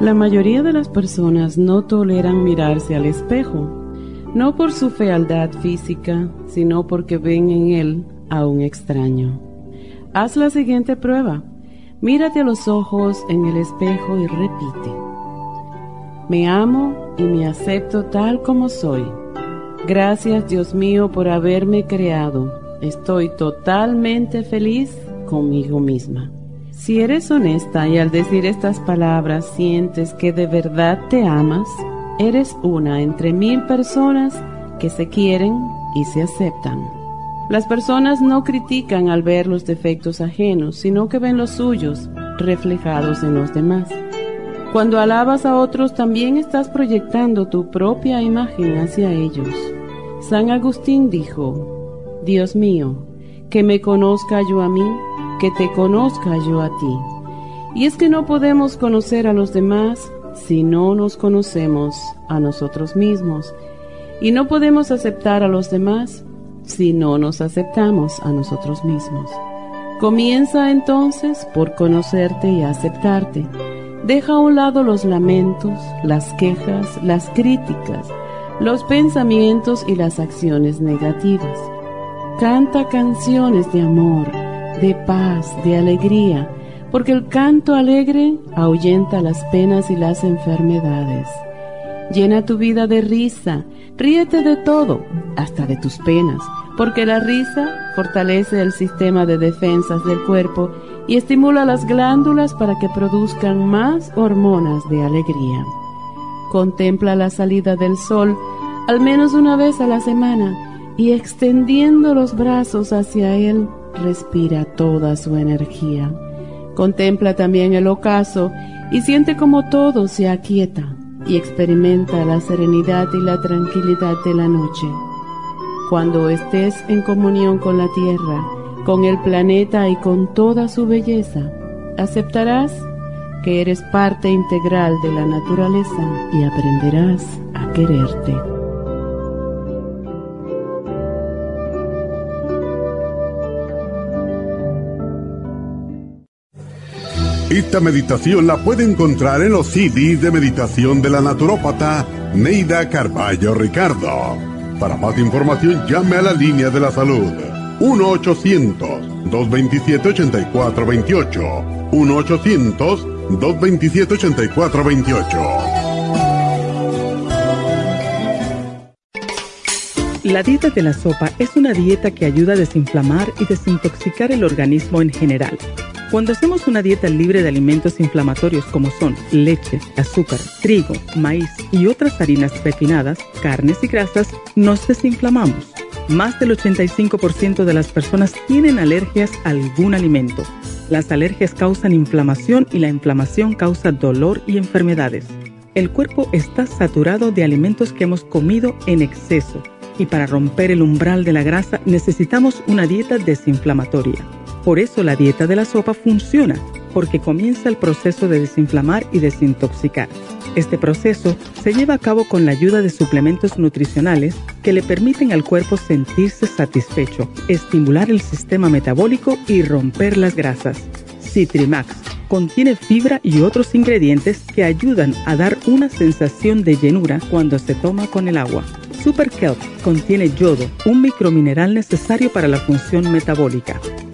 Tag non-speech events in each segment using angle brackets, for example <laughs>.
La mayoría de las personas no toleran mirarse al espejo, no por su fealdad física, sino porque ven en él a un extraño. Haz la siguiente prueba. Mírate a los ojos en el espejo y repite. Me amo y me acepto tal como soy. Gracias Dios mío por haberme creado. Estoy totalmente feliz conmigo misma. Si eres honesta y al decir estas palabras sientes que de verdad te amas, eres una entre mil personas que se quieren y se aceptan. Las personas no critican al ver los defectos ajenos, sino que ven los suyos reflejados en los demás. Cuando alabas a otros también estás proyectando tu propia imagen hacia ellos. San Agustín dijo, Dios mío, que me conozca yo a mí que te conozca yo a ti. Y es que no podemos conocer a los demás si no nos conocemos a nosotros mismos. Y no podemos aceptar a los demás si no nos aceptamos a nosotros mismos. Comienza entonces por conocerte y aceptarte. Deja a un lado los lamentos, las quejas, las críticas, los pensamientos y las acciones negativas. Canta canciones de amor de paz, de alegría, porque el canto alegre ahuyenta las penas y las enfermedades. Llena tu vida de risa, ríete de todo, hasta de tus penas, porque la risa fortalece el sistema de defensas del cuerpo y estimula las glándulas para que produzcan más hormonas de alegría. Contempla la salida del sol al menos una vez a la semana y extendiendo los brazos hacia él, respira toda su energía. Contempla también el ocaso y siente como todo se aquieta y experimenta la serenidad y la tranquilidad de la noche. Cuando estés en comunión con la tierra, con el planeta y con toda su belleza, aceptarás que eres parte integral de la naturaleza y aprenderás a quererte. Esta meditación la puede encontrar en los CDs de meditación de la naturópata Neida Carballo Ricardo. Para más información llame a la línea de la salud 1-800-227-8428. 1-800-227-8428. La dieta de la sopa es una dieta que ayuda a desinflamar y desintoxicar el organismo en general cuando hacemos una dieta libre de alimentos inflamatorios como son leche, azúcar, trigo, maíz y otras harinas refinadas, carnes y grasas, nos desinflamamos. Más del 85% de las personas tienen alergias a algún alimento. Las alergias causan inflamación y la inflamación causa dolor y enfermedades. El cuerpo está saturado de alimentos que hemos comido en exceso y para romper el umbral de la grasa necesitamos una dieta desinflamatoria. Por eso la dieta de la sopa funciona, porque comienza el proceso de desinflamar y desintoxicar. Este proceso se lleva a cabo con la ayuda de suplementos nutricionales que le permiten al cuerpo sentirse satisfecho, estimular el sistema metabólico y romper las grasas. Citrimax contiene fibra y otros ingredientes que ayudan a dar una sensación de llenura cuando se toma con el agua. Super Kelp contiene yodo, un micromineral necesario para la función metabólica.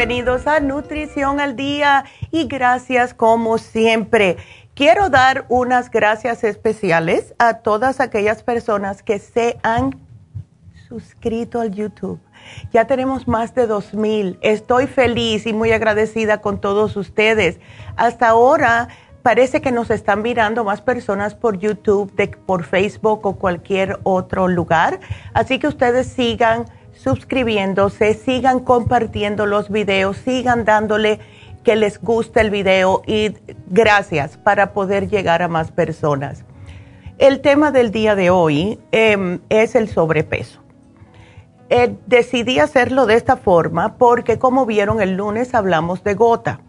Bienvenidos a Nutrición al Día y gracias como siempre. Quiero dar unas gracias especiales a todas aquellas personas que se han suscrito al YouTube. Ya tenemos más de 2.000. Estoy feliz y muy agradecida con todos ustedes. Hasta ahora parece que nos están mirando más personas por YouTube, por Facebook o cualquier otro lugar. Así que ustedes sigan suscribiéndose, sigan compartiendo los videos, sigan dándole que les guste el video y gracias para poder llegar a más personas. El tema del día de hoy em, es el sobrepeso. Eh, decidí hacerlo de esta forma porque como vieron el lunes hablamos de gota.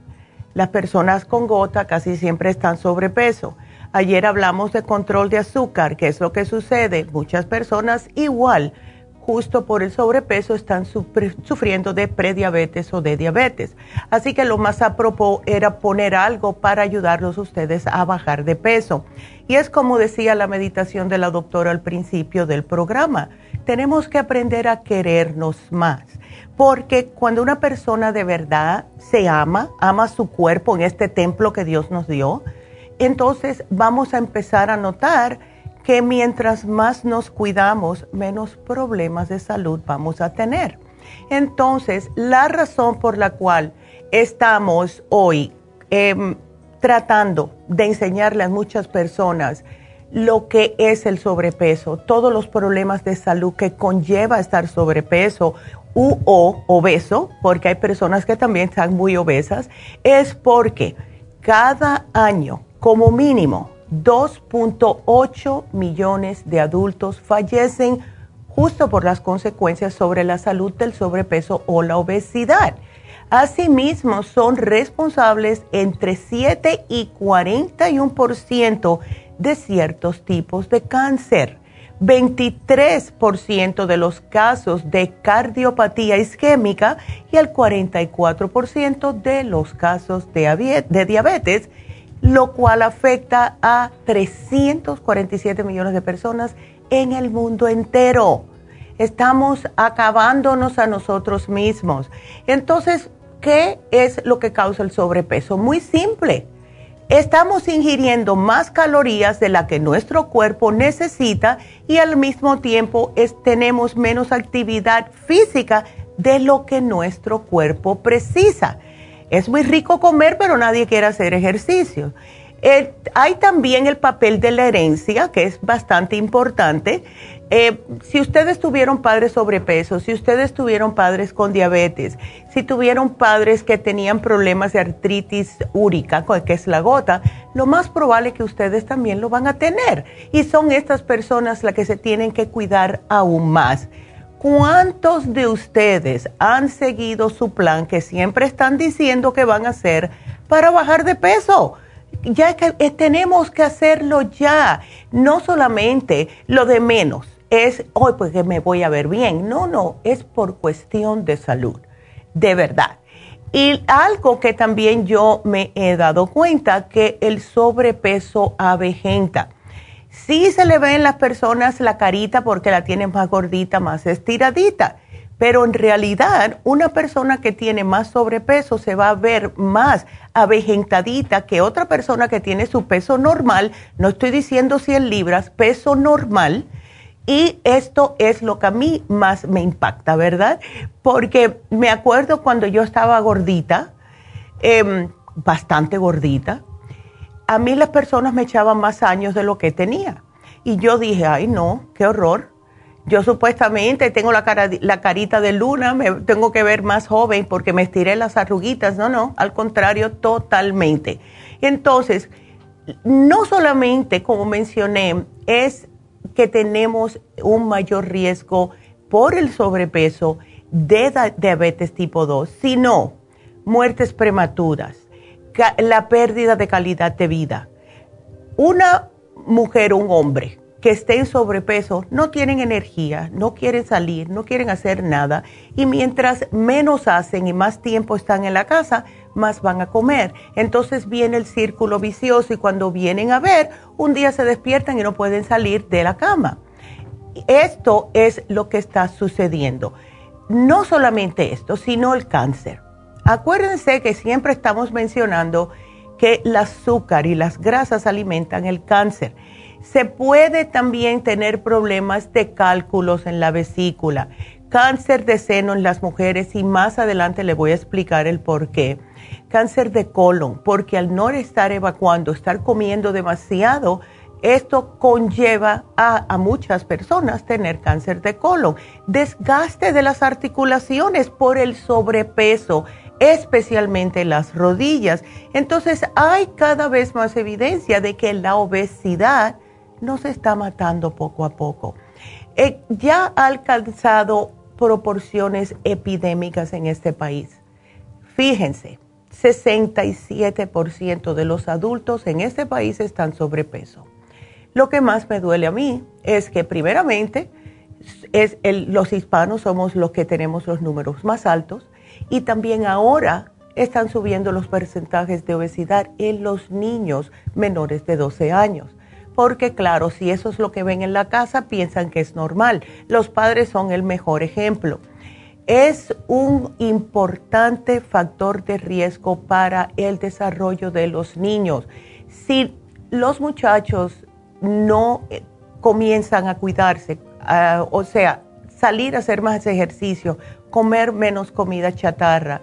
Las personas con gota casi siempre están sobrepeso. Ayer hablamos de control de azúcar, que es lo que sucede. Muchas personas igual justo por el sobrepeso están sufriendo de prediabetes o de diabetes. Así que lo más a propósito era poner algo para ayudarlos ustedes a bajar de peso. Y es como decía la meditación de la doctora al principio del programa, tenemos que aprender a querernos más. Porque cuando una persona de verdad se ama, ama su cuerpo en este templo que Dios nos dio, entonces vamos a empezar a notar que mientras más nos cuidamos, menos problemas de salud vamos a tener. Entonces, la razón por la cual estamos hoy em, tratando de enseñarle a muchas personas lo que es el sobrepeso, todos los problemas de salud que conlleva estar sobrepeso u o obeso, porque hay personas que también están muy obesas, es porque cada año, como mínimo, 2.8 millones de adultos fallecen justo por las consecuencias sobre la salud del sobrepeso o la obesidad. Asimismo, son responsables entre 7 y 41% de ciertos tipos de cáncer. 23% de los casos de cardiopatía isquémica y el 44% de los casos de diabetes lo cual afecta a 347 millones de personas en el mundo entero. Estamos acabándonos a nosotros mismos. Entonces, ¿qué es lo que causa el sobrepeso? Muy simple. Estamos ingiriendo más calorías de la que nuestro cuerpo necesita y al mismo tiempo tenemos menos actividad física de lo que nuestro cuerpo precisa. Es muy rico comer, pero nadie quiere hacer ejercicio. Hay también el papel de la herencia, que es bastante importante. Eh, si ustedes tuvieron padres sobrepeso, si ustedes tuvieron padres con diabetes, si tuvieron padres que tenían problemas de artritis úrica, que es la gota, lo más probable es que ustedes también lo van a tener. Y son estas personas las que se tienen que cuidar aún más. ¿Cuántos de ustedes han seguido su plan que siempre están diciendo que van a hacer para bajar de peso? Ya que eh, tenemos que hacerlo ya, no solamente lo de menos, es hoy pues que me voy a ver bien, no, no, es por cuestión de salud, de verdad. Y algo que también yo me he dado cuenta, que el sobrepeso avejenta Sí se le ve en las personas la carita porque la tienen más gordita, más estiradita, pero en realidad una persona que tiene más sobrepeso se va a ver más avejentadita que otra persona que tiene su peso normal, no estoy diciendo 100 libras, peso normal, y esto es lo que a mí más me impacta, ¿verdad? Porque me acuerdo cuando yo estaba gordita, em, bastante gordita, a mí las personas me echaban más años de lo que tenía. Y yo dije, ay no, qué horror. Yo supuestamente tengo la, cara, la carita de luna, me tengo que ver más joven porque me estiré las arruguitas. No, no, al contrario, totalmente. Entonces, no solamente, como mencioné, es que tenemos un mayor riesgo por el sobrepeso de diabetes tipo 2, sino muertes prematuras, la pérdida de calidad de vida. Una mujer o un hombre que esté en sobrepeso no tienen energía, no quieren salir, no quieren hacer nada y mientras menos hacen y más tiempo están en la casa, más van a comer. Entonces viene el círculo vicioso y cuando vienen a ver, un día se despiertan y no pueden salir de la cama. Esto es lo que está sucediendo. No solamente esto, sino el cáncer Acuérdense que siempre estamos mencionando que el azúcar y las grasas alimentan el cáncer. Se puede también tener problemas de cálculos en la vesícula, cáncer de seno en las mujeres y más adelante le voy a explicar el por qué. Cáncer de colon, porque al no estar evacuando, estar comiendo demasiado, esto conlleva a, muchas personas tener cáncer de colon. Desgaste de las articulaciones por el sobrepeso, especialmente las rodillas. Entonces hay cada vez más evidencia de que la obesidad nos está matando poco a poco. Eh, ya ha alcanzado proporciones epidémicas en este país. Fíjense, 67% de los adultos en este país están sobrepeso. Lo que más me duele a mí es que primeramente es los hispanos somos los que tenemos los números más altos y también ahora están subiendo los porcentajes de obesidad en los niños menores de 12 años. Porque claro, si eso es lo que ven en la casa, piensan que es normal. Los padres son el mejor ejemplo. Es un importante factor de riesgo para el desarrollo de los niños. Si los muchachos no eh, comienzan a cuidarse, ah, o sea, salir a hacer más ejercicio, comer menos comida chatarra,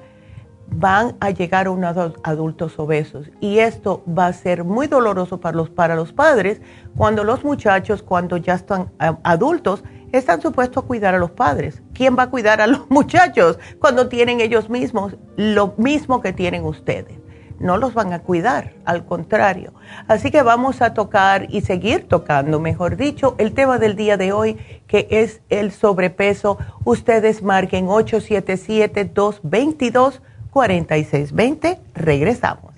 van a llegar a unos adultos obesos. Y esto va a ser muy doloroso para los, para los padres cuando los muchachos, cuando ya están ah, adultos, están supuestos a cuidar a los padres. ¿Quién va a cuidar a los <laughs> muchachos cuando tienen ellos mismos lo mismo que tienen ustedes? No los van a cuidar, al contrario. Así que vamos a tocar y seguir tocando, mejor dicho, el tema del día de hoy, que es el sobrepeso. Ustedes marquen 877-222-4620. Regresamos.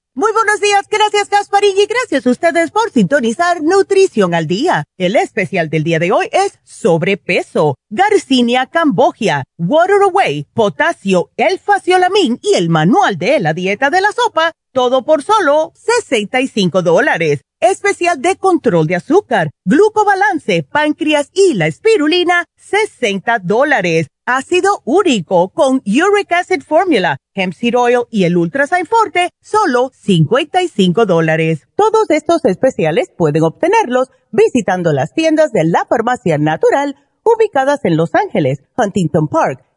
Muy buenos días, gracias Gasparín y gracias a ustedes por sintonizar Nutrición al Día. El especial del día de hoy es sobrepeso, Garcinia Cambogia, Water Away, potasio, el y el manual de la dieta de la sopa, todo por solo 65 dólares. Especial de control de azúcar, glucobalance, páncreas y la espirulina, 60 dólares ácido úrico con Uric Acid Formula, Hemp Seed Oil y el Ultrasign Forte, solo 55 dólares. Todos estos especiales pueden obtenerlos visitando las tiendas de la farmacia natural ubicadas en Los Ángeles, Huntington Park,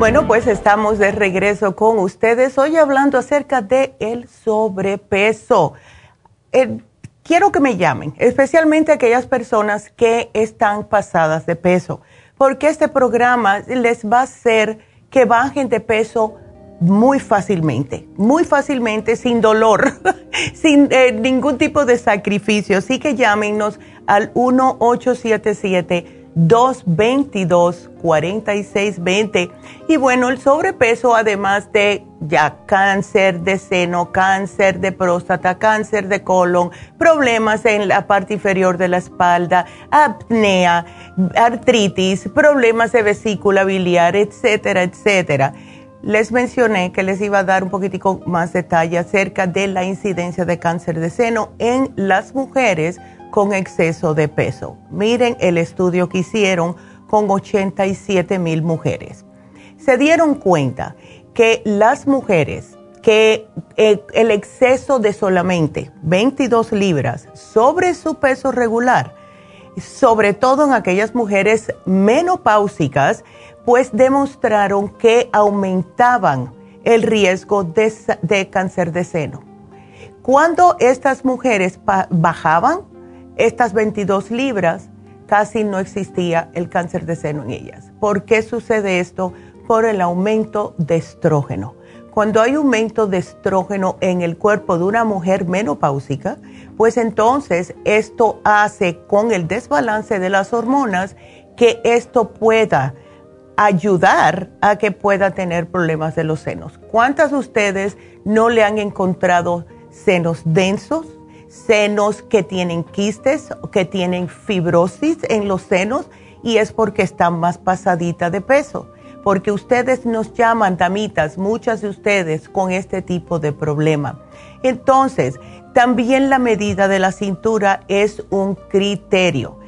Bueno, pues estamos de regreso con ustedes hoy hablando acerca de el sobrepeso. Eh, quiero que me llamen, especialmente aquellas personas que están pasadas de peso, porque este programa les va a hacer que bajen de peso muy fácilmente, muy fácilmente, sin dolor, <laughs> sin eh, ningún tipo de sacrificio. Así que llámenos al 1877 222-4620. Y bueno, el sobrepeso, además de ya cáncer de seno, cáncer de próstata, cáncer de colon, problemas en la parte inferior de la espalda, apnea, artritis, problemas de vesícula biliar, etcétera, etcétera. Les mencioné que les iba a dar un poquitico más detalle acerca de la incidencia de cáncer de seno en las mujeres con exceso de peso. Miren el estudio que hicieron con 87 mil mujeres. Se dieron cuenta que las mujeres que eh, el exceso de solamente 22 libras sobre su peso regular, sobre todo en aquellas mujeres menopáusicas, pues demostraron que aumentaban el riesgo de, de cáncer de seno. Cuando estas mujeres bajaban estas 22 libras, casi no existía el cáncer de seno en ellas. ¿Por qué sucede esto? Por el aumento de estrógeno. Cuando hay aumento de estrógeno en el cuerpo de una mujer menopáusica, pues entonces esto hace con el desbalance de las hormonas que esto pueda ayudar a que pueda tener problemas de los senos. ¿Cuántas de ustedes no le han encontrado senos densos? senos que tienen quistes, que tienen fibrosis en los senos y es porque están más pasadita de peso. Porque ustedes nos llaman damitas, muchas de ustedes con este tipo de problema. Entonces, también la medida de la cintura es un criterio.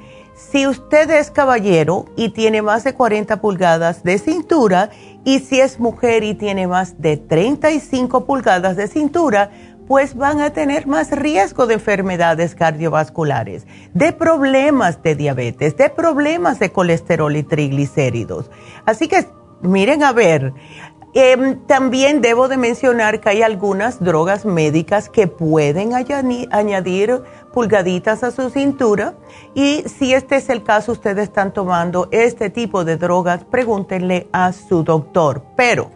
Si usted es caballero y tiene más de 40 pulgadas de cintura, y si es mujer y tiene más de 35 pulgadas de cintura, pues van a tener más riesgo de enfermedades cardiovasculares, de problemas de diabetes, de problemas de colesterol y triglicéridos. Así que miren a ver, em, también debo de mencionar que hay algunas drogas médicas que pueden añadir pulgaditas a su cintura y si este es el caso, ustedes están tomando este tipo de drogas, pregúntenle a su doctor. Pero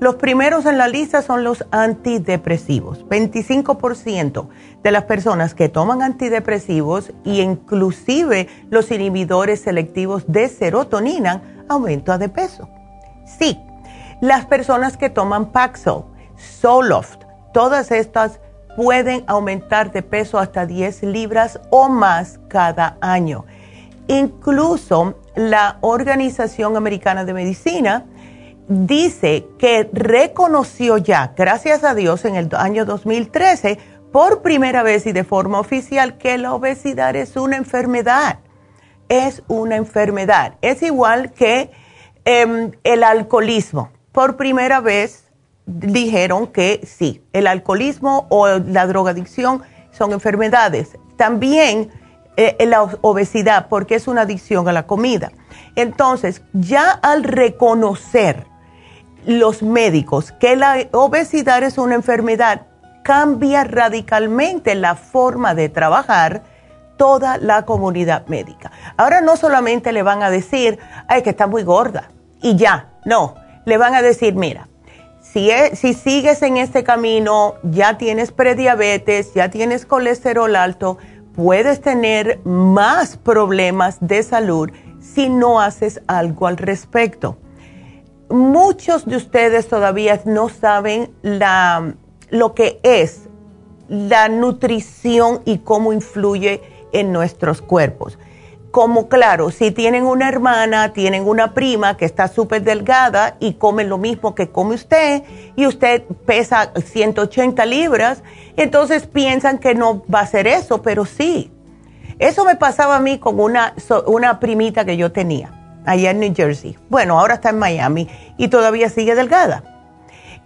los primeros en la lista son los antidepresivos. 25% de las personas que toman antidepresivos e inclusive los inhibidores selectivos de serotonina aumentan de peso. Sí, las personas que toman Paxil, Zoloft, todas estas pueden aumentar de peso hasta 10 libras o más cada año. Incluso la Organización Americana de Medicina dice que reconoció ya, gracias a Dios, en el año 2013, por primera vez y de forma oficial, que la obesidad es una enfermedad. Es una enfermedad. Es igual que em, el alcoholismo. Por primera vez dijeron que sí, el alcoholismo o la drogadicción son enfermedades. También eh, la obesidad, porque es una adicción a la comida. Entonces, ya al reconocer los médicos que la obesidad es una enfermedad, cambia radicalmente la forma de trabajar toda la comunidad médica. Ahora no solamente le van a decir, ay, que está muy gorda y ya, no, le van a decir, mira, si, si sigues en este camino, ya tienes prediabetes, ya tienes colesterol alto, puedes tener más problemas de salud si no haces algo al respecto muchos de ustedes todavía no saben la, lo que es la nutrición y cómo influye en nuestros cuerpos. Como claro, si tienen una hermana, tienen una prima que está súper delgada y come lo mismo que come usted y usted pesa 180 libras, entonces piensan que no va a ser eso, pero sí. Eso me pasaba a mí con una, una primita que yo tenía allá en New Jersey. Bueno, ahora está en Miami y todavía sigue delgada.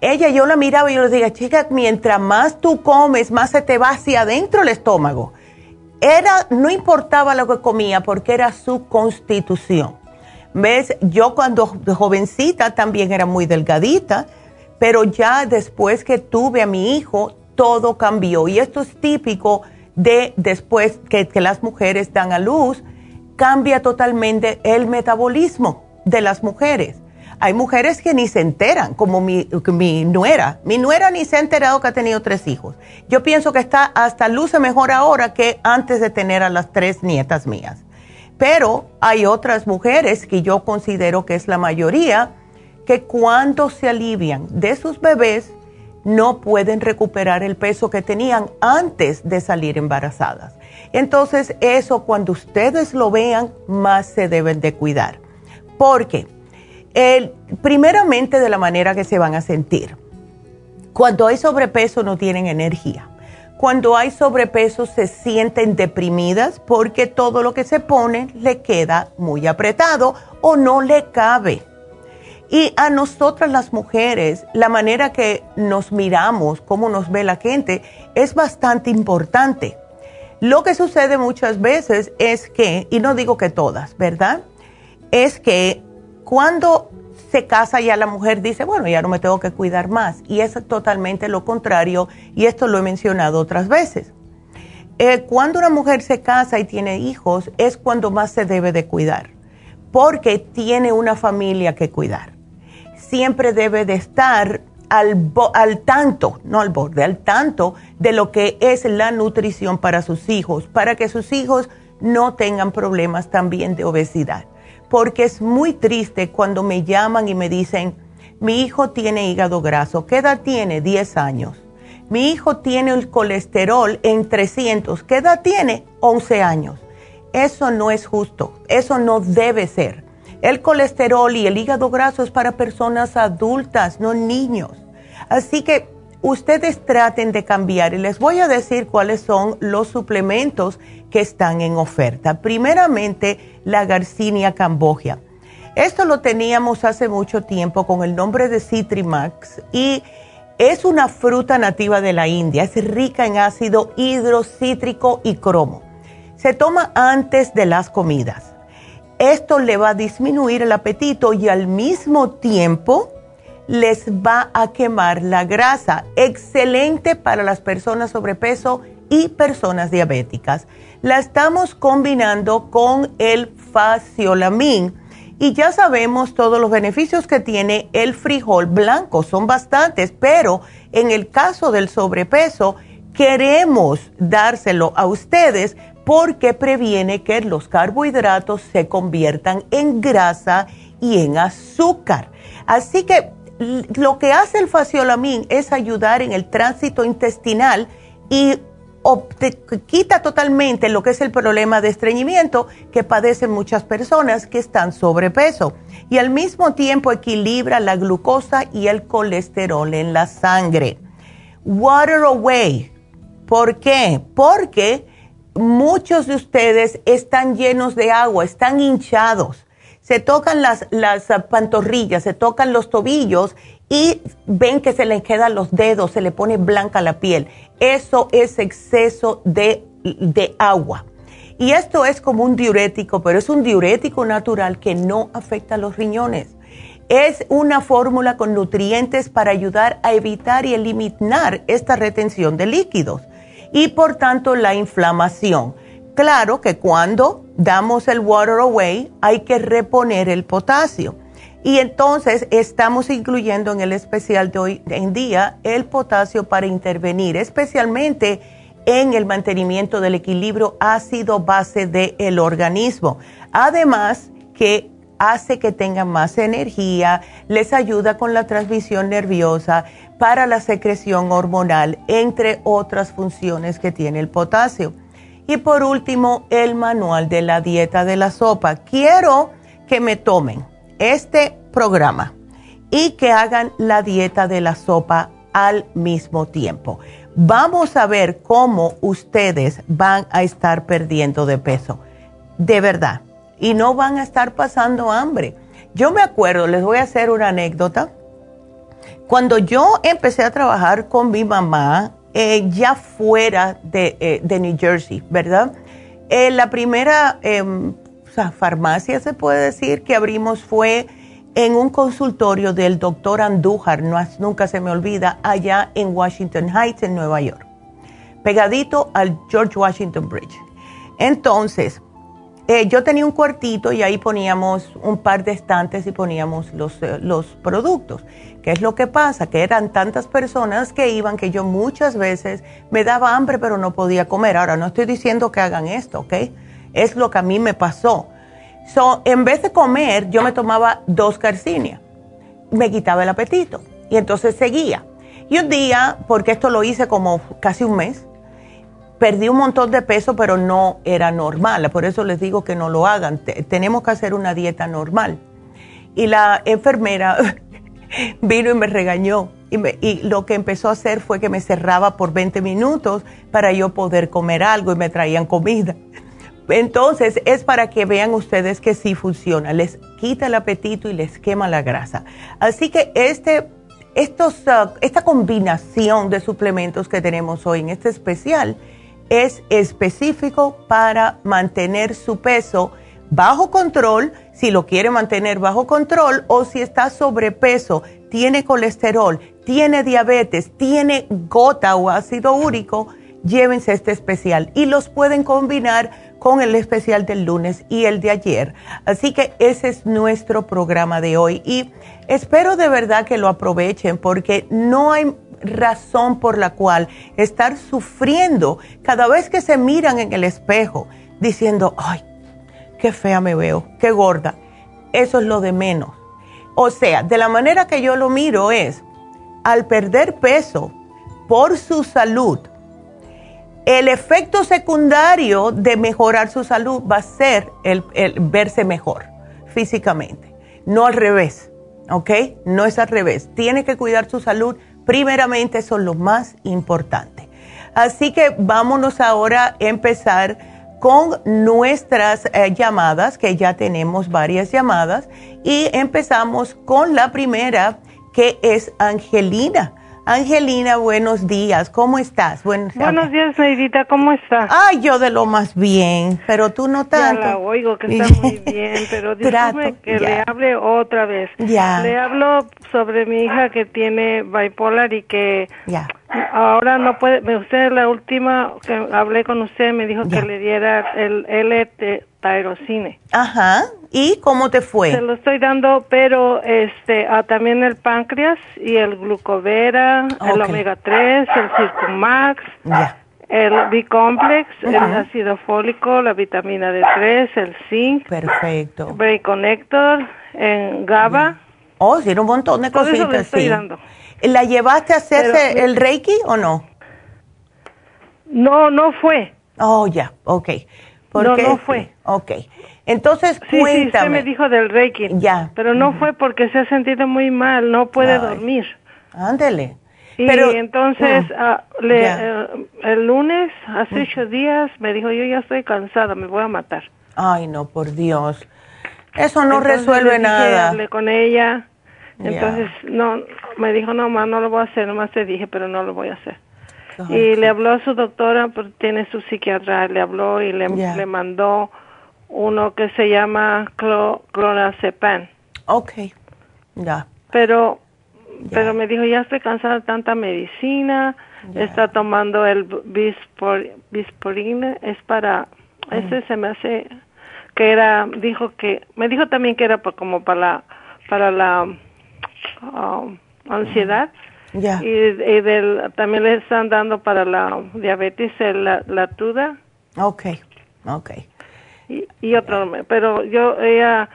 Ella, yo la miraba y yo le decía, chica, mientras más tú comes, más se te va hacia adentro el estómago. Era, no importaba lo que comía porque era su constitución. ¿Ves? Yo cuando jovencita también era muy delgadita, pero ya después que tuve a mi hijo, todo cambió. Y esto es típico de después que, las mujeres dan a luz, cambia totalmente el metabolismo de las mujeres. Hay mujeres que ni se enteran, como mi, mi, nuera. Mi nuera ni se ha enterado que ha tenido tres hijos. Yo pienso que está hasta luce mejor ahora que antes de tener a las tres nietas mías. Pero hay otras mujeres que yo considero que es la mayoría, que cuando se alivian de sus bebés no pueden recuperar el peso que tenían antes de salir embarazadas. Entonces eso cuando ustedes lo vean más se deben de cuidar. Porque el, primeramente de la manera que se van a sentir. Cuando hay sobrepeso no tienen energía cuando hay sobrepeso se sienten deprimidas porque todo lo que se pone le queda muy apretado o no le cabe. Y a nosotras las mujeres, la manera que nos miramos, cómo nos ve la gente, es bastante importante. Lo que sucede muchas veces es que, y no digo que todas, ¿verdad? Es que cuando se casa ya la mujer dice, bueno, ya no me tengo que cuidar más. Y es totalmente lo contrario, y esto lo he mencionado otras veces. Eh, cuando una mujer se casa y tiene hijos es cuando más se debe de cuidar, porque tiene una familia que cuidar. Siempre debe de estar al, al tanto, no al borde, al tanto de lo que es la nutrición para sus hijos, para que sus hijos no tengan problemas también de obesidad porque es muy triste cuando me llaman y me dicen, mi hijo tiene hígado graso, ¿qué edad tiene? 10 años. Mi hijo tiene el colesterol en 300, ¿qué edad tiene? 11 años. Eso no es justo, eso no debe ser. El colesterol y el hígado graso es para personas adultas, no niños. Así que ustedes traten de cambiar y les voy a decir cuáles son los suplementos que están en oferta. Primeramente, la Garcinia cambogia. Esto lo teníamos hace mucho tiempo con el nombre de Citrimax y es una fruta nativa de la India. Es rica en ácido hidrocítrico y cromo. Se toma antes de las comidas. Esto le va a disminuir el apetito y al mismo tiempo les va a quemar la grasa. Excelente para las personas sobrepeso y personas diabéticas. La estamos combinando con el faciolamin y ya sabemos todos los beneficios que tiene el frijol blanco, son bastantes, pero en el caso del sobrepeso queremos dárselo a ustedes porque previene que los carbohidratos se conviertan en grasa y en azúcar. Así que lo que hace el faciolamin es ayudar en el tránsito intestinal y quita totalmente lo que es el problema de estreñimiento que padecen muchas personas que están sobrepeso y al mismo tiempo equilibra la glucosa y el colesterol en la sangre. Water Away. ¿Por qué? Porque muchos de ustedes están llenos de agua, están hinchados se tocan las, las pantorrillas, se tocan los tobillos y ven que se les quedan los dedos, se le pone blanca la piel. Eso es exceso de, de agua. Y esto es como un diurético, pero es un diurético natural que no afecta a los riñones. Es una fórmula con nutrientes para ayudar a evitar y eliminar esta retención de líquidos y por tanto la inflamación. Claro que cuando damos el water away hay que reponer el potasio. Y entonces estamos incluyendo en el especial de hoy en día el potasio para intervenir, especialmente en el mantenimiento del equilibrio ácido-base del organismo. Además que hace que tengan más energía, les ayuda con la transmisión nerviosa, para la secreción hormonal, entre otras funciones que tiene el potasio. Y por último, el manual de la dieta de la sopa. Quiero que me tomen este programa y que hagan la dieta de la sopa al mismo tiempo. Vamos a ver cómo ustedes van a estar perdiendo de peso. De verdad. Y no van a estar pasando hambre. Yo me acuerdo, les voy a hacer una anécdota. Cuando yo empecé a trabajar con mi mamá eh, ya fuera de, eh, de, New Jersey, ¿verdad? Eh, la primera em, farmacia, se puede decir, que abrimos fue en un consultorio del doctor Andújar, no, nunca se me olvida, allá en Washington Heights, en Nueva York, pegadito al George Washington Bridge. Entonces, yo tenía un cuartito y ahí poníamos un par de estantes y poníamos los productos. ¿Qué es lo que pasa? Que eran tantas personas que iban que yo muchas veces me daba hambre pero no podía comer. Ahora, no estoy diciendo que hagan esto, ¿ok? Es lo que a mí me pasó So, en vez de comer, yo me tomaba dos carcinias. Me quitaba el apetito. Y entonces seguía. Y un día, porque esto lo hice como casi un mes, perdí un montón de peso, pero no era normal. Por eso les digo que no lo hagan. tenemos que hacer una dieta normal. Y la enfermera <laughs> vino y me regañó. Y, lo que empezó a hacer fue que me cerraba por 20 minutos para yo poder comer algo y me traían comida. Entonces, es para que vean ustedes que sí funciona, les quita el apetito y les quema la grasa. Así que este, estos, uh, esta combinación de suplementos que tenemos hoy en este especial es específico para mantener su peso bajo control, si lo quiere mantener bajo control o si está sobrepeso, tiene colesterol, tiene diabetes, tiene gota o ácido úrico, llévense este especial y los pueden combinar con el especial del lunes y el de ayer. Así que ese es nuestro programa de hoy y espero de verdad que lo aprovechen porque no hay razón por la cual estar sufriendo cada vez que se miran en el espejo diciendo, ay, qué fea me veo, qué gorda. Eso es lo de menos. O sea, de la manera que yo lo miro es, al perder peso por su salud, el efecto secundario de mejorar su salud va a ser el, verse mejor físicamente, no al revés, ¿ok? No es al revés. Tiene que cuidar su salud, primeramente, eso es lo más importante. Así que vámonos ahora a empezar con nuestras eh, llamadas, que ya tenemos varias llamadas, y empezamos con la primera, que es Angelina. Angelina, buenos días. ¿Cómo estás? Buenos, días, Neidita. ¿Cómo estás? Ay, yo de lo más bien, pero tú no tanto. Ya la oigo que está muy <laughs> bien, pero disculpe que le hable otra vez. Ya. Le hablo sobre mi hija que tiene bipolar y que ya. Ahora no puede. Usted, la última que hablé con usted, me dijo que le diera el LT Tyrosine. Ajá. ¿Y cómo te fue? Se lo estoy dando, pero este ah, también el páncreas y el glucovera, el omega 3, el Circumax, el B-complex, el ácido fólico, la vitamina D3, el zinc. Perfecto. Brain Connector, en GABA. Oh, sí, un montón de cositas. estoy dando. ¿La llevaste a hacerse el Reiki o no? No, no fue. Oh, ya, ok no, no fue. Ok. Entonces, sí, cuéntame. Sí, usted me dijo del Reiki. Ya. Pero no fue porque se ha sentido muy mal, no puede dormir. Ándele. Y pero, entonces, mm, ah, le, eh, el lunes, hace ocho días, me dijo, yo ya estoy cansada, me voy a matar. Ay, no, por Dios. Eso no resuelve nada. Hablé con ella. Entonces, no, me dijo, no, ma, no lo voy a hacer, nomás te dije, pero no lo voy a hacer y le habló a su doctora, pues tiene su psiquiatra, le habló y le, le mandó uno que se llama clo, clonazepam. Ok, ya. Pero, pero me dijo, ya estoy cansada de tanta medicina, está tomando el bispor, bisporina, es para, ese se me hace, que era, dijo que, me dijo también que era como para la, para la um, ansiedad. Y, del, también le están dando para la diabetes la, la tuda. Ok, ok. Y, y otro, pero yo, ella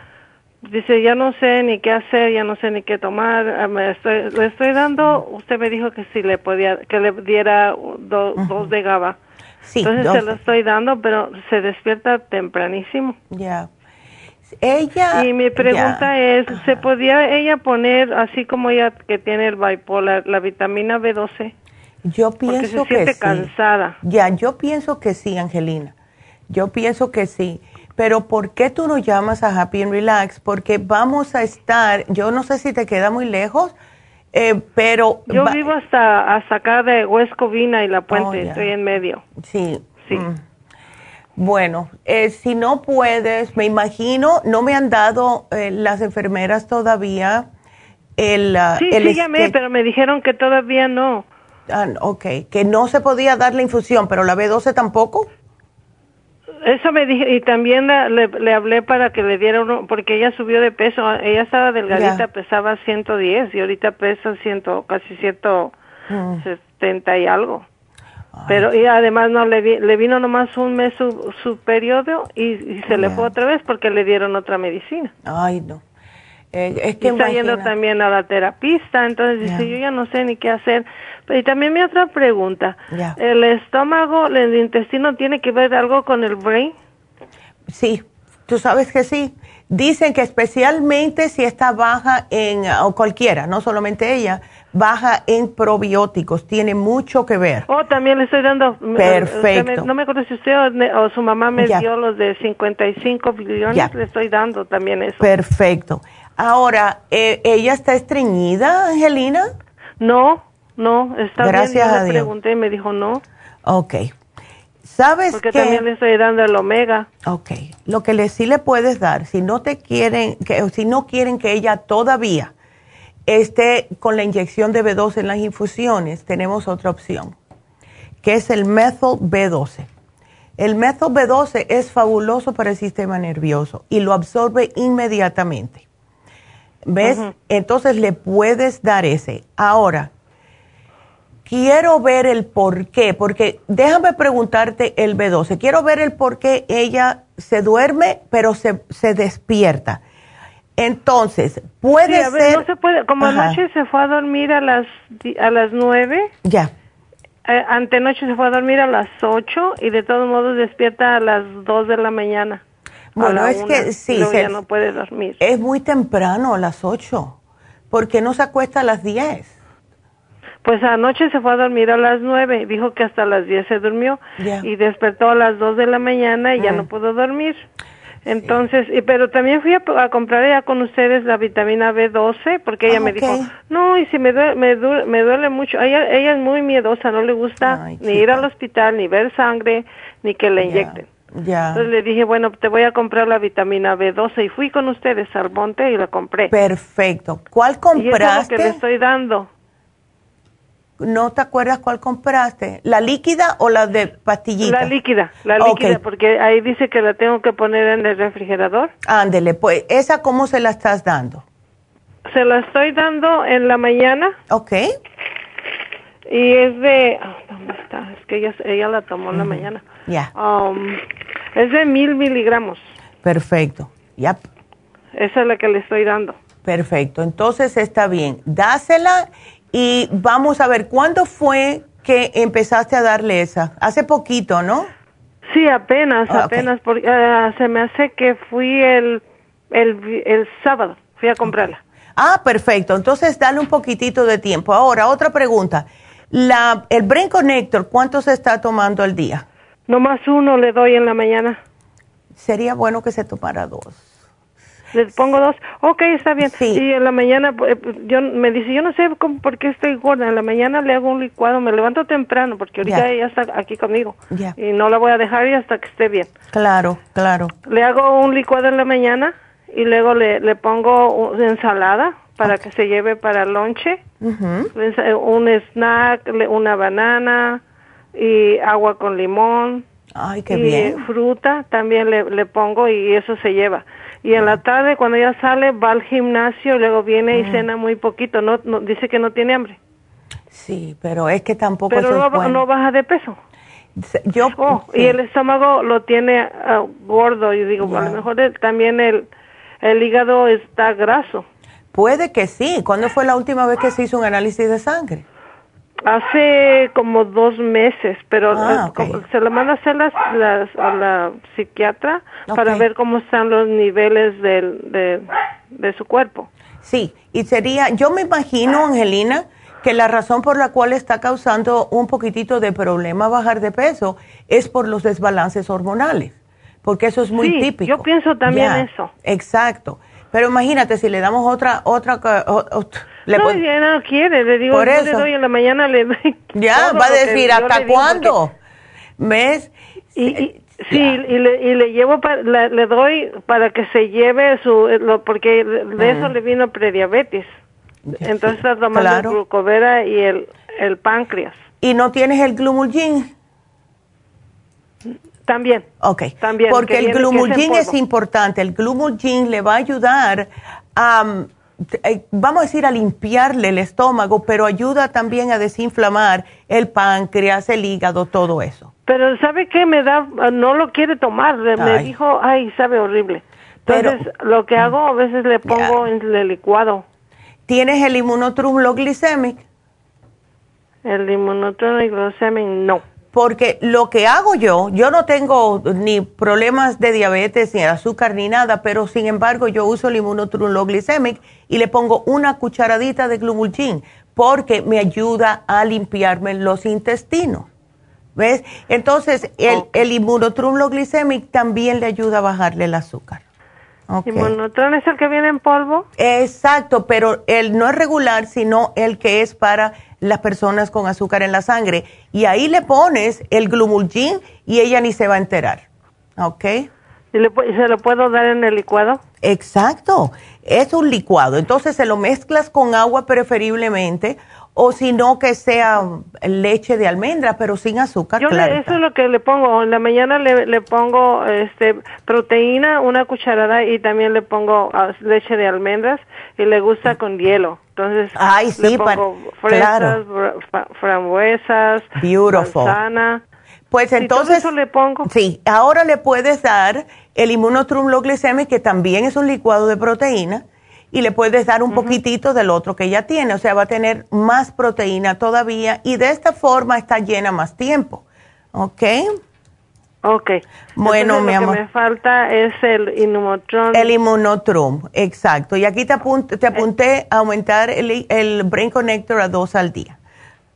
dice, ya no sé ni qué hacer, ya no sé ni qué tomar, me estoy, le estoy dando, usted me dijo que si le podía, que le diera dos de GABA. Sí, Entonces se lo estoy dando, pero se despierta tempranísimo. Ya. Ella. Y mi pregunta es, ¿se podía ella poner, así como ella que tiene el bipolar, la vitamina B12? Yo pienso que sí. cansada. Ya, yo pienso que sí, Angelina. Yo pienso que sí. Pero ¿por qué tú no llamas a Happy and Relax? Porque vamos a estar, yo no sé si te queda muy lejos, eh, pero... Yo vivo hasta, hasta acá de Huescovina y La Puente, oh, estoy en medio. Sí. Sí. Mm. Bueno, eh, si no puedes, me imagino, no me han dado eh, las enfermeras todavía el... Uh, sí, el sí llamé, pero me dijeron que todavía no. Ah, ok, que no se podía dar la infusión, pero la B12 tampoco. Eso me dije, y también le, le, hablé para que le diera uno, porque ella subió de peso, ella estaba delgadita, yeah. pesaba 110 y ahorita pesa ciento, casi 170 mm. y algo. Pero y además no le, vi, le vino nomás un mes su, su periodo y, y se le fue otra vez porque le dieron otra medicina. Ay, no. Eh, es que y está yendo también a la terapista, entonces yeah. dice, yo ya no sé ni qué hacer. Y también mi otra pregunta, yeah. ¿el estómago, el intestino tiene que ver algo con el brain? Sí, tú sabes que sí. Dicen que especialmente si está baja en, o cualquiera, no solamente ella, baja en probióticos, tiene mucho que ver. Oh, también le estoy dando. Perfecto. Me, no me acuerdo si usted o, o su mamá me Ya. dio los de 55 billones, Ya. le estoy dando también eso. Perfecto. Ahora, eh, ¿ella está estreñida, Angelina? no, no, está Gracias bien. Yo a le Dios. pregunté y me dijo no, Ok. ¿Sabes porque qué? también le estoy dando el omega. Ok. Lo que le, sí le puedes dar, si no te quieren, que, si no quieren que ella todavía esté con la inyección de B12 en las infusiones, tenemos otra opción, que es el Methyl B12. El Methyl B12 es fabuloso para el sistema nervioso y lo absorbe inmediatamente. ¿Ves? Entonces le puedes dar ese. Ahora, quiero ver el por qué, porque déjame preguntarte el B12. Quiero ver el por qué ella se duerme, pero se, se despierta. Entonces, puede Sí, ver, ser. no se puede, como Ajá. anoche se fue a dormir a las a las nueve, Ya. eh, antenoche se fue a dormir a las ocho y de todos modos despierta a las dos de la mañana. Bueno, es una, que sí, se- ya no puede dormir. Es muy temprano, a las 8. ¿Por qué no se acuesta a las 10? Pues anoche se fue a dormir a las nueve, dijo que hasta las diez se durmió Ya. y despertó a las dos de la mañana y ya Mm. no pudo dormir. Entonces, y, pero también fui a, a comprar ya con ustedes la vitamina B12 porque ella Ah, me dijo, no, y si me duele, me duele, me duele mucho. Ella, ella es muy miedosa, no le gusta Ay, ni ir al hospital, ni ver sangre, ni que le inyecten. Ya. Entonces le dije, bueno, te voy a comprar la vitamina B12 y fui con ustedes al monte y la compré. Perfecto. ¿Cuál y eso es lo compraste? que le estoy dando. ¿No te acuerdas cuál compraste? ¿La líquida o la de pastillita? La líquida, la líquida, porque ahí dice que la tengo que poner en el refrigerador. Ándele, pues, ¿esa cómo se la estás dando? Se la estoy dando en la mañana Ok. y es de... ah, ¿Dónde está? Es que ella, ella la tomó en la mañana. Ya. Um, es de mil miligramos. Perfecto. Ya. Esa es la que le estoy dando. Perfecto. Entonces está bien. Dásela y vamos a ver, ¿cuándo fue que empezaste a darle esa? Hace poquito, ¿no? Sí, apenas, Ah, apenas. Porque, ah, se me hace que fui el, el, el sábado, fui a comprarla. Ah, perfecto. Entonces dale un poquitito de tiempo. Ahora, otra pregunta. La, el Brain Connector, ¿cuánto se está tomando al día? Nomás uno le doy en la mañana. Sería bueno que se tomara dos. Le pongo dos. Ok, está bien. Sí. Y en la mañana, eh, yo me dice, yo no sé cómo, por qué estoy gorda. En la mañana le hago un licuado. Me levanto temprano porque ahorita ella está aquí conmigo. Ya. Y no la voy a dejar ir hasta que esté bien. Claro, claro. Le hago un licuado en la mañana y luego le, le pongo ensalada para que se lleve para el lonche. Ensa- Un snack, una banana y agua con limón. Ay, qué y bien. fruta también le, le pongo y eso se lleva. Y en la tarde cuando ella sale va al gimnasio, luego viene y cena muy poquito. No, no dice que no tiene hambre, Sí, pero es que tampoco pero no, es bueno. no baja de peso. Yo, Oh, sí. y el estómago lo tiene ah, gordo y digo, a lo mejor el- también el el hígado está graso. Puede que sí. ¿Cuándo fue la última vez que se hizo un análisis de sangre? Hace como dos meses, pero Ah, eh, se lo manda a hacer las, las, a la psiquiatra para ver cómo están los niveles del, de, de su cuerpo. Sí, y sería, yo me imagino, Angelina, que la razón por la cual está causando un poquitito de problema bajar de peso es por los desbalances hormonales, porque eso es muy Sí, típico. yo pienso también Ya, eso. Exacto. Pero imagínate, si le damos otra, otra, ca- o- o- le no, ya no quiere, le digo, Por yo le eso. doy en la mañana, le doy. <laughs> ya va a decir, le ¿hasta cuándo? ¿Ves? Y, y Sí, y, le, y le llevo, le doy para que se lleve su, lo, porque de eso le vino prediabetes. Entonces está tomando el glucovera y el, el páncreas. ¿Y no tienes el glumulgin? También. Ok. También. Porque el glumulgin es, importante. El glumulgin le va a ayudar a, eh, vamos a decir, a limpiarle el estómago, pero ayuda también a desinflamar el páncreas, el hígado, todo eso. Pero ¿sabe qué? Me da, no lo quiere tomar. Me dijo, ay, sabe horrible. Entonces, lo que hago a veces le pongo en el licuado. ¿Tienes el inmunotrum glicemic? El inmunotrum glicemic no. Porque lo que hago yo, yo no tengo ni problemas de diabetes, ni azúcar, ni nada, pero sin embargo yo uso el inmunotrum glicemic y le pongo una cucharadita de glumulgin porque me ayuda a limpiarme los intestinos. ¿Ves? Entonces, el, el glicemic también le ayuda a bajarle el azúcar. Okay. ¿Inmunotron es el que viene en polvo? Exacto, pero el no es regular, sino el que es para las personas con azúcar en la sangre. Y ahí le pones el glumulgin y ella ni se va a enterar. ¿Ok? ¿Y, le, se lo puedo dar en el licuado? Exacto, es un licuado. Entonces se lo mezclas con agua preferiblemente o si no que sea leche de almendra, pero sin azúcar. Yo claro eso es lo que le pongo. En la mañana le, le, pongo este proteína, una cucharada y también le pongo ah, leche de almendras y le gusta con hielo. Entonces Ay, sí, le pongo fresas, frambuesas, manzana. Pues entonces, eso le pongo. Sí, ahora le puedes dar el inmunotrum glicemic, que también es un licuado de proteína y le puedes dar un poquitito del otro que ya tiene, o sea, va a tener más proteína todavía y de esta forma está llena más tiempo, ¿ok? Ok. Bueno, mi amor. Lo que me falta es el inmunotrum. El inmunotrum, exacto. Y aquí te, apunté, te apunté a aumentar el, el Brain Connector a dos al día.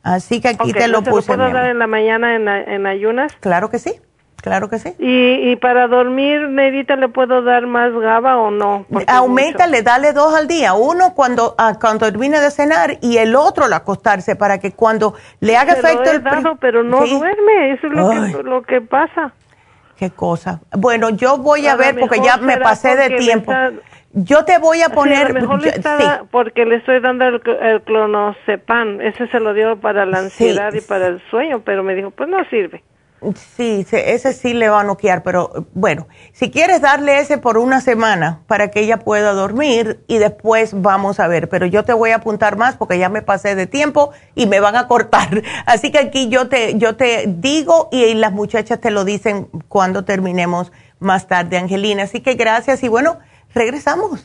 Así que aquí te lo puse. ¿Lo puedo dar en la mañana en, en ayunas? Claro que sí. Claro que sí. ¿Y, y para dormir, Nedita, le puedo dar más GABA o no? Aumentale, dale dos al día. Uno cuando, ah, cuando termine de cenar y el otro al acostarse para que cuando le haga efecto el... Dado, pero no duerme, eso es lo que, lo que pasa. Qué cosa. Bueno, yo voy a, ver porque ya me pasé de tiempo. Yo te voy a poner... mejor porque le estoy dando el, el, clonazepam. Ese se lo dio para la ansiedad y para el sueño, pero me dijo, pues no sirve. Sí, ese sí le va a noquear, pero bueno, si quieres darle ese por una semana para que ella pueda dormir y después vamos a ver, pero yo te voy a apuntar más porque ya me pasé de tiempo y me van a cortar. <laughs> Así que aquí yo te, yo te digo y las muchachas te lo dicen cuando terminemos más tarde, Angelina. Así que gracias y bueno, regresamos.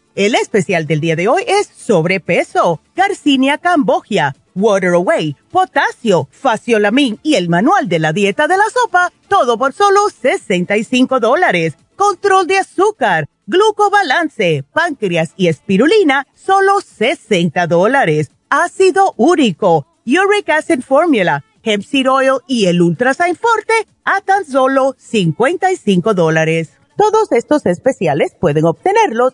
El especial del día de hoy es sobrepeso, Garcinia cambogia, Water Away, potasio, faciolamin y el manual de la dieta de la sopa, todo por solo 65 dólares. Control de azúcar glucobalance, páncreas y espirulina, solo 60 dólares. Ácido úrico, uric acid formula, hemp seed oil y el ultrasign forte a tan solo 55 dólares. Todos estos especiales pueden obtenerlos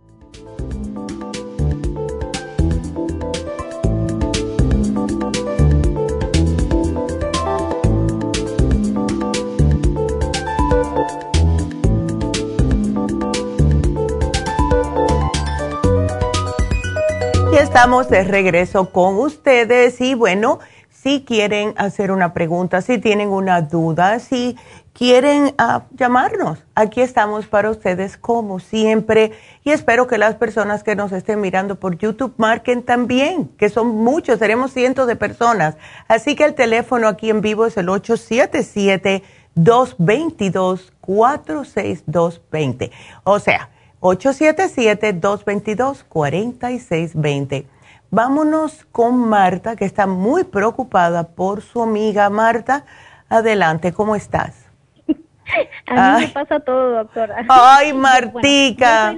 Estamos de regreso con ustedes y bueno, si quieren hacer una pregunta, si tienen una duda, si quieren ah, llamarnos, aquí estamos para ustedes como siempre y espero que las personas que nos estén mirando por YouTube marquen también, que son muchos, seremos cientos de personas. Así que el teléfono aquí en vivo es el 877 222 4620. O sea, 877-222-4620. Vámonos con Marta, que está muy preocupada por su amiga. Marta, adelante, ¿cómo estás? <laughs> A mí me pasa todo, doctora. Ay, <laughs> Martica.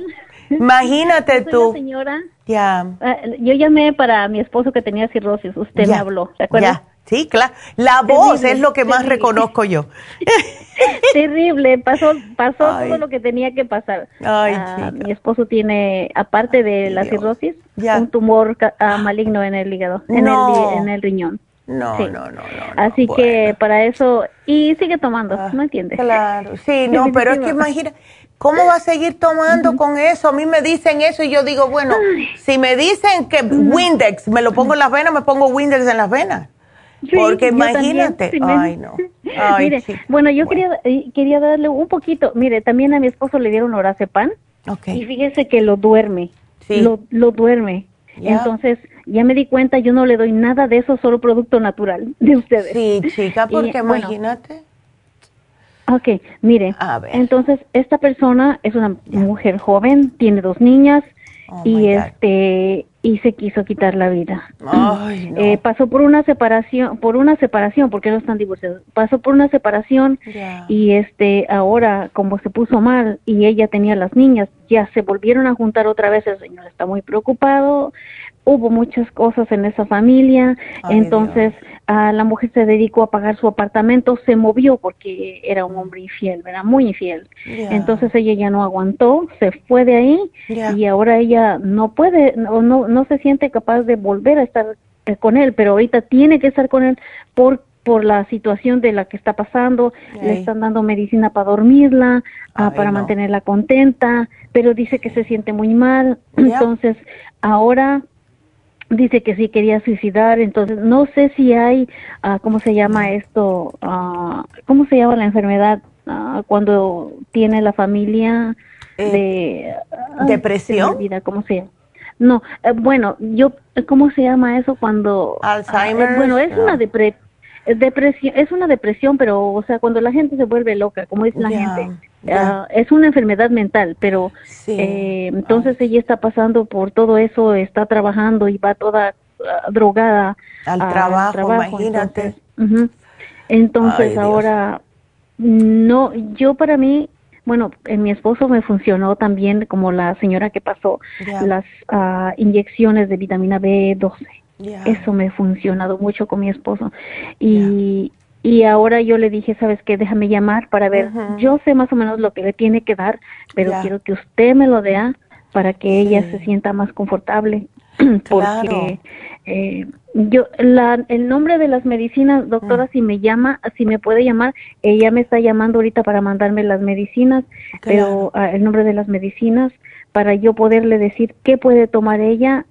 Imagínate <laughs> tú. señora. Ya. Ah, yo llamé para mi esposo que tenía cirrosis. Usted me habló, ¿de acuerdo? Sí, claro. La voz es lo que más reconozco yo. <laughs> terrible. Pasó, pasó todo lo que tenía que pasar. Ay, ah, mi esposo tiene, aparte de la cirrosis, un tumor ah, maligno en el hígado, en, el, en el riñón. No, no, no, no, Así que para eso, y sigue tomando, ah, ¿no entiendes? Claro, sí, no, pero es que imagina, ¿cómo va a seguir tomando con eso? A mí me dicen eso y yo digo, bueno, si me dicen que Windex, me lo pongo en las venas, me pongo Windex en las venas. Porque imagínate, ay no. <laughs> mire, bueno, yo quería eh, quería darle un poquito, mire, también a mi esposo le dieron oracepan okay. y fíjese que lo duerme, sí. lo, lo duerme. Entonces, ya me di cuenta, yo no le doy nada de eso, solo producto natural de ustedes. Sí, chica, porque imagínate. ok, mire, a ver. entonces esta persona es una mujer joven, tiene dos niñas oh y este y se quiso quitar la vida. eh, pasó por una separación, por una separación, porque no están divorciados. Pasó por una separación y este ahora como se puso mal y ella tenía las niñas, ya se volvieron a juntar otra vez. El señor está muy preocupado hubo muchas cosas en esa familia, entonces la mujer se dedicó a pagar su apartamento, se movió porque era un hombre infiel, era muy infiel. Entonces ella ya no aguantó, se fue de ahí y ahora ella no puede, no, no, no se siente capaz de volver a estar eh, con él, pero ahorita tiene que estar con él por por la situación de la que está pasando, le están dando medicina para dormirla, ah, para mantenerla contenta, pero dice que se siente muy mal, entonces ahora dice que sí quería suicidar, entonces no sé si hay, uh, ¿cómo se llama esto? Uh, ¿Cómo se llama la enfermedad uh, cuando tiene la familia eh, de depresión? Vida, ¿Cómo se llama? No, eh, bueno, yo, ¿cómo se llama eso cuando? Alzheimer. bueno, es una depresión depresión, es una depresión, pero, o sea, cuando la gente se vuelve loca, como dice la gente, Ah, es una enfermedad mental, pero eh, entonces ella está pasando por todo eso, está trabajando y va toda ah, drogada al trabajo, imagínate. Entonces, ahora no, yo para mí, bueno, en mi esposo me funcionó también como la señora que pasó las uh, inyecciones de vitamina B12. Eso me ha funcionado mucho con mi esposo. Y, y ahora yo le dije, ¿sabes qué? Déjame llamar para ver. Yo sé más o menos lo que le tiene que dar, pero quiero que usted me lo dé para que ella se sienta más confortable. <clears throat> porque eh, yo la, el nombre de las medicinas, doctora, mm. si me llama, si me puede llamar, ella me está llamando ahorita para mandarme las medicinas, pero ah, el nombre de las medicinas para yo poderle decir qué puede tomar ella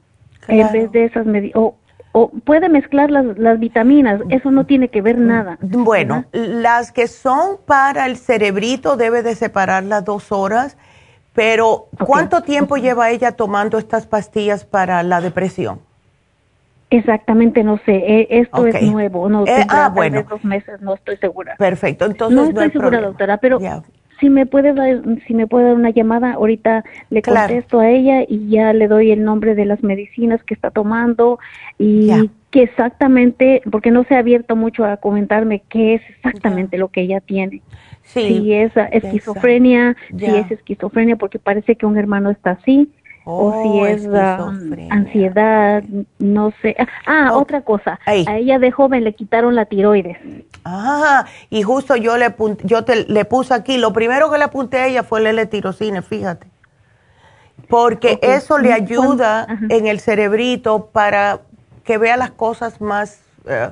en vez de esas medicinas o puede mezclar las, las, vitaminas, eso no tiene que ver nada. Bueno, las que son para el cerebrito debe de separarlas dos horas, pero ¿cuánto tiempo lleva ella tomando estas pastillas para la depresión? Exactamente, no sé, e, esto es nuevo, no, eh, ah, bueno. dos meses, no estoy segura. Perfecto, entonces no estoy segura, doctora, pero si me puede dar, si me puede dar una llamada, ahorita le contesto a ella y ya le doy el nombre de las medicinas que está tomando y que exactamente, porque no se ha abierto mucho a comentarme qué es exactamente lo que ella tiene. si es esquizofrenia, si es esquizofrenia porque parece que un hermano está así o si oh, es ansiedad, no sé. Ah, otra cosa, a ella de joven le quitaron la tiroides. Ah, y justo yo le yo te, le puse aquí, lo primero que le apunté a ella fue el L-tirocine, fíjate. Porque eso le ayuda en el cerebrito para que vea las cosas más, eh,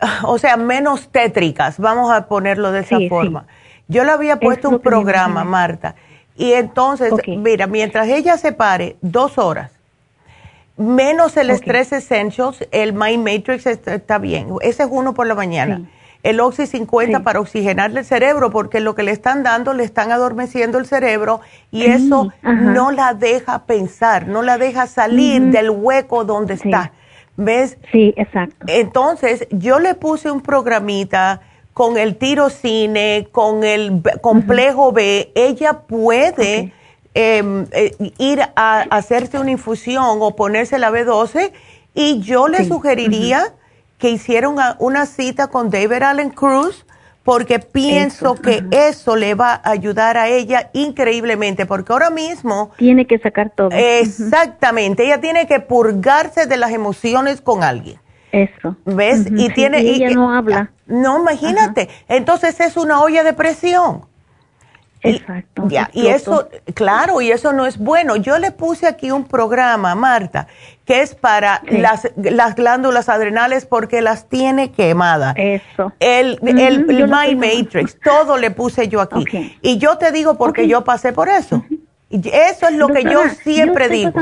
<laughs> o sea, menos tétricas, vamos a ponerlo de esa forma. Yo le había puesto un programa, Marta y entonces, mira, mientras ella se pare dos horas, menos el Stress Essentials, el Mind Matrix está, bien. Ese es uno por la mañana. El Oxy 50 para oxigenarle el cerebro, porque lo que le están dando le están adormeciendo el cerebro y eso no la deja pensar, no la deja salir del hueco donde está. ¿Ves? Sí, exacto. Entonces, yo le puse un programita con el tirocine, con el complejo B, ella puede em, eh, ir a, hacerse una infusión o ponerse la B12 y yo le sugeriría que hiciera una, cita con David Allen Cruz porque pienso que eso le va a ayudar a ella increíblemente, porque ahora mismo... Tiene que sacar todo. Exactamente, ella tiene que purgarse de las emociones con alguien. Eso. ¿Ves? Y tiene... Y ella no habla. No, imagínate. Entonces es una olla de presión. Exacto. Ya, y eso, claro, y eso no es bueno. Yo le puse aquí un programa, Marta, que es para las, las glándulas adrenales porque las tiene quemadas. Eso. El, el, My Matrix, todo le puse yo aquí. Y yo te digo porque yo pasé por eso. Y eso es lo que yo siempre digo.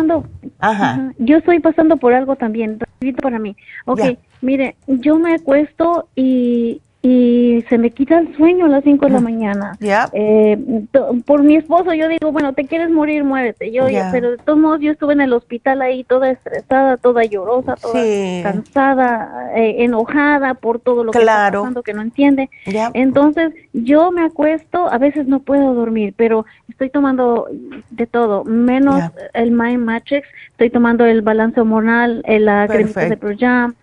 Ajá. Yo estoy pasando por algo también, para mí. Ok, mire, yo me acuesto y y se me quita el sueño a las 5 de la mañana. Eh, por mi esposo yo digo, bueno, te quieres morir, muérete. Yo ya, pero de todos modos yo estuve en el hospital ahí toda estresada, toda llorosa, toda cansada, eh, enojada por todo lo que está pasando que no entiende. Entonces, yo me acuesto, a veces no puedo dormir, pero estoy tomando de todo, menos el Mind Matrix, estoy tomando el balance hormonal, el, la cremita de Projam,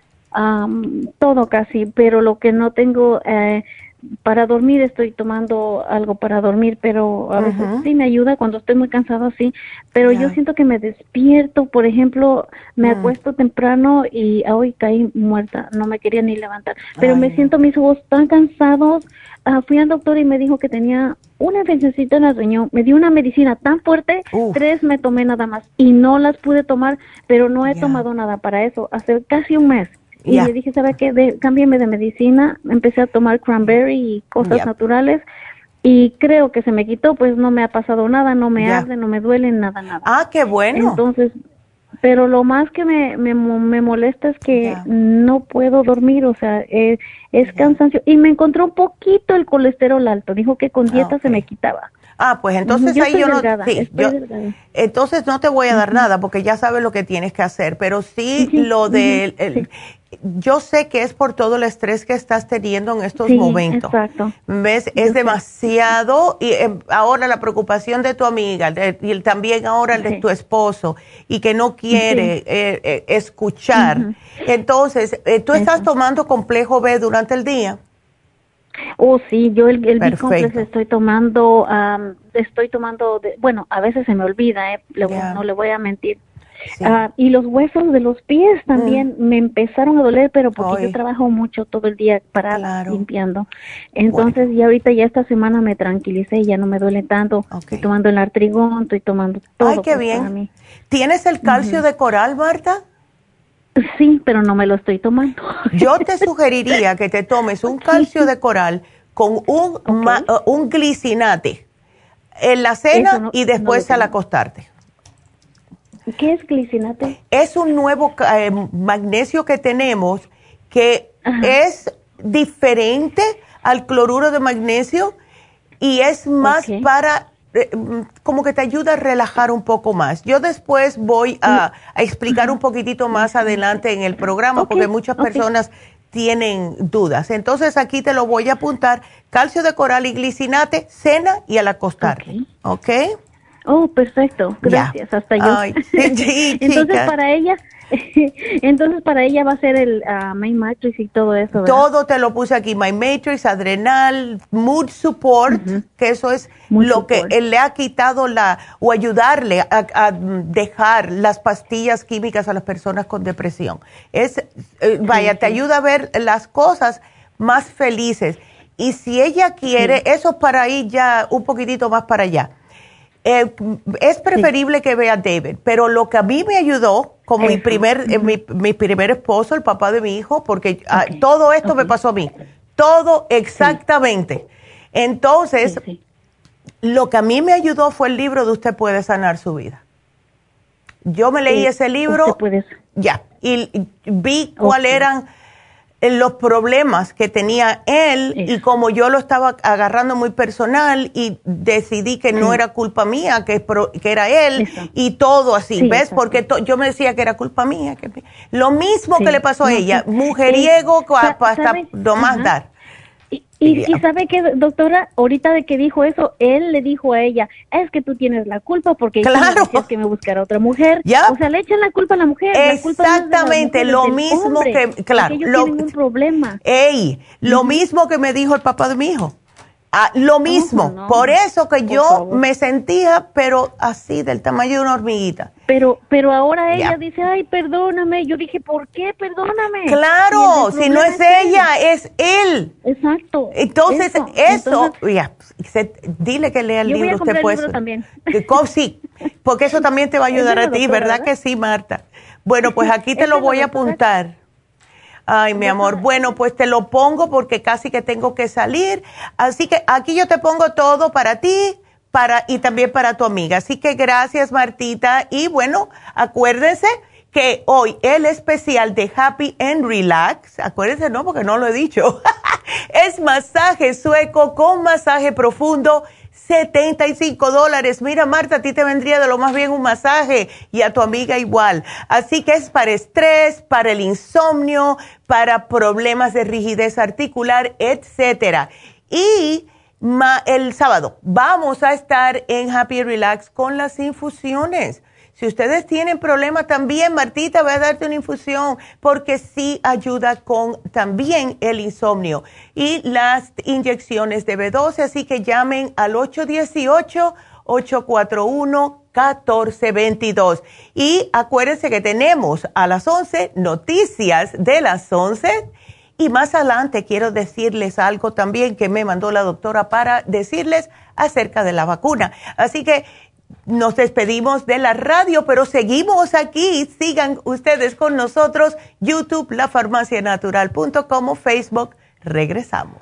todo casi, pero lo que no tengo eh, para dormir estoy tomando algo para dormir, pero a veces sí me ayuda cuando estoy muy cansado, sí, pero yo siento que me despierto, por ejemplo, me mm. acuesto temprano y hoy caí muerta, no me quería ni levantar, pero me siento mis ojos tan cansados, ah, fui al doctor y me dijo que tenía una infeccióncita en el riñón, me dio una medicina tan fuerte, tres me tomé nada más y no las pude tomar, pero no he tomado nada para eso, hace casi un mes. Y le dije, ¿sabe qué? De, cámbiame de medicina. Empecé a tomar cranberry y cosas naturales. Y creo que se me quitó, pues no me ha pasado nada, no me arde, no me duele, nada, nada. Ah, qué bueno. Entonces, pero lo más que me, me, me molesta es que no puedo dormir, o sea, es, es cansancio. Y me encontró un poquito el colesterol alto, dijo que con dieta se me quitaba. Ah, pues entonces ahí yo no, sí, entonces no te voy a dar nada porque ya sabes lo que tienes que hacer, pero sí, lo de, yo sé que es por todo el estrés que estás teniendo en estos momentos. Exacto. ¿Ves? Es demasiado y em, ahora la preocupación de tu amiga y también ahora el de tu esposo y que no quiere eh, eh, escuchar. Entonces, eh, ¿tú estás tomando complejo B durante el día? Oh, sí, yo el, el estoy tomando, estoy tomando, bueno, a veces se me olvida, eh, no le voy a mentir, Ah, y los huesos de los pies también mm. me empezaron a doler, pero porque yo trabajo mucho todo el día para limpiando. Entonces, ya ahorita, ya esta semana me tranquilicé y ya no me duele tanto. Estoy tomando el artrigón, estoy tomando todo. Ay, qué bien. ¿Tienes el calcio de coral, Marta? Sí, pero no me lo estoy tomando. <laughs> Yo te sugeriría que te tomes un calcio de coral con un, uh, un glicinate en la cena y después al acostarte. ¿Qué es glicinate? Es un nuevo eh, magnesio que tenemos que es diferente al cloruro de magnesio y es más para, eh, como que te ayuda a relajar un poco más. Yo después voy a, explicar un poquitito más adelante en el programa porque muchas personas tienen dudas. Entonces aquí te lo voy a apuntar, calcio de coral y glicinate, cena y al acostar. ¿Ok? Oh, perfecto. Gracias. Hasta yo. <laughs> Entonces para ella, <laughs> entonces para ella va a ser el uh, Main Matrix y todo eso. Todo te lo puse aquí, My Matrix, Adrenal, Mood Support, que eso es lo que le ha quitado la o ayudarle a, dejar las pastillas químicas a las personas con depresión. Es eh, vaya, te ayuda a ver las cosas más felices. Y si ella quiere, eso para ir ya un poquitito más para allá eh, es preferible que vea David, pero lo que a mí me ayudó, como mi primer, eh, mi, primer esposo, el papá de mi hijo, porque ah, todo esto me pasó a mí, todo exactamente. Entonces, lo que a mí me ayudó fue el libro de Usted puede sanar su vida. Yo me leí ese libro, ya, y, vi cuáles eran los problemas que tenía él y como yo lo estaba agarrando muy personal y decidí que no era culpa mía, que, que era él y todo así, ¿ves? Porque yo me decía que era culpa mía. Que, lo mismo que le pasó a ella, mujeriego hasta nomás dar. Y, sabe que, doctora, ahorita de que dijo eso, él le dijo a ella, es que tú tienes la culpa porque claro. me que me buscara otra mujer. O sea, le echan la culpa a la mujer. Exactamente, lo mismo que, claro. Tienen un problema. Ey, lo mismo que me dijo el papá de mi hijo. Ah, lo mismo, por eso que yo me sentía, pero así, del tamaño de una hormiguita. Pero, pero ahora ella dice, ay, perdóname. Yo dije, ¿por qué? Perdóname. Claro, si no es ella, es él. Exacto. Entonces, eso, ya, dile que lea el libro usted puede. también. Sí, porque eso también te va a <laughs> ayudar a ti, ¿verdad que sí, Marta? Bueno, pues aquí <laughs> te lo voy a apuntar. Ay, mi amor. Bueno, pues te lo pongo porque casi que tengo que salir. Así que aquí yo te pongo todo para ti para, y también para tu amiga. Así que gracias, Martita. Y bueno, acuérdense que hoy el especial de Happy and Relax, acuérdense, no, porque no lo he dicho, <laughs> es masaje sueco con masaje profundo 75 dólares. Mira, Marta, a ti te vendría de lo más bien un masaje y a tu amiga igual. Así que es para estrés, para el insomnio, para problemas de rigidez articular, etcétera. Y el sábado vamos a estar en Happy Relax con las infusiones. Si ustedes tienen problemas también, Martita va a darte una infusión porque sí ayuda con también el insomnio y las inyecciones de B12. Así que llamen al 818-841-1422. Y acuérdense que tenemos a las 11 noticias de las 11. Y más adelante quiero decirles algo también que me mandó la doctora para decirles acerca de la vacuna. Así que nos despedimos de la radio, pero seguimos aquí. Sigan ustedes con nosotros, YouTube, lafarmacianatural.com, Facebook. Regresamos.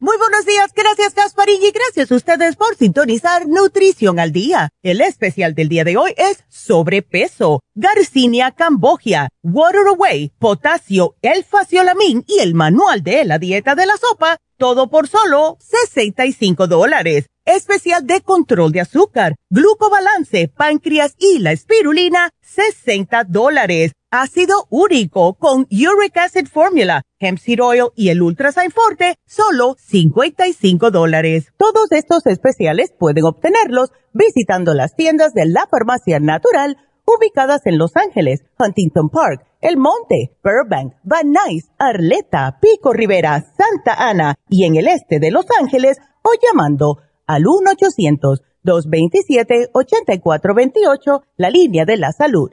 Muy buenos días, gracias Gasparín y gracias a ustedes por sintonizar Nutrición al Día. El especial del día de hoy es sobrepeso, Garcinia cambogia, Water Away, potasio, el faciolamin y el manual de la dieta de la sopa todo por solo 65 dólares. Especial de control de azúcar, glucobalance, páncreas y la espirulina, 60 dólares. Ácido úrico con Uric Acid Formula, Hemp Seed Oil y el Ultrasign Forte, solo 55 dólares. Todos estos especiales pueden obtenerlos visitando las tiendas de la farmacia natural ubicadas en Los Ángeles, Huntington Park, El Monte, Burbank, Van Nuys, Arleta, Pico Rivera, Santa Ana y en el este de Los Ángeles o llamando al 1-800-227-8428, la línea de la salud.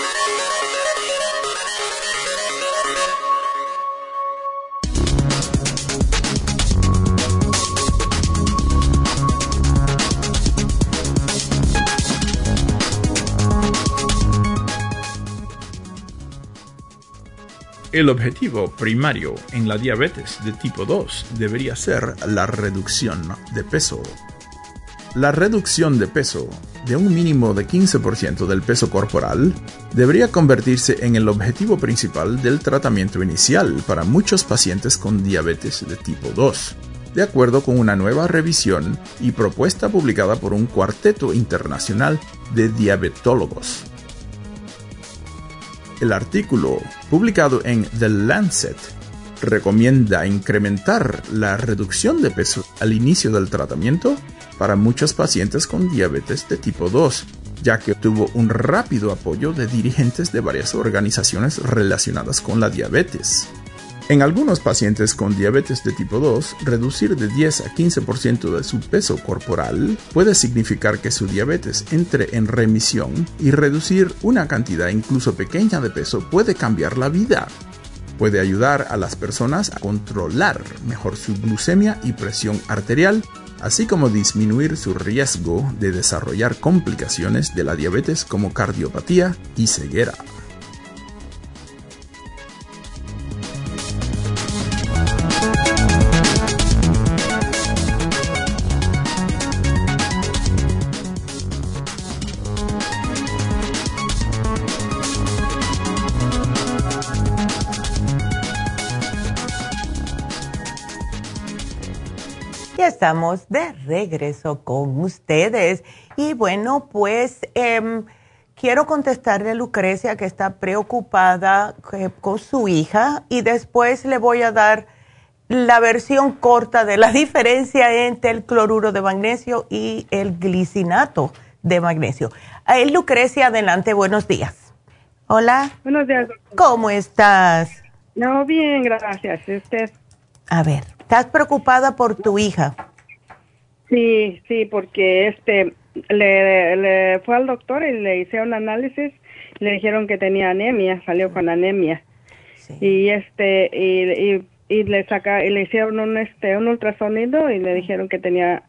El objetivo primario en la diabetes de tipo 2 debería ser la reducción de peso. La reducción de peso de un mínimo de 15% del peso corporal debería convertirse en el objetivo principal del tratamiento inicial para muchos pacientes con diabetes de tipo 2, de acuerdo con una nueva revisión y propuesta publicada por un cuarteto internacional de diabetólogos. El artículo, publicado en The Lancet, recomienda incrementar la reducción de peso al inicio del tratamiento para muchos pacientes con diabetes de tipo 2, ya que tuvo un rápido apoyo de dirigentes de varias organizaciones relacionadas con la diabetes. En algunos pacientes con diabetes de tipo 2, reducir de 10 a 15% de su peso corporal puede significar que su diabetes entre en remisión y reducir una cantidad incluso pequeña de peso puede cambiar la vida. Puede ayudar a las personas a controlar mejor su glucemia y presión arterial, así como disminuir su riesgo de desarrollar complicaciones de la diabetes como cardiopatía y ceguera. Estamos de regreso con ustedes. Y bueno, pues em, quiero contestarle a Lucrecia que está preocupada eh, con su hija y después le voy a dar la versión corta de la <laughs> diferencia entre el cloruro de magnesio y el glicinato de magnesio. Eh, Lucrecia, adelante, buenos días. Hola. Buenos días. ¿Cómo estás? No, bien, gracias. Usted. A ver, ¿estás preocupada por tu hija? Sí, sí, porque este le, le fue al doctor y le hicieron un análisis, le dijeron que tenía anemia, salió con anemia. Y este y, y, le saca y le hicieron un este un ultrasonido y le dijeron que tenía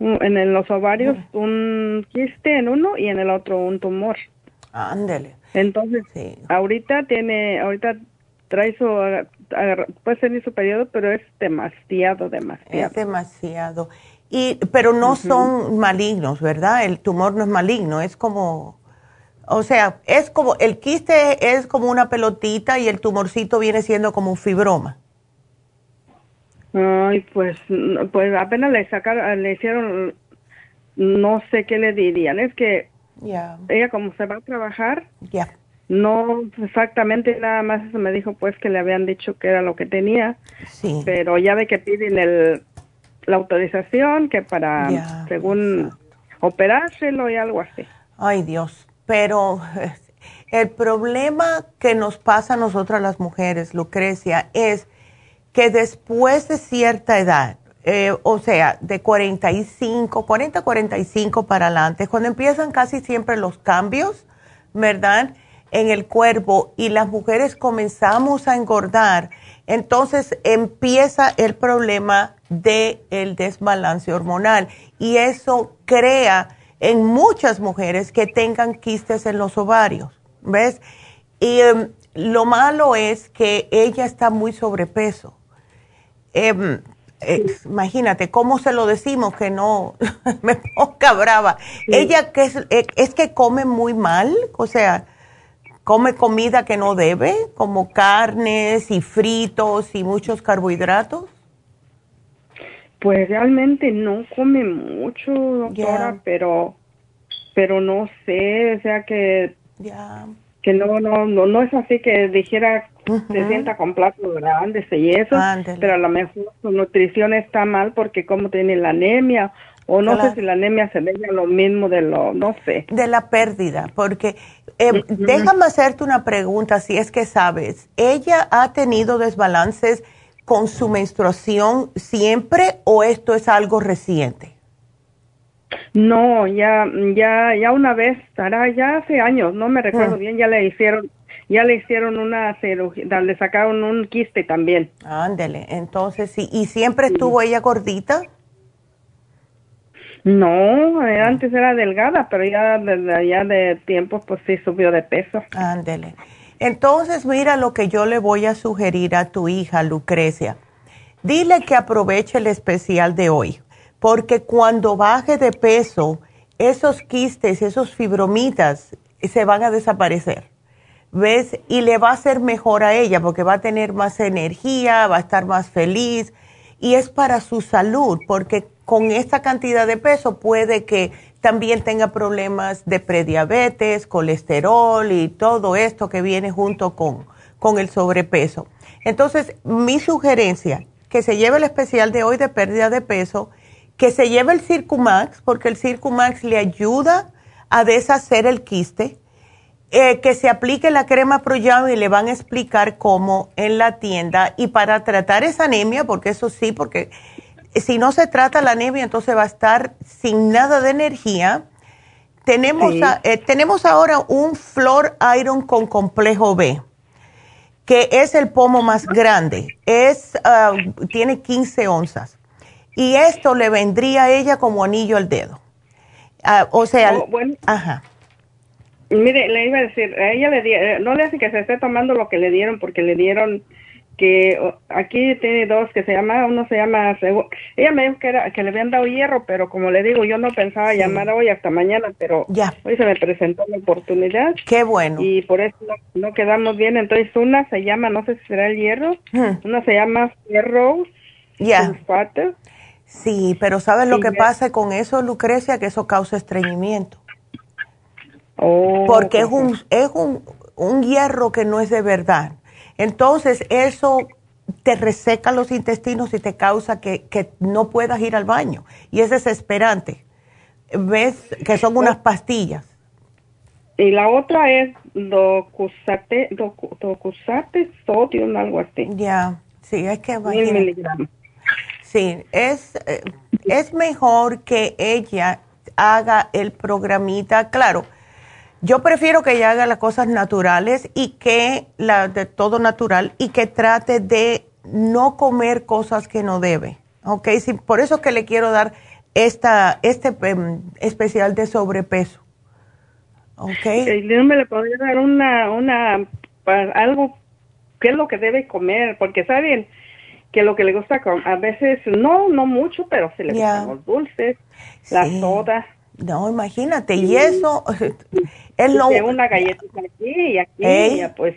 en los ovarios un quiste en uno y en el otro un tumor. Ándele. Entonces, ahorita tiene ahorita trae su puede ser su periodo, pero es demasiado demasiado. Es demasiado. Y, pero no son malignos, ¿verdad? El tumor no es maligno, es como, o sea, es como, el quiste es como una pelotita y el tumorcito viene siendo como un fibroma. Ay, pues, pues apenas le sacaron, le hicieron, no sé qué le dirían, es que ella como se va a trabajar, ya no exactamente nada más me dijo pues que le habían dicho que era lo que tenía, sí. pero ya ve que piden el la autorización que para, según, operárselo y algo así. Ay Dios, pero el problema que nos pasa a nosotras las mujeres, Lucrecia, es que después de cierta edad, eh, o sea, de 45, 40, 45 para adelante, cuando empiezan casi siempre los cambios, ¿verdad? En el cuerpo y las mujeres comenzamos a engordar, entonces empieza el problema del el desbalance hormonal y eso crea en muchas mujeres que tengan quistes en los ovarios, ¿ves? Y em, lo malo es que ella está muy sobrepeso. Em, imagínate, ¿cómo se lo decimos que no <laughs> me ponga brava? Ella que es, eh, es que come muy mal, o sea, come comida que no debe, como carnes y fritos y muchos carbohidratos? Pues realmente no come mucho, doctora, pero pero no sé, o sea que que no no no no es así que dijera se sienta con platos grandes y eso, pero a lo mejor su nutrición está mal porque como tiene la anemia o no sé si la anemia se a lo mismo de lo, no sé. De la pérdida, porque eh, déjame hacerte una pregunta, si es que sabes, ¿ella ha tenido desbalances con su menstruación siempre o esto es algo reciente? No, ya, ya, ya una vez, ya hace años, no me recuerdo bien, ya le hicieron, ya le hicieron una cirugía, le sacaron un quiste también. Ándele, entonces sí, ¿y siempre estuvo ella gordita? No, eh, antes era delgada, pero ya desde allá de tiempo pues sí subió de peso. Ándele. Entonces, mira lo que yo le voy a sugerir a tu hija, Lucrecia. Dile que aproveche el especial de hoy, porque cuando baje de peso, esos quistes, esos fibromitas se van a desaparecer. ¿Ves? Y le va a ser mejor a ella porque va a tener más energía, va a estar más feliz y es para su salud, porque con esta cantidad de peso puede que también tenga problemas de prediabetes, colesterol y todo esto que viene junto con, con el sobrepeso. Entonces, mi sugerencia, que se lleve el especial de hoy de pérdida de peso, que se lleve el Circumax, porque el Circumax le ayuda a deshacer el quiste, eh, que se aplique la crema Proyam y le van a explicar cómo en la tienda. Y para tratar esa anemia, porque eso sí, porque si no se trata la anemia, entonces va a estar sin nada de energía. Tenemos, eh, tenemos ahora un Flor Iron con complejo B, que es el pomo más grande. Es, ah, tiene 15 onzas. Y esto le vendría a ella como anillo al dedo. Ah, o sea, oh, ajá. Mire, le iba a decir, a ella le eh, no le hace que se esté tomando lo que le dieron porque le dieron que aquí tiene dos que se llama, uno se llama, ella me dijo que, era, que le habían dado hierro, pero como le digo, yo no pensaba llamar hoy hasta mañana, pero ya. hoy se me presentó la oportunidad. Qué bueno. Y por eso no, quedamos bien, entonces una se llama, no sé si será el hierro, hmm. una se llama Ferro Ya. Sí, pero ¿sabes lo que pasa con eso, Lucrecia? Que eso causa estreñimiento. Oh, Porque es un, es un, un hierro que no es de verdad. Entonces, eso te reseca los intestinos y te causa que, no puedas ir al baño. Y es desesperante. ¿ves? Que son unas pastillas. Y la otra es docusate, docusate sodium, algo así. Ya, sí, es que... Sí, es, eh, es mejor que ella haga el programita, claro. Yo prefiero que ella haga las cosas naturales y que la de todo natural y que trate de no comer cosas que no debe. ¿Ok? Sí, por eso es que le quiero dar esta, este em, especial de sobrepeso. ¿Ok? ¿No me le podría dar una, una, algo, qué es lo que debe comer? Porque saben que lo que le gusta, a veces, no, no mucho, pero se le gustan los dulces, las sodas. No, imagínate, y eso <laughs> es lo... Una galletita aquí y aquí, pues...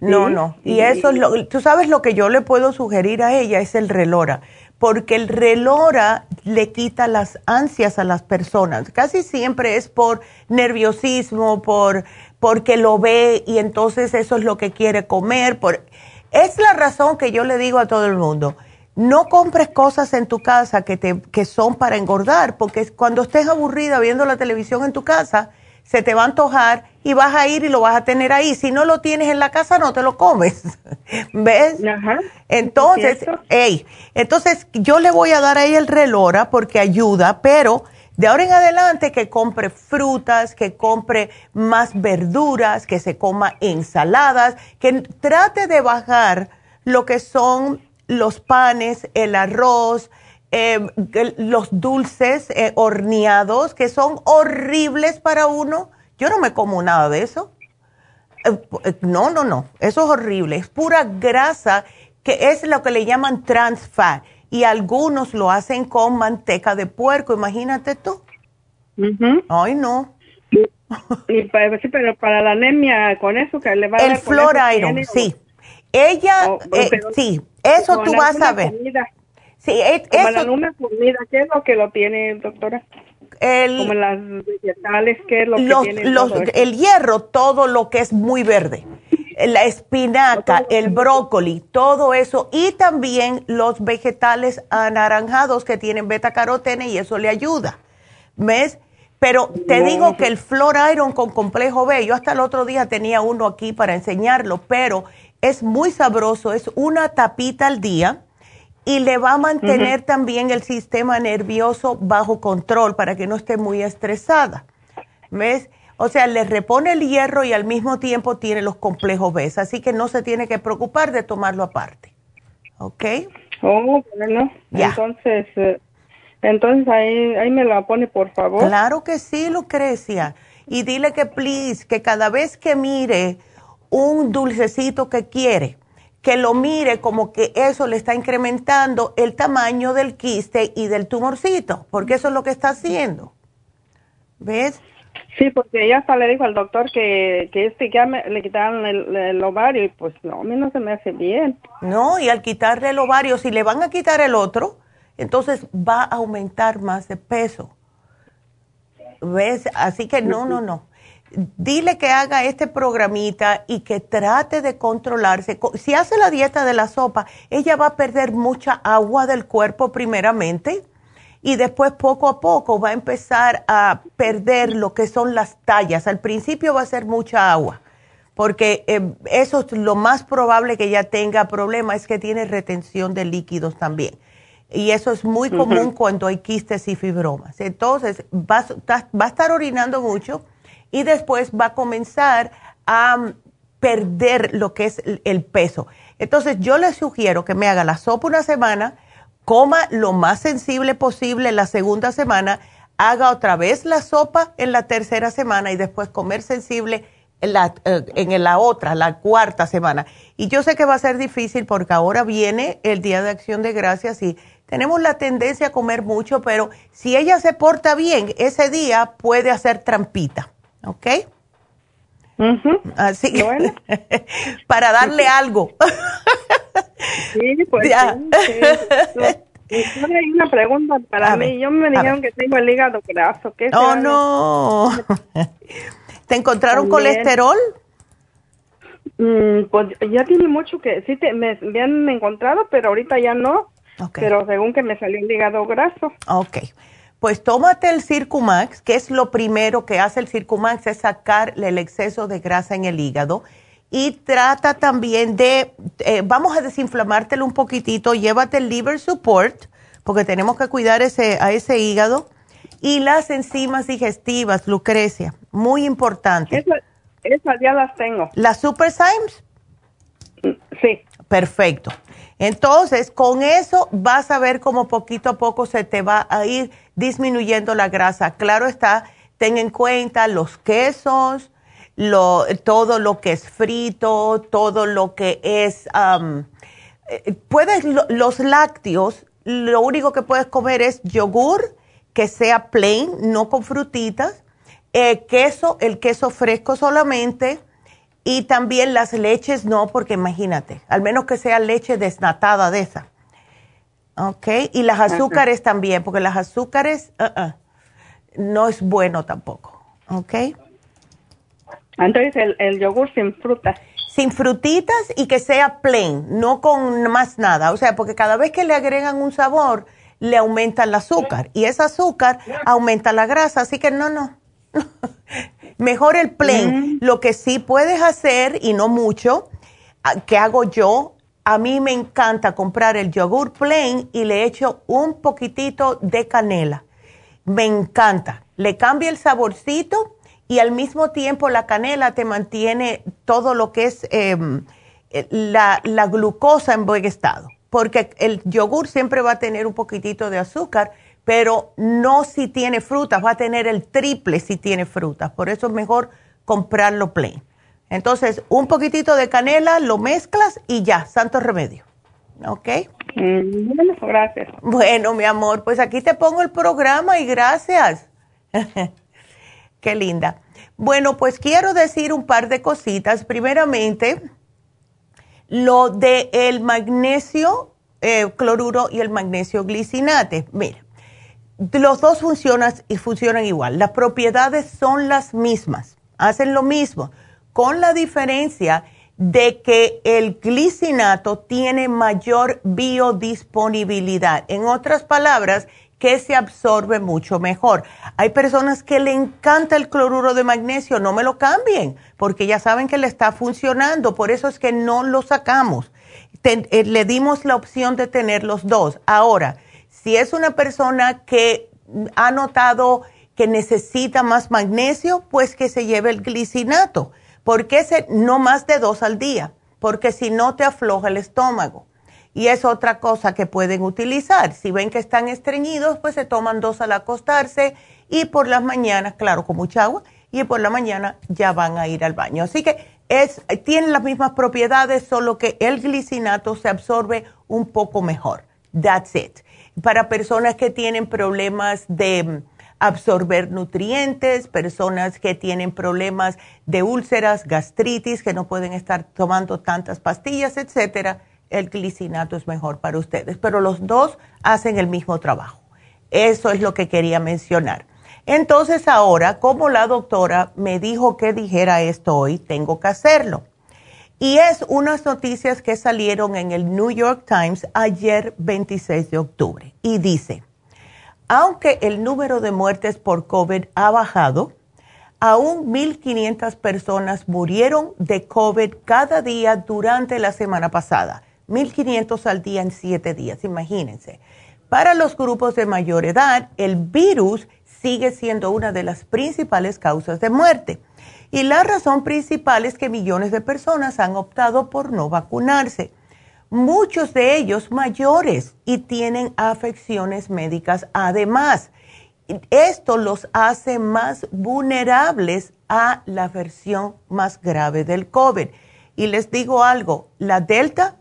No, no, y eso es lo... Tú sabes lo que yo le puedo sugerir a ella es el relora, porque el relora le quita las ansias a las personas. Casi siempre es por nerviosismo, por porque lo ve y entonces eso es lo que quiere comer. Por, es la razón que yo le digo a todo el mundo no compres cosas en tu casa que, te, que son para engordar, porque cuando estés aburrida viendo la televisión en tu casa, se te va a antojar y vas a ir y lo vas a tener ahí. Si no lo tienes en la casa, no te lo comes. <laughs> ¿Ves? Entonces, hey, entonces yo le voy a dar ahí el relora porque ayuda, pero de ahora en adelante que compre frutas, que compre más verduras, que se coma ensaladas, que trate de bajar lo que son los panes, el arroz, eh, los dulces eh, horneados, que son horribles para uno. Yo no me como nada de eso. Eh, no, no, no, eso es horrible. Es pura grasa que es lo que le llaman trans fat. Y algunos lo hacen con manteca de puerco, imagínate tú. Ay, no. Y para, pero para la anemia, con eso que le va a El flor iron, sí. Ella, oh, sí, eso tú vas a ver. Sí, es, Como eso. La comida, ¿qué es lo que lo tiene, doctora? El, Como las vegetales, ¿qué es lo que tiene? Los, el hierro, todo lo que es muy verde. La espinaca, el brócoli, todo eso. Y también los vegetales anaranjados que tienen beta carotene y eso le ayuda. ¿Ves? Pero te digo que el Flor Iron con complejo B, yo hasta el otro día tenía uno aquí para enseñarlo, pero es muy sabroso, es una tapita al día y le va a mantener también el sistema nervioso bajo control para que no esté muy estresada. ¿Ves? O sea, le repone el hierro y al mismo tiempo tiene los complejos B, así que no se tiene que preocupar de tomarlo aparte. ¿Ok? Oh, bueno, entonces, eh, entonces ahí, ahí me la pone, por favor. Claro que sí, Lucrecia. Y dile que, please, que cada vez que mire un dulcecito que quiere, que lo mire como que eso le está incrementando el tamaño del quiste y del tumorcito, porque eso es lo que está haciendo. ¿Ves? Sí, porque ella hasta le dijo al doctor que, que este ya le quitaron el, ovario y pues no, a mí no se me hace bien. No, y al quitarle el ovario, si le van a quitar el otro, entonces va a aumentar más de peso. ¿Ves? Así que no, no, no dile que haga este programita y que trate de controlarse. Si hace la dieta de la sopa, ella va a perder mucha agua del cuerpo primeramente y después poco a poco va a empezar a perder lo que son las tallas. Al principio va a ser mucha agua, porque eh, eso es lo más probable que ella tenga problema, es que tiene retención de líquidos también. Y eso es muy común cuando hay quistes y fibromas. Entonces, va, va a estar orinando mucho y después va a comenzar a mm, perder lo que es el peso. Entonces yo le sugiero que me haga la sopa una semana, coma lo más sensible posible la segunda semana, haga otra vez la sopa en la tercera semana y después comer sensible en la, eh, en la otra, la cuarta semana. Y yo sé que va a ser difícil porque ahora viene el Día de Acción de Gracias y tenemos la tendencia a comer mucho, pero si ella se porta bien, ese día puede hacer trampita. ¿Ok? Así que, <laughs> para darle algo. sí, pues ya. hay una pregunta para mí. Yo me dijeron que tengo el hígado graso. ¿Qué oh, no. <laughs> ¿Te encontraron colesterol? Mm, pues ya tiene mucho que, sí, te, me, me, han encontrado, pero ahorita ya no. Pero según que me salió el hígado graso. Ok. Pues tómate el Circumax, que es lo primero que hace el Circumax, es sacar el exceso de grasa en el hígado. Y trata también de, eh, vamos a desinflamártelo un poquitito, llévate el liver support, porque tenemos que cuidar ese, a ese hígado. Y las enzimas digestivas, Lucrecia, muy importante. Esas ya las tengo. ¿Las Super Symes? Sí. Perfecto. Entonces, con eso vas a ver cómo poquito a poco se te va a ir disminuyendo la grasa. Claro está, ten en cuenta los quesos, todo lo que es frito, todo lo que es, eh, puedes, los lácteos, lo único que puedes comer es yogur que sea plain, no con frutitas, eh, queso, el queso fresco solamente, y también las leches no, porque imagínate, al menos que sea leche desnatada de esa. ¿Ok? Y las azúcares también, porque las azúcares uh-uh, no es bueno tampoco. ¿Ok? Entonces el, el yogur sin frutas. Sin frutitas y que sea plain, no con más nada. O sea, porque cada vez que le agregan un sabor, le aumenta el azúcar. Y ese azúcar aumenta la grasa. Así que no, no. <laughs> Mejor el plain. Mm. Lo que sí puedes hacer, y no mucho, ah, que hago yo, a mí me encanta comprar el yogur plain y le echo un poquitito de canela. Me encanta. Le cambia el saborcito y al mismo tiempo la canela te mantiene todo lo que es em, la, la glucosa en buen estado. Porque el yogur siempre va a tener un poquitito de azúcar pero no si tiene frutas, va a tener el triple si tiene frutas. Por eso es mejor comprarlo plain. Entonces, un poquitito de canela, lo mezclas y ya, santo remedio. ¿Ok? Mm, gracias. Bueno, mi amor, pues aquí te pongo el programa y gracias. <laughs> Qué linda. Bueno, pues quiero decir un par de cositas. Primeramente, lo de el magnesio eh, cloruro y el magnesio glicinate. Mira, los dos funcionan y funcionan igual. Las propiedades son las mismas, hacen lo mismo, con la diferencia de que el glicinato tiene mayor biodisponibilidad. En otras palabras, que se absorbe mucho mejor. Hay personas que le encanta el cloruro de magnesio, no me lo cambien, porque ya saben que le está funcionando, por eso es que no lo sacamos. Eh, le dimos la opción de tener los dos. Ahora, si es una persona que ha notado que necesita más magnesio, pues que se lleve el glicinato. porque qué no más de dos al día? Porque si no te afloja el estómago. Y es otra cosa que pueden utilizar. Si ven que están estreñidos, pues se toman dos al acostarse y por las mañanas, claro, con mucha agua, y por la mañana ya van a ir al baño. Así que es, tienen las mismas propiedades, solo que el glicinato se absorbe un poco mejor. That's it para personas que tienen problemas de mm, absorber nutrientes, personas que tienen problemas de úlceras, gastritis, que no pueden estar tomando tantas pastillas, etcétera, el glicinato es mejor para ustedes. Pero los dos hacen el mismo trabajo. Eso es lo que quería mencionar. Entonces ahora, como la doctora me dijo que dijera esto hoy, tengo que hacerlo. Y es unas noticias que salieron en el New York Times ayer 26 de octubre. Y dice, aunque el número de muertes por COVID ha bajado, aún 1.500 personas murieron de COVID cada día durante la semana pasada. 1.500 al día en siete días, imagínense. Para los grupos de mayor edad, el virus sigue siendo una de las principales causas de muerte. Y la razón principal es que millones de personas han optado por no vacunarse. Muchos de ellos mayores y tienen afecciones médicas además. Esto los hace más vulnerables a la versión más grave del COVID. Y les digo algo, la delta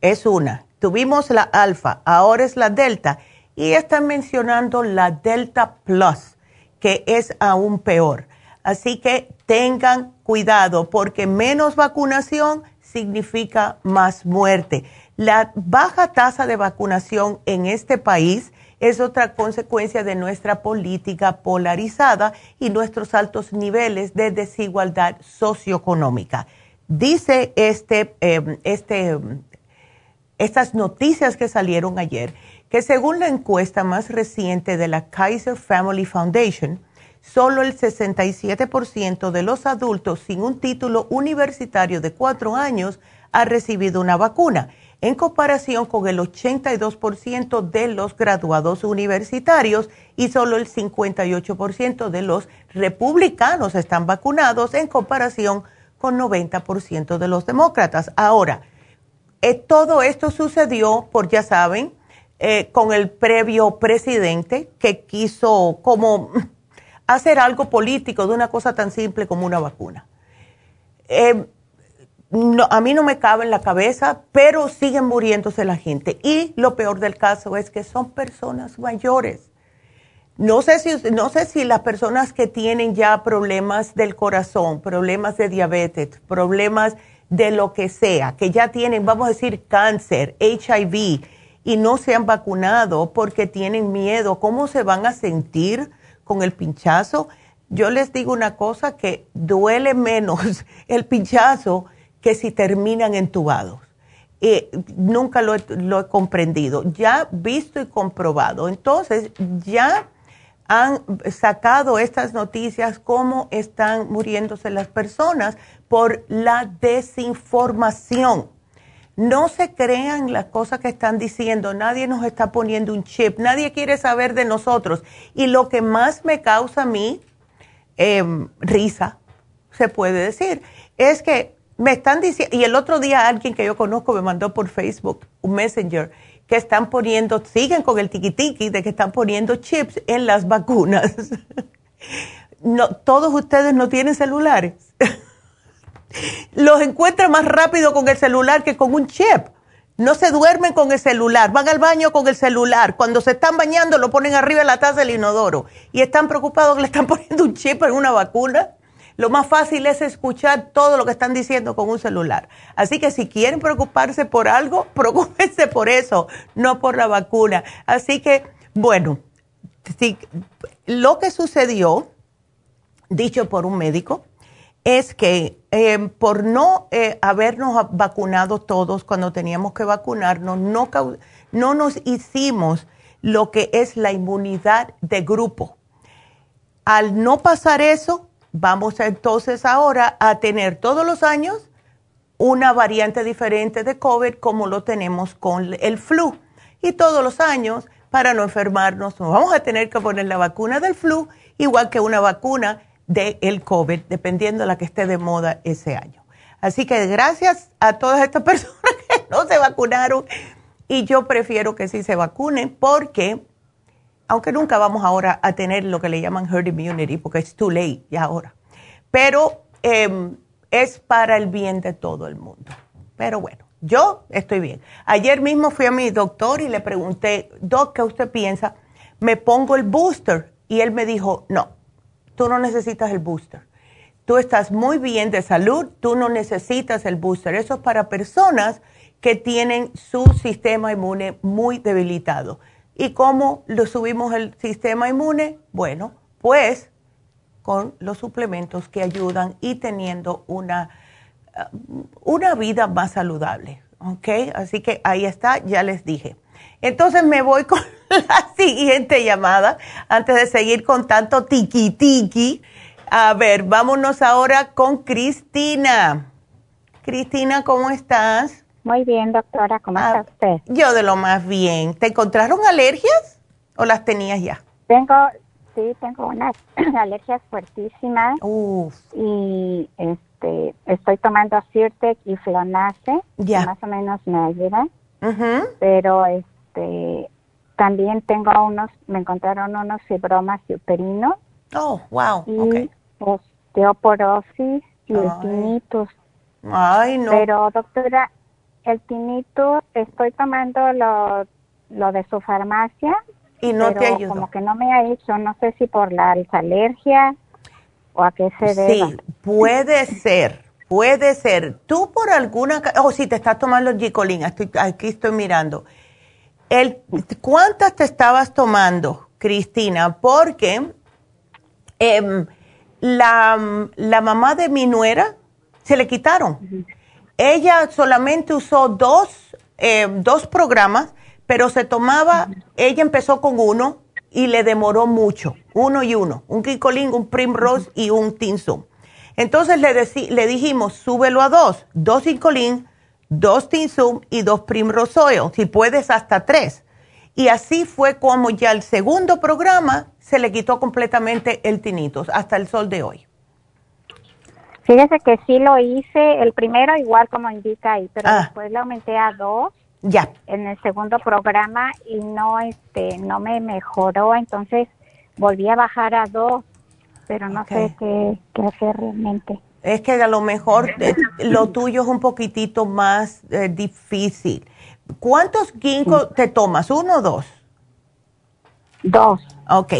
es una. Tuvimos la alfa, ahora es la delta. Y están mencionando la delta plus, que es aún peor. Así que tengan cuidado porque menos vacunación significa más muerte. La baja tasa de vacunación en este país es otra consecuencia de nuestra política polarizada y nuestros altos niveles de desigualdad socioeconómica. Dice este, em, este, estas noticias que salieron ayer que según la encuesta más reciente de la Kaiser Family Foundation, solo el 67% de los adultos sin un título universitario de cuatro años ha recibido una vacuna, en comparación con el 82% de los graduados universitarios y solo el 58% de los republicanos están vacunados en comparación con 90% de los demócratas. Ahora, eh, todo esto sucedió, por ya saben, eh, con el previo presidente que quiso como hacer algo político de una cosa tan simple como una vacuna. Eh, a mí no me cabe en la cabeza, pero siguen muriéndose la gente. Y lo peor del caso es que son personas mayores. No sé si, no sé si las personas que tienen ya problemas del corazón, problemas de diabetes, problemas de lo que sea, que ya tienen, vamos a decir, cáncer, HIV y no se han vacunado porque tienen miedo, ¿cómo se van a sentir con el pinchazo? Yo les digo una cosa que duele menos <laughs> el pinchazo que si terminan entubados. Eh, nunca lo he, comprendido, ya visto y comprobado. Entonces, ya han sacado estas noticias, cómo están muriéndose las personas por la desinformación. No se crean las cosas que están diciendo, nadie nos está poniendo un chip, nadie quiere saber de nosotros. Y lo que más me causa a mí em, risa, se puede decir, es que me están diciendo, y el otro día alguien que yo conozco me mandó por Facebook un messenger que están poniendo, siguen con el tiki de que están poniendo chips en las vacunas. <laughs> no, todos ustedes no tienen celulares. <laughs> Los encuentran más rápido con el celular que con un chip. No se duermen con el celular, van al baño con el celular. Cuando se están bañando lo ponen arriba de la taza del inodoro y están preocupados que le están <laughs> poniendo un chip en una vacuna. Lo más fácil es escuchar todo lo que están diciendo con un celular. Así que si quieren preocuparse por algo, <laughs> preocúpense por eso, no por la vacuna. Así que, bueno, lo que sucedió, dicho por un médico, es que eh, por no eh, habernos vacunado todos cuando teníamos que vacunarnos, no, no nos hicimos lo que es la inmunidad de grupo. Al no pasar eso, Vamos entonces ahora a tener todos los años una variante diferente de COVID como lo tenemos con el flu. Y todos los años, para no enfermarnos, vamos a tener que poner la vacuna del flu, igual que una vacuna del COVID, dependiendo de la que esté de moda ese año. Así que gracias a todas estas <laughs> personas que no se vacunaron y yo prefiero que sí se vacunen porque aunque nunca vamos ahora a tener lo que le llaman herd immunity, porque es too late ya ahora. Pero em, es para el bien de todo el mundo. Pero bueno, yo estoy bien. Ayer mismo fui a mi doctor y le pregunté, Doc, ¿qué usted piensa? Me pongo el booster. Y él me dijo, no, tú no necesitas el booster. Tú estás muy bien de salud, tú no necesitas el booster. Eso es para personas que tienen su sistema inmune muy debilitado. ¿Y cómo lo subimos el sistema inmune? Bueno, pues con los suplementos que ayudan y teniendo una, uh, una vida más saludable. ¿Ok? Así que ahí está, ya les dije. Entonces me voy con <laughs> la siguiente llamada antes de seguir con tanto tiki tiki. A ver, vámonos ahora con Cristina. Cristina, ¿cómo estás? Muy bien, doctora, ¿cómo está ah, usted? Yo de lo más bien. ¿Te encontraron alergias o las tenías ya? Tengo, sí, tengo unas <clears throat> alergias fuertísimas. Uf. Y este, estoy tomando Sirtec y Flonace, ya. más o menos me ayudan. Pero este, también tengo unos, me encontraron unos fibromas uterinos. Oh, wow, y osteoporosis y el tinnitus. Ay, no. Pero doctora, el tinito, estoy tomando lo, lo de su farmacia. Y no te ayuda. Como que no me ha hecho, no sé si por la alergia o a qué se debe. Sí, puede ser, puede ser. Tú por alguna, o oh, si te estás tomando el gicolín, estoy, aquí estoy mirando. El, ¿Cuántas te estabas tomando, Cristina? Porque em, la, la mamá de mi nuera se le quitaron. Ella solamente usó dos, eh, dos programas, pero se tomaba, ella empezó con uno y le demoró mucho, uno y uno, un Ginkgo un Primrose y un Tinsum. Entonces le, le dijimos, súbelo a dos, dos Ginkgo dos Tinsum y dos Primrose Oil, si puedes hasta tres. Y así fue como ya el segundo programa se le quitó completamente el tinitos hasta el sol de hoy. Fíjese que sí lo hice, el primero igual como indica ahí, pero ah. después le aumenté a dos. Ya. En el segundo programa y no este no me mejoró, entonces volví a bajar a dos, pero no sé qué, hacer realmente. Es que a lo mejor eh, <laughs> lo tuyo es un poquitito más eh, difícil. ¿Cuántos ginkgo te tomas? ¿Uno o dos? Dos. Ok.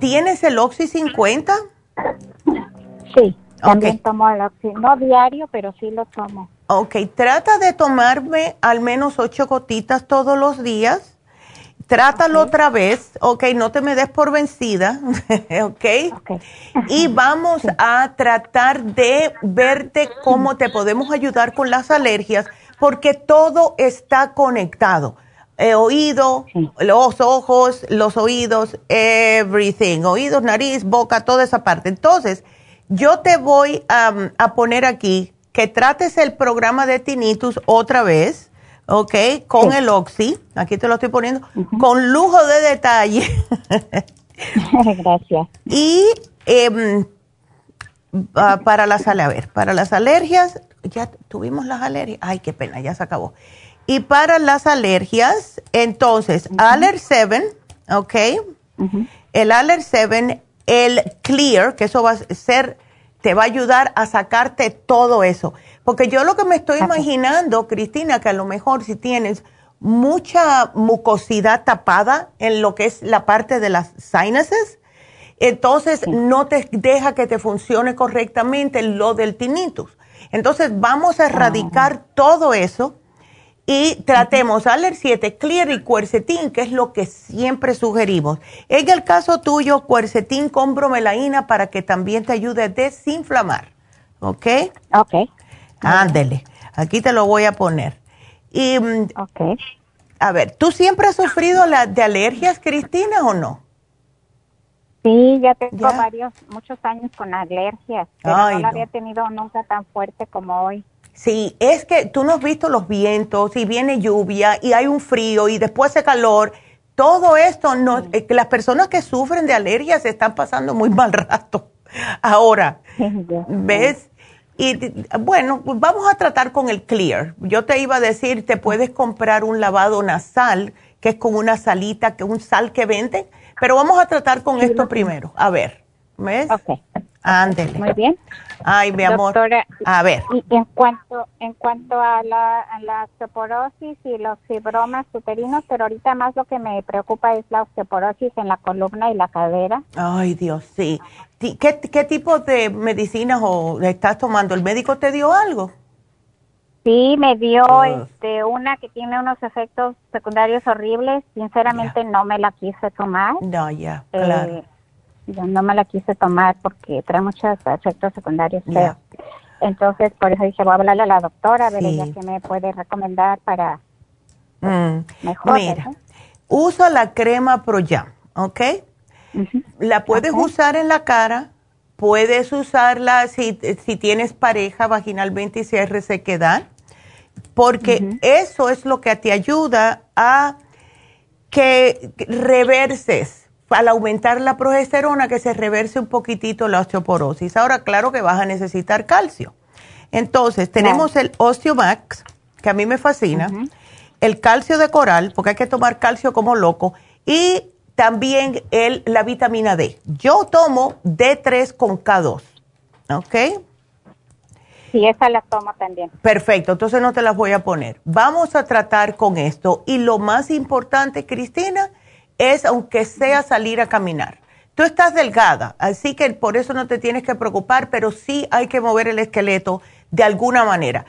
¿Tienes el Oxy 50? Sí. También tomo el Oxy. No diario, pero sí lo tomo. Ok. Trata de tomarme al menos ocho gotitas todos los días. Trátalo otra vez, ok, no te me des por vencida, <laughs> ok. Y <laughs> vamos a tratar de verte cómo te podemos ayudar con las alergias, porque todo está conectado. El oído, los ojos, los oídos, everything, oídos, nariz, boca, toda esa parte. Entonces, yo te voy a poner aquí que trates el programa de tinnitus otra vez, ¿ok? Con el Oxy, aquí te lo estoy poniendo, con lujo de detalle. <laughs> Gracias. Y em, para las, a ver, para las alergias, ya tuvimos las alergias. Ay, qué pena, ya se acabó. Y para las alergias, entonces, Aller 7, ¿ok? El Aller 7, el Clear, que eso va a ser, te va a ayudar a sacarte todo eso. Porque yo lo que me estoy imaginando, Cristina, que a lo mejor si tienes mucha mucosidad tapada en lo que es la parte de las sinuses, entonces no te deja que te funcione correctamente lo del tinnitus. Entonces vamos a erradicar todo eso y tratemos Aller 7, Clear y Cuercetín, que es lo que siempre sugerimos. En el caso tuyo, Cuercetín con bromelaína para que también te ayude a desinflamar. ¿Ok? Ok. Ándele. Aquí te lo voy a poner. Y, mm. A ver, ¿tú siempre has sufrido la, de alergias, Cristina, o no? Sí, ya tengo varios, muchos años con alergias, pero no la había tenido nunca tan fuerte como hoy. Sí, es que tú no has visto los vientos y viene lluvia y hay un frío y después hace calor. Todo esto, no, eh, las personas que sufren de alergias están pasando muy mal rato. <laughs> Ahora, <laughs> ¿ves? Y bueno, pues vamos a tratar con el clear. Yo te iba a decir, te puedes comprar un lavado nasal, que es con una salita, que un sal que venden, pero vamos a tratar con esto primero. A ver, ¿ves? Ok. Ándele. Muy bien. Ay, mi amor. a ver. Y en cuanto en cuanto a la, a osteoporosis y los fibromas uterinos, pero ahorita más lo que me preocupa es la osteoporosis en la columna y la cadera. Ay, Dios, sí. ¿Qué, qué tipo de medicinas o estás tomando? ¿El médico te dio algo? Sí, me dio este una que tiene unos efectos secundarios horribles. Sinceramente no me la quise tomar. No, ya, claro. Eh, yo no me la quise tomar porque trae muchos efectos secundarios Entonces, por eso dije, voy a hablarle a la doctora, a ver ella qué me puede recomendar para mm. mejor. Mira, usa la crema ProYam, ¿ok? La puedes usar en la cara, puedes usarla si, si tienes pareja vaginalmente y si hay resequedad, porque eso es lo que te ayuda a que reverses al aumentar la progesterona que se reverse un poquitito la osteoporosis. Ahora, claro que vas a necesitar calcio. Entonces, tenemos el Osteomax, que a mí me fascina, el calcio de coral, porque hay que tomar calcio como loco, y también el, la vitamina D. Yo tomo D3 con K2, ¿ok? Sí, esa la tomo también. Perfecto, entonces no te las voy a poner. Vamos a tratar con esto. Y lo más importante, Cristina, es aunque sea salir a caminar. Tú estás delgada, así que por eso no te tienes que preocupar, pero sí hay que mover el esqueleto de alguna manera.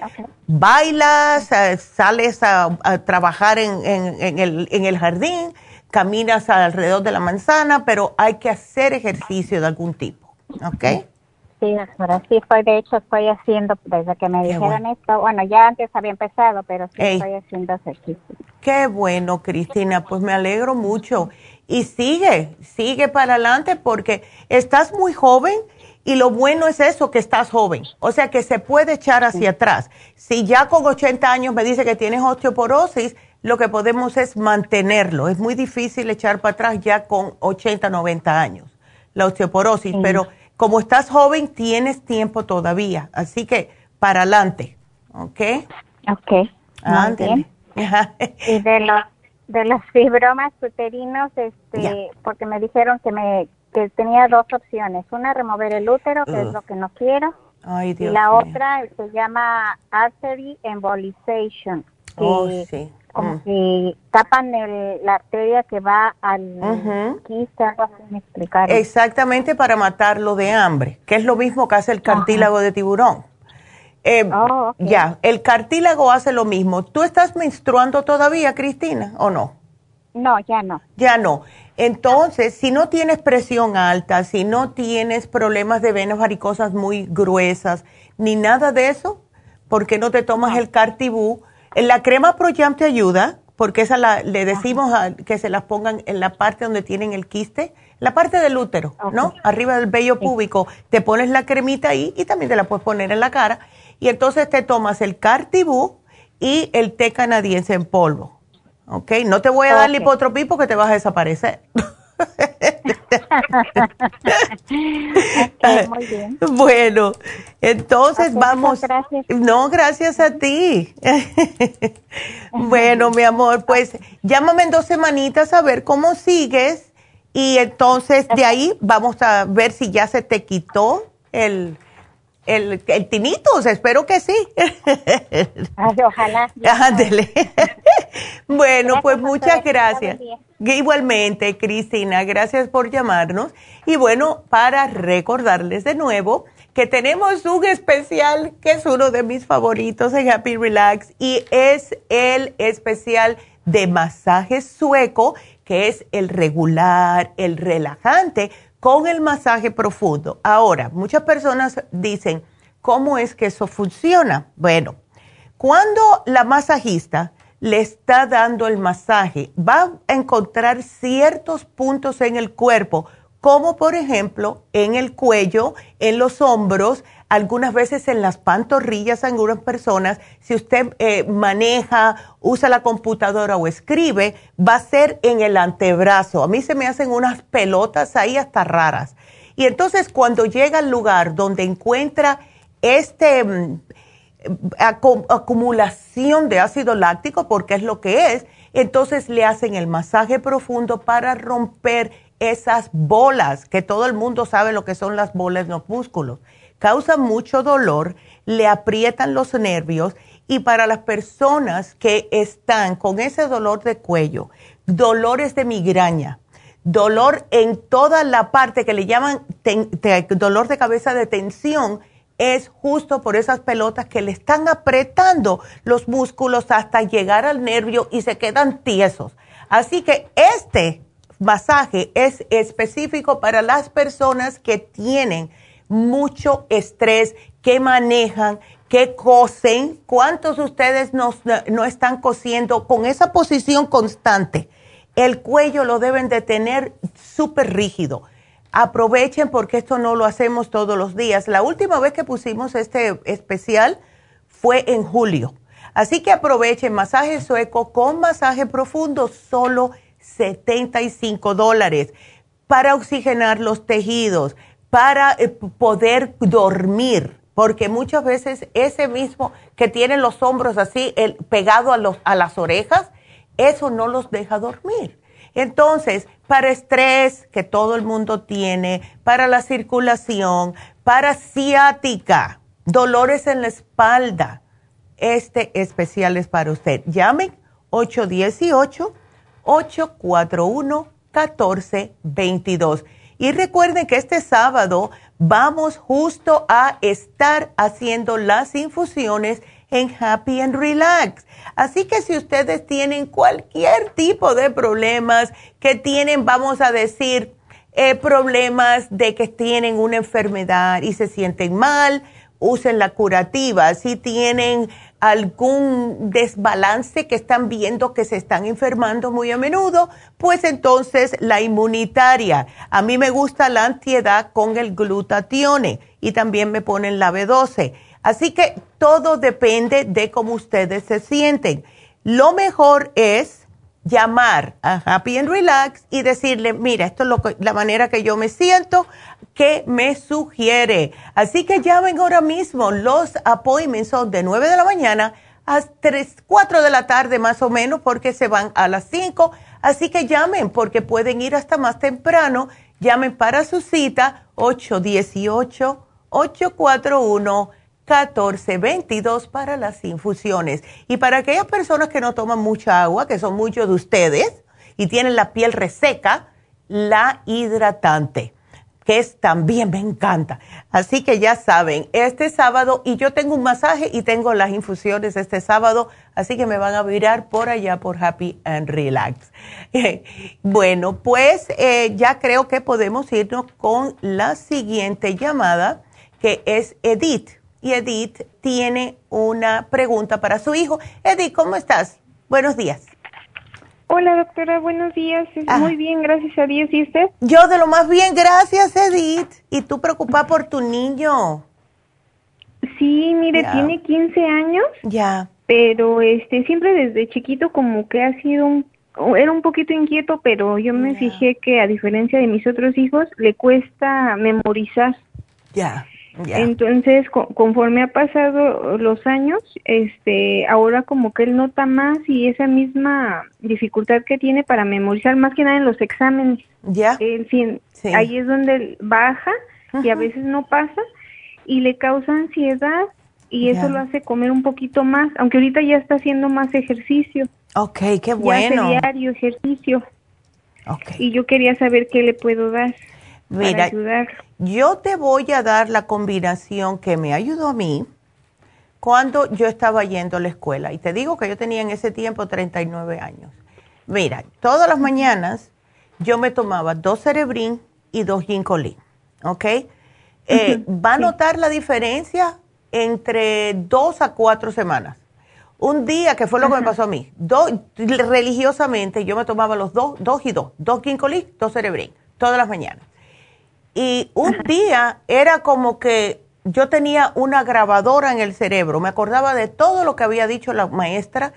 Bailas, eh, sales a, trabajar en, el, en el jardín, caminas alrededor de la manzana, pero hay que hacer ejercicio de algún tipo, ¿ok? Sí, ahora sí estoy, de hecho estoy haciendo, desde que me dijeron esto, bueno, ya antes había empezado, pero sí estoy haciendo ejercicio. Qué bueno, Cristina, pues me alegro mucho. Y sigue, sigue para adelante porque estás muy joven y lo bueno es eso, que estás joven, o sea que se puede echar hacia atrás. Si ya con 80 años me dice que tienes osteoporosis, lo que podemos es mantenerlo. Es muy difícil echar para atrás ya con 80, 90 años, la osteoporosis, pero como estás joven, tienes tiempo todavía. Así que para adelante, ¿ok? Ok. Muy <laughs> y de los, de los fibromas uterinos, este, porque me dijeron que me que tenía dos opciones. Una, remover el útero, que es lo que no quiero. Ay, Dios y la otra se llama artery embolization. Oh, sí como mm. que tapan la arteria que va al quiste, algo así me explicaron. Exactamente para matarlo de hambre, que es lo mismo que hace el cartílago de tiburón. Eh, oh, ya, el cartílago hace lo mismo. ¿Tú estás menstruando todavía, Cristina, o no? No, ya no. Ya no. Entonces, si no tienes presión alta, si no tienes problemas de venas varicosas muy gruesas, ni nada de eso, ¿por qué no te tomas el cartibú? La crema ProYam te ayuda, porque esa la, le decimos que se las pongan en la parte donde tienen el quiste, la parte del útero, ¿no? Arriba del vello púbico. Te pones la cremita ahí y también te la puedes poner en la cara. Y entonces te tomas el Cartibú y el té canadiense en polvo. ¿Ok? No te voy a dar lipotropí porque te vas a desaparecer. <laughs> <laughs> muy bien. Bueno, entonces vamos. Gracias. No, gracias a ti. <laughs> bueno, mi amor, pues llámame en dos semanitas a ver cómo sigues y entonces de ahí vamos a ver si ya se te quitó el el, el tinitos, espero que sí. ojalá. <laughs> Ándele. bueno, pues muchas gracias. Igualmente, Cristina, gracias por llamarnos. Y bueno, para recordarles de nuevo que tenemos un especial que es uno de mis favoritos en Happy Relax y es el especial de masaje sueco, que es el regular, el relajante con el masaje profundo. Ahora, muchas personas dicen, ¿cómo es que eso funciona? Bueno, cuando la masajista le está dando el masaje, va a encontrar ciertos puntos en el cuerpo, como por ejemplo en el cuello, en los hombros, algunas veces en las pantorrillas, algunas personas, si usted eh, maneja, usa la computadora o escribe, va a ser en el antebrazo. A mí se me hacen unas pelotas ahí hasta raras. Y entonces cuando llega al lugar donde encuentra este mm, acumulación de ácido láctico, porque es lo que es, entonces le hacen el masaje profundo para romper esas bolas, que todo el mundo sabe lo que son las bolas en los músculos. Causa mucho dolor, le aprietan los nervios y para las personas que están con ese dolor de cuello, dolores de migraña, dolor en toda la parte que le llaman dolor de cabeza de tensión, es justo por esas pelotas que le están apretando los músculos hasta llegar al nervio y se quedan tiesos. Así que este masaje es específico para las personas que tienen mucho estrés, que manejan, que cosen. ¿Cuántos de ustedes no, no están cosiendo con esa posición constante? El cuello lo deben de tener súper rígido. Aprovechen porque esto no lo hacemos todos los días. La última vez que pusimos este especial fue en julio. Así que aprovechen masaje sueco con masaje profundo, solo 75 dólares para oxigenar los tejidos para eh, poder dormir, porque muchas veces ese mismo que tiene los hombros así el, pegado a, los, a las orejas, eso no los deja dormir. Entonces, para estrés que todo el mundo tiene, para la circulación, para ciática, dolores en la espalda, este especial es para usted. Llamen 818-841-1422. Y recuerden que este sábado vamos justo a estar haciendo las infusiones en Happy and Relax. Así que si ustedes tienen cualquier tipo de problemas que tienen, vamos a decir, eh, problemas de que tienen una enfermedad y se sienten mal, usen la curativa. Si tienen algún desbalance que están viendo que se están enfermando muy a menudo, pues entonces la inmunitaria. A mí me gusta la antiedad con el glutatione y también me ponen la B12. Así que todo depende de cómo ustedes se sienten. Lo mejor es llamar a Happy and Relax y decirle, mira, esto es la manera que yo me siento, que me sugiere. Así que llamen ahora mismo. Los appointments son de 9 de la mañana a 3, 4 de la tarde más o menos porque se van a las 5. Así que llamen porque pueden ir hasta más temprano. Llamen para su cita 818 841 1422 para las infusiones. Y para aquellas personas que no toman mucha agua, que son muchos de ustedes, y tienen la piel reseca, la hidratante, que es también me encanta. Así que ya saben, este sábado, y yo tengo un masaje y tengo las infusiones este sábado, así que me van a mirar por allá por Happy and Relax. <laughs> bueno, pues eh, ya creo que podemos irnos con la siguiente llamada, que es Edith y Edith tiene una pregunta para su hijo. Edith, ¿cómo estás? Buenos días. Hola doctora, buenos días. Ah. Muy bien, gracias a Dios. ¿Y usted? Yo de lo más bien, gracias Edith. ¿Y tú preocupada por tu niño? Sí, mire, tiene 15 años. Ya. Pero este siempre desde chiquito como que ha sido un era un poquito inquieto, pero yo me fijé que a diferencia de mis otros hijos le cuesta memorizar. Ya. Entonces, conforme ha pasado los años, este, ahora como que él nota más y esa misma dificultad que tiene para memorizar, más que nada en los exámenes. Ya. Ahí es donde baja y a veces no pasa y le causa ansiedad y eso lo hace comer un poquito más, aunque ahorita ya está haciendo más ejercicio. Ok, qué bueno. Ya diario ejercicio. Y yo quería saber qué le puedo dar. Mira, yo te voy a dar la combinación que me ayudó a mí cuando yo estaba yendo a la escuela. Y te digo que yo tenía en ese tiempo 39 años. Mira, todas las mañanas yo me tomaba dos cerebrín y dos ginkolín, ¿ok? Eh, <laughs> va a notar la diferencia entre dos a cuatro semanas. Un día, que fue lo que me pasó a mí, religiosamente yo me tomaba los dos, dos y dos, dos ginkolín, dos cerebrín, todas las mañanas. Y un día era como que yo tenía una grabadora en el cerebro, me acordaba de todo lo que había dicho la maestra,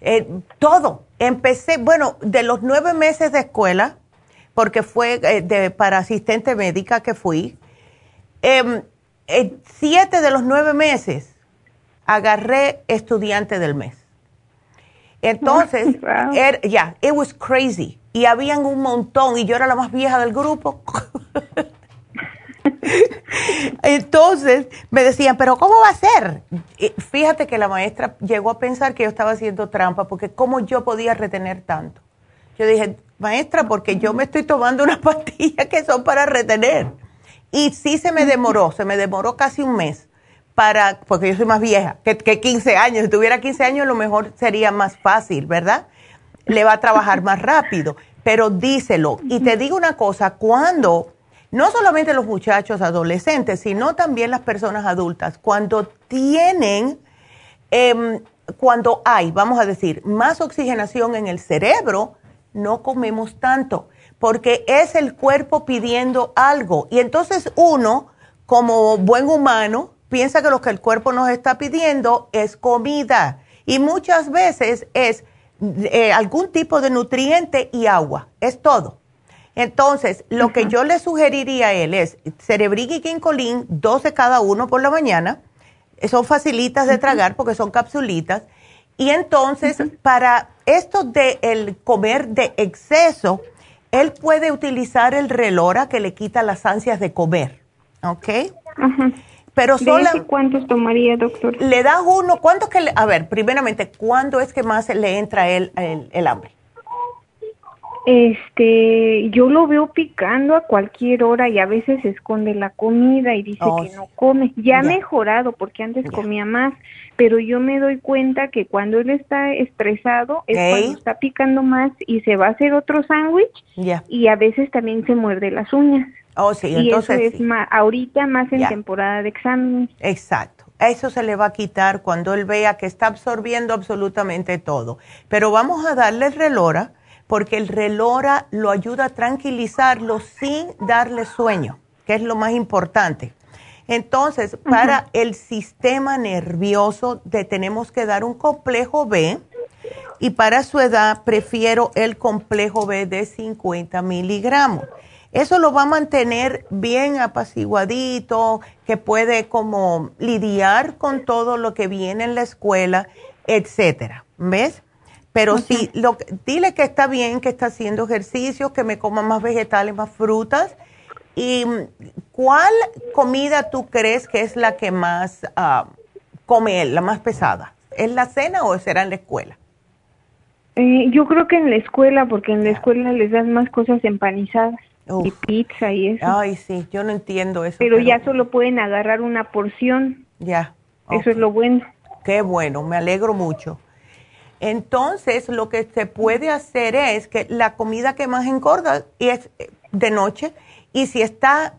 eh, todo. Empecé, bueno, de los nueve meses de escuela, porque fue eh, de, para asistente médica que fui, em, eh, siete de los nueve meses agarré estudiante del mes. Entonces, ya, it was crazy. Y habían un montón, y yo era la más vieja del grupo. <laughs> Entonces me decían, pero ¿cómo va a ser? fíjate que la maestra llegó a pensar que yo estaba haciendo trampa porque ¿cómo yo podía retener tanto? Yo dije, maestra, porque yo me estoy tomando unas <laughs> pastillas que son para retener. Y sí se me demoró, se me demoró casi un mes para, porque yo soy más vieja que, que 15 años. Si tuviera 15 años, lo mejor sería más fácil, ¿verdad? Le va a trabajar más rápido, pero díselo. Y te digo una cosa, cuando no solamente los muchachos adolescentes, sino también las personas adultas, cuando tienen, em, cuando hay, vamos a decir, más oxigenación en el cerebro, no comemos tanto, porque es el cuerpo pidiendo algo. Y entonces uno, como buen humano, piensa que lo que el cuerpo nos está pidiendo es comida. Y muchas veces es eh, algún tipo de nutriente y agua, es todo. Entonces, lo que yo le sugeriría a él es cerebric y quincolín, 12 cada uno por la mañana. Son facilitas de tragar porque son capsulitas. Y entonces, para esto de el comer de exceso, él puede utilizar el relora que le quita las ansias de comer. ¿Ok? Pero solo. ¿Cuántos tomaría, doctor? Le das uno. ¿Cuántos que le, A ver, primeramente, ¿cuándo es que más le entra el, el hambre? Este, yo lo veo picando a cualquier hora y a veces esconde la comida y dice oh, que no come. Ya ha mejorado porque antes comía más, pero yo me doy cuenta que cuando él está estresado es cuando está picando más y se va a hacer otro sándwich y a veces también se muerde las uñas. Oh, sí, y entonces eso es más, ahorita más en temporada de exámenes. Exacto. Eso se le va a quitar cuando él vea que está absorbiendo absolutamente todo. Pero vamos a darle el relora porque el relora lo ayuda a tranquilizarlo sin darle sueño, que es lo más importante. Entonces, para el sistema nervioso le tenemos que dar un complejo B y para su edad prefiero el complejo B de 50 miligramos. Eso lo va a mantener bien apaciguadito, que puede como lidiar con todo lo que viene en la escuela, etcétera. ¿Ves? Pero sí, lo, dile que está bien, que está haciendo ejercicio, que me coma más vegetales, más frutas. ¿Y cuál comida tú crees que es la que más uh, come él, la más pesada? ¿Es la cena o será en la escuela? Eh, yo creo que en la escuela, porque en la escuela les dan más cosas empanizadas y pizza y eso. Ay, sí, yo no entiendo eso. Pero, ya solo pueden agarrar una porción. Ya. Eso es lo bueno. Qué bueno, me alegro mucho. Entonces, lo que se puede hacer es que la comida que más engorda es de noche y si está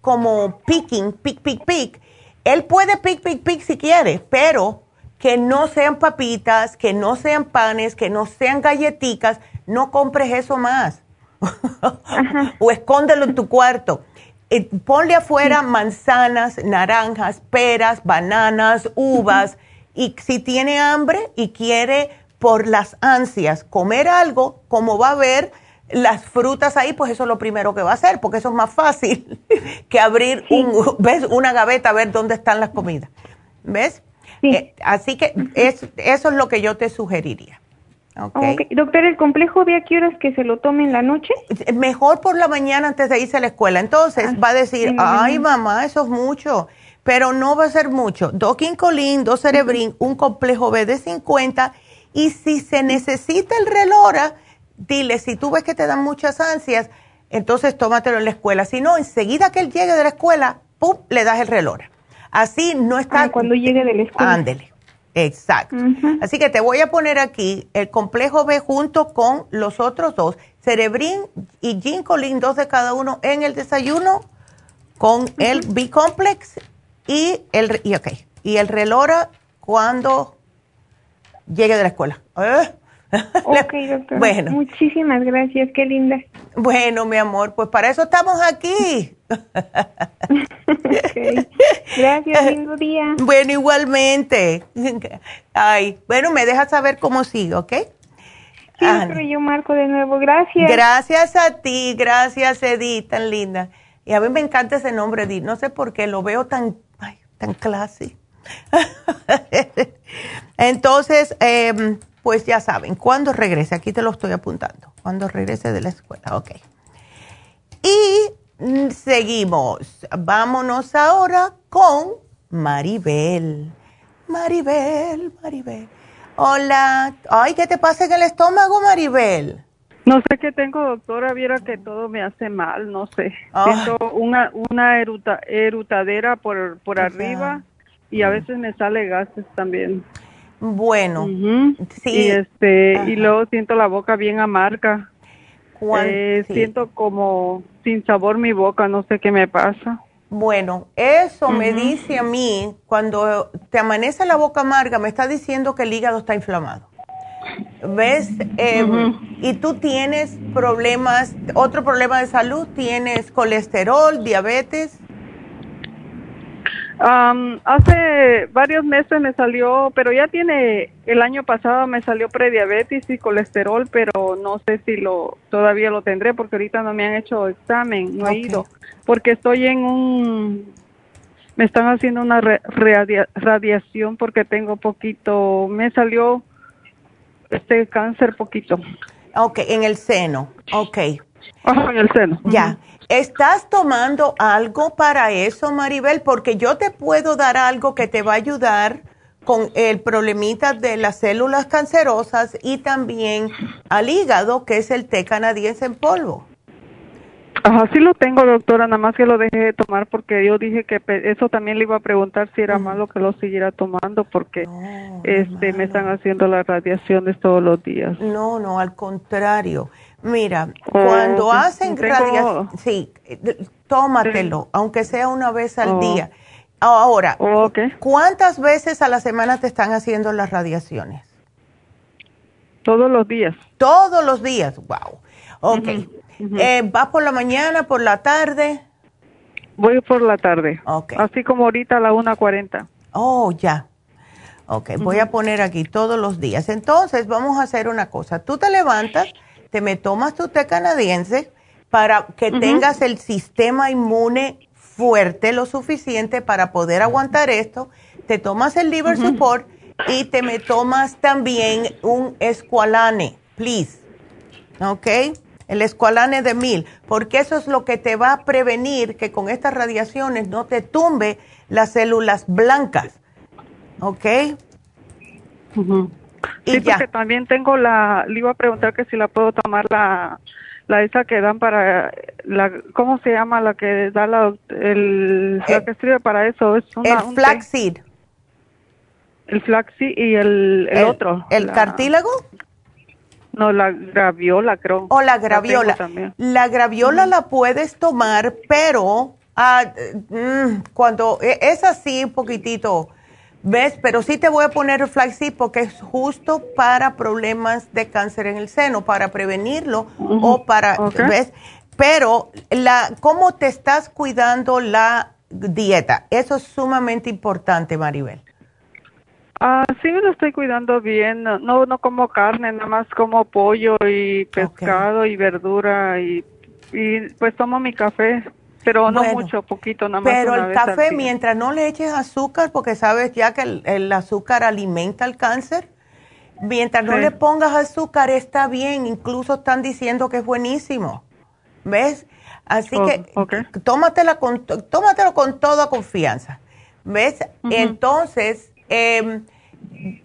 como picking, pick, pick, pick, él puede pick, pick, pick si quiere, pero que no sean papitas, que no sean panes, que no sean galletitas, no compres eso más. <laughs> o escóndelo en tu cuarto. Eh, ponle afuera manzanas, naranjas, peras, bananas, uvas y si tiene hambre y quiere por las ansias comer algo, como va a ver las frutas ahí, pues eso es lo primero que va a hacer, porque eso es más fácil <laughs> que abrir un, ¿ves? una gaveta a ver dónde están las comidas. ¿Ves? Eh, así que es, eso es lo que yo te sugeriría. Okay. Doctor, ¿el complejo de a qué horas que se lo tome en la noche? Mejor por la mañana antes de irse a la escuela. Entonces ah, va a decir, ay mamá, eso es mucho pero no va a ser mucho. Dos quincolín, dos cerebrín, un complejo B de 50 y si se necesita el relora, dile, si tú ves que te dan muchas ansias, entonces tómatelo en la escuela. Si no, enseguida que él llegue de la escuela, ¡pum!, le das el relora. Así no está... Ah, cuando llegue de la escuela. Ándele. Exacto. Así que te voy a poner aquí el complejo B junto con los otros dos, Cerebrin y Ginkolin, dos de cada uno en el desayuno, con el B-Complex y el, y, okay, y el relora cuando llegue de la escuela. ¿Eh? Ok, <laughs> doctora. Bueno. Muchísimas gracias, qué linda. Bueno, mi amor, pues para eso estamos aquí. <laughs> okay. Gracias, <laughs> lindo día. Bueno, igualmente. Ay, bueno, me dejas saber cómo sigue, ¿ok? Sí, pero yo marco de nuevo. Gracias. Gracias a ti, gracias, Edith, tan linda. Y a mí me encanta ese nombre, Edith. No sé por qué, lo veo tan tan clase. <laughs> Entonces, em, pues ya saben, cuando regrese, aquí te lo estoy apuntando, cuando regrese de la escuela, ok. Y mm, seguimos, vámonos ahora con Maribel. Maribel, Maribel. Hola, ay, ¿qué te pasa en el estómago, Maribel? No sé qué tengo, doctora, viera que todo me hace mal, no sé. Tengo una, una eruta, erutadera por, por arriba y a veces me sale gases también. Bueno, sí. Y, este, y luego siento la boca bien amarga. Eh, Siento como sin sabor mi boca, no sé qué me pasa. Bueno, eso me dice a mí, cuando te amanece la boca amarga, me está diciendo que el hígado está inflamado. ¿Ves? Em, y tú tienes problemas, otro problema de salud, tienes colesterol, diabetes. hace varios meses me salió, pero ya tiene, el año pasado me salió prediabetes y colesterol, pero no sé si lo todavía lo tendré porque ahorita no me han hecho examen, no he ido, porque estoy en un, me están haciendo una radiación porque tengo poquito, me salió este cáncer poquito. Ok, en el seno, ok. en el seno. Ya. ¿Estás tomando algo para eso, Maribel? Porque yo te puedo dar algo que te va a ayudar con el problemita de las células cancerosas y también al hígado, que es el té canadiense en polvo. Ajá, sí lo tengo, doctora, nada más que lo dejé de tomar porque yo dije que eso también le iba a preguntar si era malo que lo siguiera tomando porque este me están haciendo las radiaciones todos los días. No, no, al contrario. Mira, cuando hacen radiación, sí, tómatelo, aunque sea una vez al oh. día. Ahora, ¿cuántas veces a la semana te están haciendo las radiaciones? Todos los días. Todos los días, wow. Ok. Eh, ¿Vas por la mañana, por la tarde? Voy por la tarde. Ok. Así como ahorita a la 1.40. Oh, ya. Ok, voy a poner aquí todos los días. Entonces, vamos a hacer una cosa. Tú te levantas, te me tomas tu té canadiense para que tengas el sistema inmune fuerte lo suficiente para poder aguantar esto. Te tomas el liver support y te me tomas también un escualane, please. ¿Ok? El escualane de mil, porque eso es lo que te va a prevenir que con estas radiaciones no te tumbe las células blancas. ¿Ok? y sí, porque también tengo la, le iba a preguntar que si la puedo tomar la, la esa que dan para, la, ¿cómo se llama la que da la, el, la eh, que sirve para eso? Es el flaxseed. El flaxseed y el, el, otro. ¿El cartílago? No, la graviola, creo. O la graviola. La, graviola la puedes tomar, pero ah, mm, cuando e, es así un poquitito, ¿ves? Pero sí te voy a poner el flaxseed porque es justo para problemas de cáncer en el seno, para prevenirlo o para, ¿ves? Pero la, ¿cómo te estás cuidando la dieta? Eso es sumamente importante, Maribel. Ah, sí me lo estoy cuidando bien. No, no como carne, nada más como pollo y pescado y verdura y, y pues tomo mi café, pero no mucho, poquito, nada más. Pero el café, mientras no le eches azúcar, porque sabes ya que el, azúcar alimenta el cáncer, mientras no le pongas azúcar está bien, incluso están diciendo que es buenísimo. ¿Ves? Así que oh, tómatela con, tómatelo con toda confianza. ¿Ves? Entonces, eh,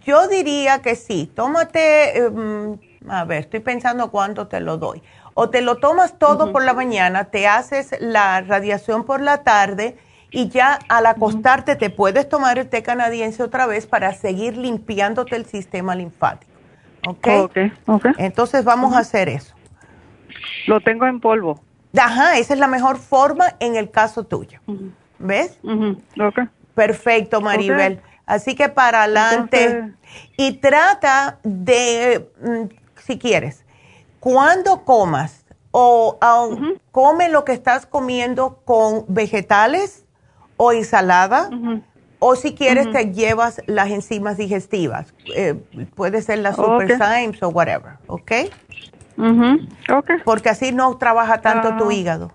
yo diría que sí, tómate, em, a ver, estoy pensando cuánto te lo doy. O te lo tomas todo por la mañana, te haces la radiación por la tarde y ya al acostarte te puedes tomar el té canadiense otra vez para seguir limpiándote el sistema linfático. ¿Ok? Ok, Entonces vamos a hacer eso. Lo tengo en polvo. Ajá, esa es la mejor forma en el caso tuyo. ¿Ves? Ok. Perfecto, Maribel. Así que para adelante. y trata de, mm, si quieres, cuando comas o come lo que estás comiendo con vegetales o ensalada. O si quieres, te llevas las enzimas digestivas. Eh, puede ser las Super o whatever, ¿ok? Porque así no trabaja tanto tu ah. hígado.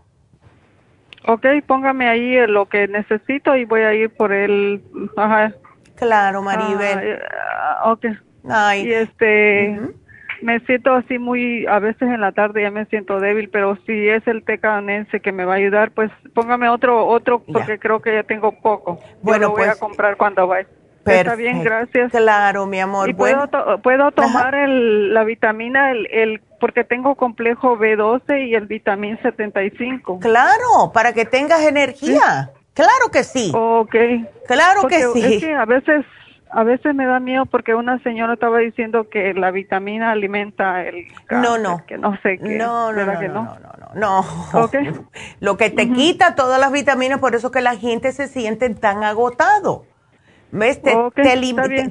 Ok, póngame ahí lo que necesito y voy a ir por el... Ajá, Claro, Maribel. Ah, ok. Y este, me siento así muy, a veces en la tarde ya me siento débil, pero si es el té canadiense que me va a ayudar, pues póngame otro, otro, porque creo que ya tengo poco. Bueno, voy a pues, comprar cuando vaya. Está bien, gracias. Claro, mi amor. ¿Y puedo, puedo tomar el, la vitamina, el, el, porque tengo complejo B12 y el vitamina 75? Claro, para que tengas energía. Claro que sí. Ok. Claro que sí. Es que a veces, a veces me da miedo porque una señora estaba diciendo que la vitamina alimenta el cáncer, No, no. Que no sé qué. No, no, no, no, no, no, Okay. <laughs> Lo que te quita todas las vitaminas, por eso que la gente se siente tan agotado. ¿Ves? Te,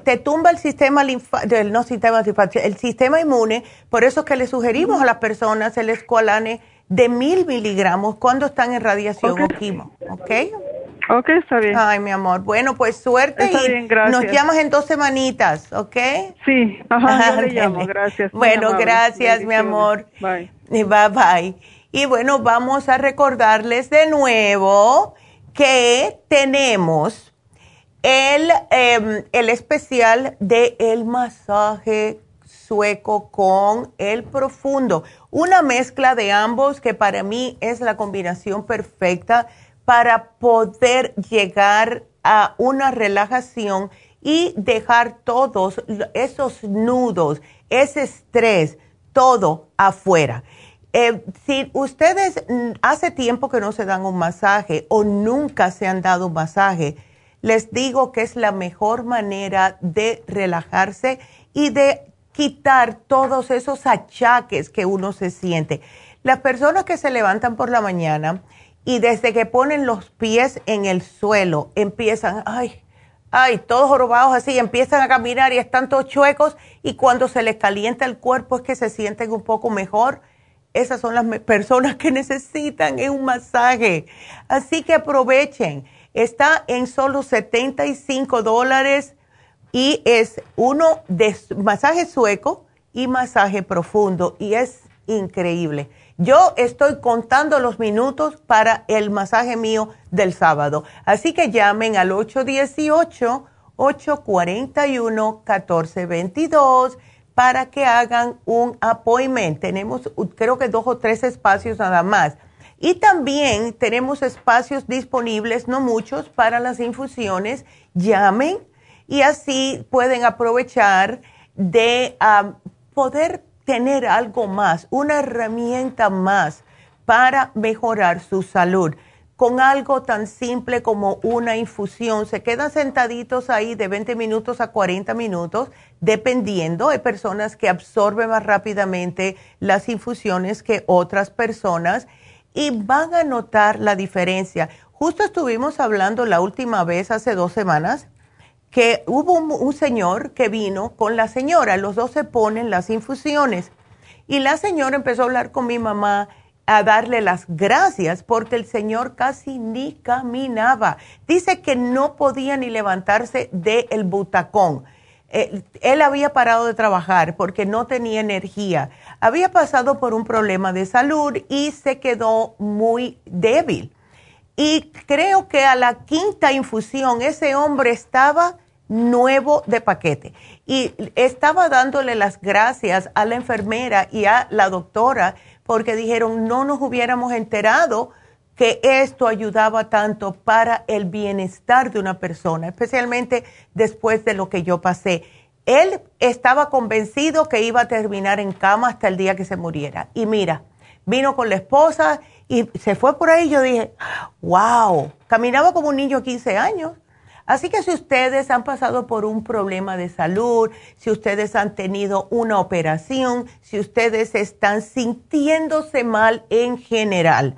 te, tumba el sistema linfático, no sistema el sistema inmune, por eso que le sugerimos a las personas el escualane de mil miligramos cuando están en radiación o quimo, ¿ok? Ok, está bien. Ay, mi amor. Bueno, pues suerte y nos llamas en dos semanitas, ¿ok? Sí, ajá, yo le <laughs> llamo, gracias. Bueno, gracias, mi amor. Bye. Bye, bye. Y bueno, vamos a recordarles de nuevo que tenemos el, em, el especial de el masaje sueco con el profundo. Una mezcla de ambos que para mí es la combinación perfecta para poder llegar a una relajación y dejar todos esos nudos, ese estrés, todo afuera. Eh, si ustedes mm, hace tiempo que no se dan un masaje o nunca se han dado un masaje, les digo que es la mejor manera de relajarse y de quitar todos esos achaques que uno se siente. Las personas que se levantan por la mañana y desde que ponen los pies en el suelo empiezan, ay, ay, todos jorobados así, empiezan a caminar y están todos chuecos y cuando se les calienta el cuerpo es que se sienten un poco mejor esas son las personas que necesitan un masaje. Así que aprovechen. Está en solo 75 dólares y es uno de masaje sueco y masaje profundo y es increíble. Yo estoy contando los minutos para el masaje mío del sábado. Así que llamen al 818-841-1422 para que hagan un appointment. Tenemos creo que dos o tres espacios nada más. Y también tenemos espacios disponibles, no muchos, para las infusiones. Llamen y así pueden aprovechar de poder tener algo más, una herramienta más para mejorar su salud con algo tan simple como una infusión. Se quedan sentaditos ahí de 20 minutos a 40 minutos, dependiendo. Hay personas que absorben más rápidamente las infusiones que otras personas y van a notar la diferencia. Justo estuvimos hablando la última vez, hace dos semanas, que hubo un, señor que vino con la señora, los dos se ponen las infusiones. Y la señora empezó a hablar con mi mamá a darle las gracias porque el señor casi ni caminaba. Dice que no podía ni levantarse del butacón. Eh, él había parado de trabajar porque no tenía energía. Había pasado por un problema de salud y se quedó muy débil. Y creo que a la quinta infusión ese hombre estaba nuevo de paquete y estaba dándole las gracias a la enfermera y a la doctora porque dijeron no nos hubiéramos enterado que esto ayudaba tanto para el bienestar de una persona, especialmente después de lo que yo pasé. Él estaba convencido que iba a terminar en cama hasta el día que se muriera. Y mira, vino con la esposa y se fue por ahí. Yo dije, wow, caminaba como un niño de 15 años. Así que si ustedes han pasado por un problema de salud, si ustedes han tenido una operación, si ustedes están sintiéndose mal en general,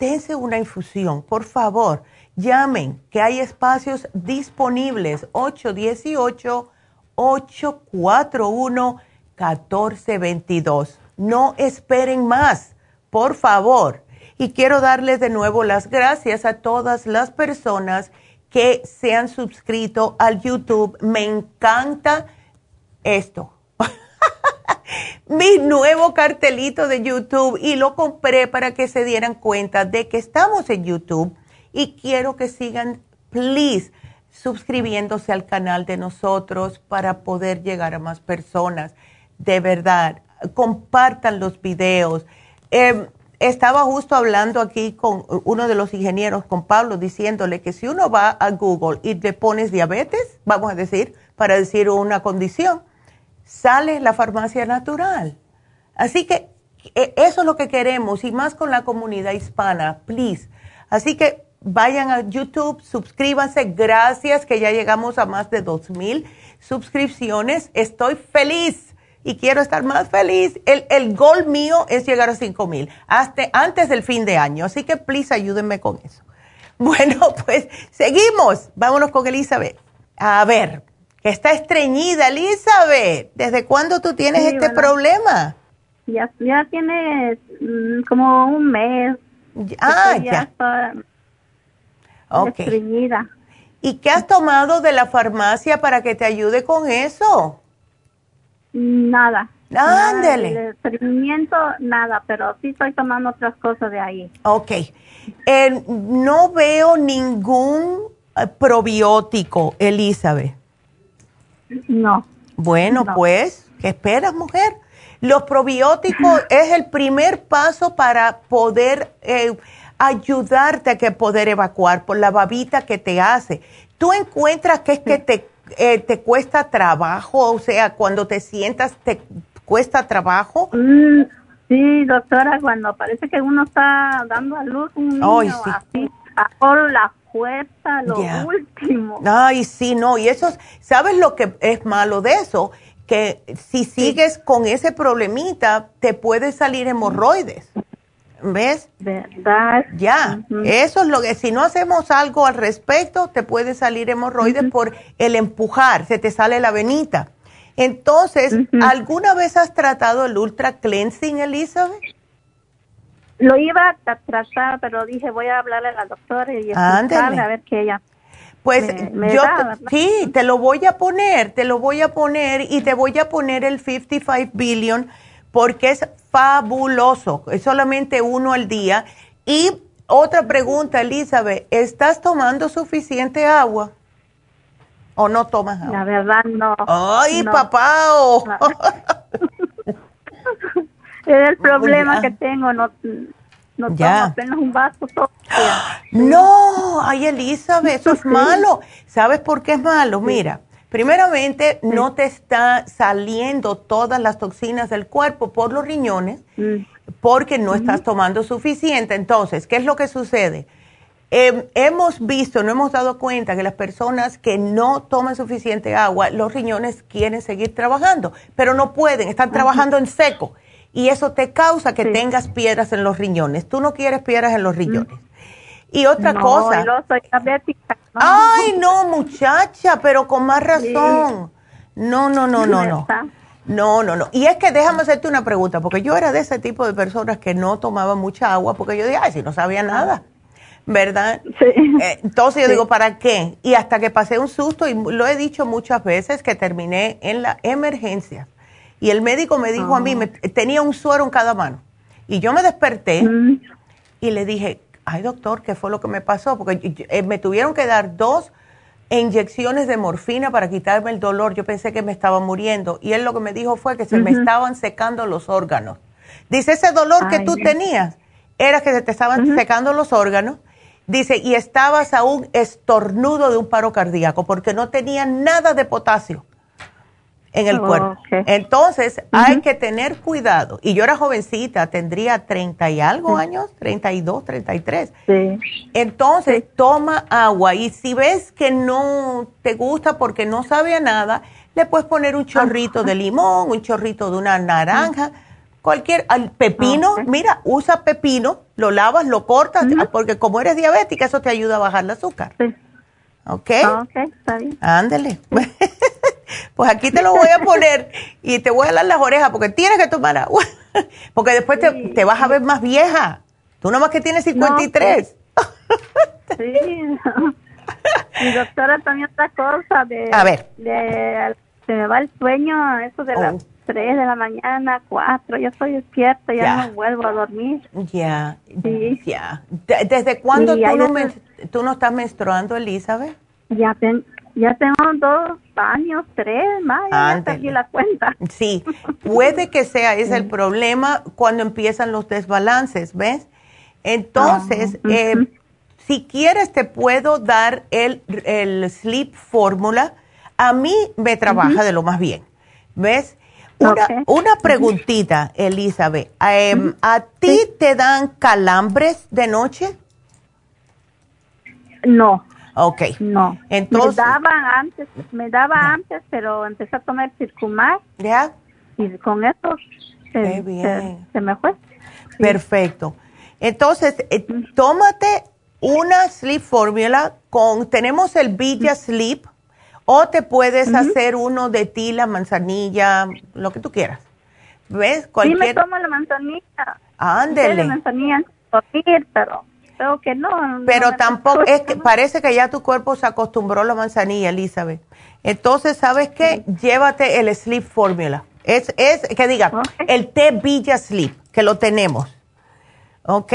dense una infusión, por favor. Llamen, que hay espacios disponibles. 818-841-1422. No esperen más, por favor. Y quiero darles de nuevo las gracias a todas las personas se han suscrito al YouTube. Me encanta esto. <laughs> Mi nuevo cartelito de YouTube y lo compré para que se dieran cuenta de que estamos en YouTube y quiero que sigan, please, suscribiéndose al canal de nosotros para poder llegar a más personas. De verdad, compartan los videos. Eh, estaba justo hablando aquí con uno de los ingenieros, con Pablo, diciéndole que si uno va a Google y le pones diabetes, vamos a decir, para decir una condición, sale la farmacia natural. Así que e, eso es lo que queremos y más con la comunidad hispana, please. Así que vayan a YouTube, suscríbanse, gracias que ya llegamos a más de dos mil suscripciones. Estoy feliz y quiero estar más feliz. El, el gol mío es llegar a 5 mil hasta antes del fin de año. Así que, please, ayúdenme con eso. <laughs> Bueno, pues seguimos. Vámonos con Elizabeth. A ver, que está estreñida, Elizabeth. ¿Desde cuándo tú tienes este problema? Ya, ya tiene mm, como un mes. Ah, ya. Estreñida. ¿Y qué has tomado de la farmacia para que te ayude con eso? Nada. Ándele. Tratamiento, nada, pero sí estoy tomando otras cosas de ahí. Ok. Eh, no veo ningún eh, probiótico, Elizabeth. No. Bueno, pues, ¿qué esperas, mujer? Los probióticos <laughs> es el primer paso para poder eh, ayudarte a que poder evacuar por la babita que te hace. Tú encuentras que es que te eh, te cuesta trabajo? O sea, cuando te sientas, ¿te cuesta trabajo? Mm, sí, doctora, cuando parece que uno está dando a luz un niño así, a por la fuerza, lo último. Ay, sí, no, y eso, ¿sabes lo que es malo de eso? Que si sigues con ese problemita, te puede salir hemorroides. ¿Ves? ¿Verdad? Ya, eso es lo que, si no hacemos algo al respecto, te puede salir hemorroides por el empujar, se te sale la venita. Entonces, ¿alguna vez has tratado el Ultra Cleansing, Elizabeth? Lo iba a tratar, pero dije, voy a hablarle a la doctora y a ver qué ella... Pues yo, sí, te lo voy a poner, te lo voy a poner y te voy a poner el 55 billion porque es fabuloso, es solamente uno al día. Y otra pregunta, Elizabeth, ¿estás tomando suficiente agua? ¿O no tomas agua? La verdad, no. ¡Ay, papá! Oh. <laughs> <laughs> es el problema que tengo, no, no tomo apenas un vaso todo. <gasps> No, ay, Elizabeth, eso es <laughs> malo. ¿Sabes por qué es malo? Mira, primeramente no te está saliendo todas las toxinas del cuerpo por los riñones mm. porque no estás tomando suficiente. Entonces, ¿qué es lo que sucede? Em, hemos visto, no hemos dado cuenta que las personas que no toman suficiente agua, los riñones quieren seguir trabajando, pero no pueden, están trabajando en seco y eso te causa que tengas piedras en los riñones. Tú no quieres piedras en los riñones. Y otra cosa. Soy diabética. Ay, no, muchacha, pero con más razón. No, no, no, no, no. No, no, no. Y es que déjame hacerte una pregunta, porque yo era de ese tipo de personas que no tomaban mucha agua, porque yo dije, ay, si no sabía nada. ¿verdad? Sí. Eh, entonces yo digo, ¿para qué? Y hasta que pasé un susto, y lo he dicho muchas veces, que terminé en la emergencia. Y el médico me dijo a mí, ah. tenía un suero en cada mano. Y yo me desperté mm. y le dije, ay doctor, ¿qué fue lo que me pasó? Porque eh, me tuvieron que dar dos inyecciones de morfina para quitarme el dolor. Yo pensé que me estaba muriendo. Y él lo que me dijo fue que se me estaban secando los órganos. Dice, ese dolor que tú tenías era que se te estaban secando los órganos. Dice, y estabas a un estornudo de un paro cardíaco porque no tenía nada de potasio en el cuerpo. Entonces, hay que tener cuidado. Y yo era jovencita, tendría 30 y algo años, 32, 33. Sí. Entonces, toma agua y si ves que no te gusta porque no sabe a nada, le puedes poner un chorrito de limón, un chorrito de una naranja, cualquier al pepino, mira, usa pepino, lo lavas, lo cortas, porque como eres diabética, eso te ayuda a bajar el azúcar. Sí. ¿Ok? Ok, está bien. Ándale. <laughs> Pues aquí te lo voy a poner y te voy a dar las orejas porque tienes que tomar agua. <laughs> Porque después te, vas a ver más vieja. Tú nomás que tienes 53. sí. Mi doctora también otra cosa de... A ver. se me va el sueño, eso de las 3 de la mañana, 4. Yo estoy despierta, ya, no vuelvo a dormir. Ya. Sí. Ya. ¿Desde cuándo tú no, tú no estás menstruando, Elizabeth? Ya, ten, ya tengo dos años, tres más, ya aquí la cuenta. Sí, <laughs> puede que sea ese el problema cuando empiezan los desbalances, ¿ves? Entonces, ah, eh, si quieres te puedo dar el, el Sleep Fórmula. A mí me trabaja de lo más bien, ¿ves? Una, una preguntita, Elizabeth. Em, ¿A ti te dan calambres de noche? No. Ok. No. Entonces. Me daba antes, me daba antes, pero empecé a tomar circumar. ¿Ya? Y con eso se. Se, me fue. Perfecto. Entonces, eh, tómate una sleep formula con, tenemos el Villa Sleep, o te puedes hacer uno de tila, manzanilla, lo que tú quieras. ¿Ves? Cualquier... Sí, me tomo la manzanilla. Ándele. la manzanilla, pero que no. Pero tampoco, es que parece que ya tu cuerpo se acostumbró a la manzanilla, Elizabeth. Entonces, ¿sabes qué? Llévate el Sleep Formula. Es, es que diga, el té Villa Sleep, que lo tenemos. ¿Ok?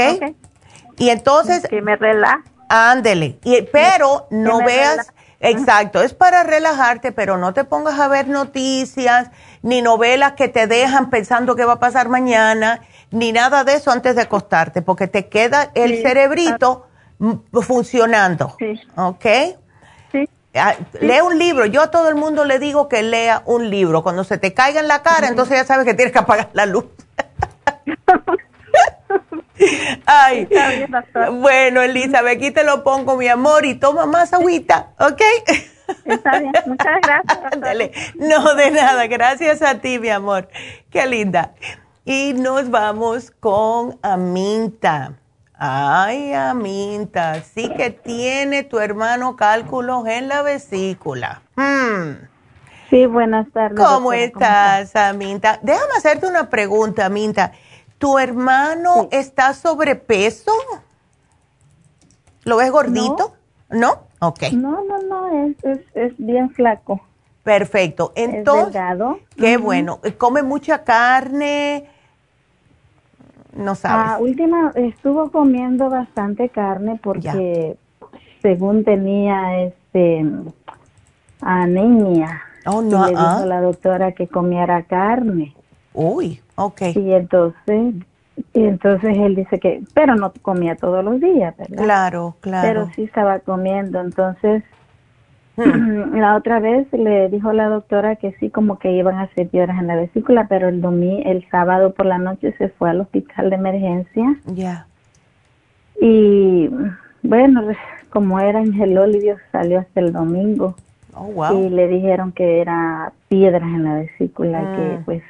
Y entonces... Que me relaja. Ándele. Y, pero no veas... Exacto, es para relajarte, pero no te pongas a ver noticias ni novelas que te dejan pensando qué va a pasar mañana ni nada de eso antes de acostarte, porque te queda el cerebrito funcionando. Sí. ¿Ok? Sí. Ah, lee un libro. Yo a todo el mundo le digo que lea un libro. Cuando se te caiga en la cara, entonces ya sabes que tienes que apagar la luz. <laughs> Ay, bueno, Elizabeth, aquí te lo pongo, mi amor, y toma más agüita, ¿ok? Está bien, muchas gracias. <laughs> No, de nada, gracias a ti, mi amor. Qué linda. Y nos vamos con Aminta. Ay, Aminta, sí que tiene tu hermano cálculos en la vesícula. Hmm. Sí, buenas tardes. ¿Cómo estás, Aminta? Déjame hacerte una pregunta, Aminta. ¿Tu hermano está sobrepeso? ¿Lo ves gordito? ¿No? Ok. No, no, no, es, es, bien flaco. Perfecto. Entonces, qué bueno. ¿Come mucha carne? No sabes. Ah, última, estuvo comiendo bastante carne porque según tenía este anemia. Oh, no. Y le dijo la doctora que comiera carne. Uy, ok. Y entonces, y entonces él dice que, pero no comía todos los días, ¿verdad? Claro, claro. Pero sí estaba comiendo. Entonces. La otra vez le dijo la doctora que sí, como que iban a hacer piedras en la vesícula, pero el domingo, el sábado por la noche se fue al hospital de emergencia. Ya. Y bueno, como era en Dios salió hasta el domingo. Oh, wow. Y le dijeron que era piedras en la vesícula, que hmm. pues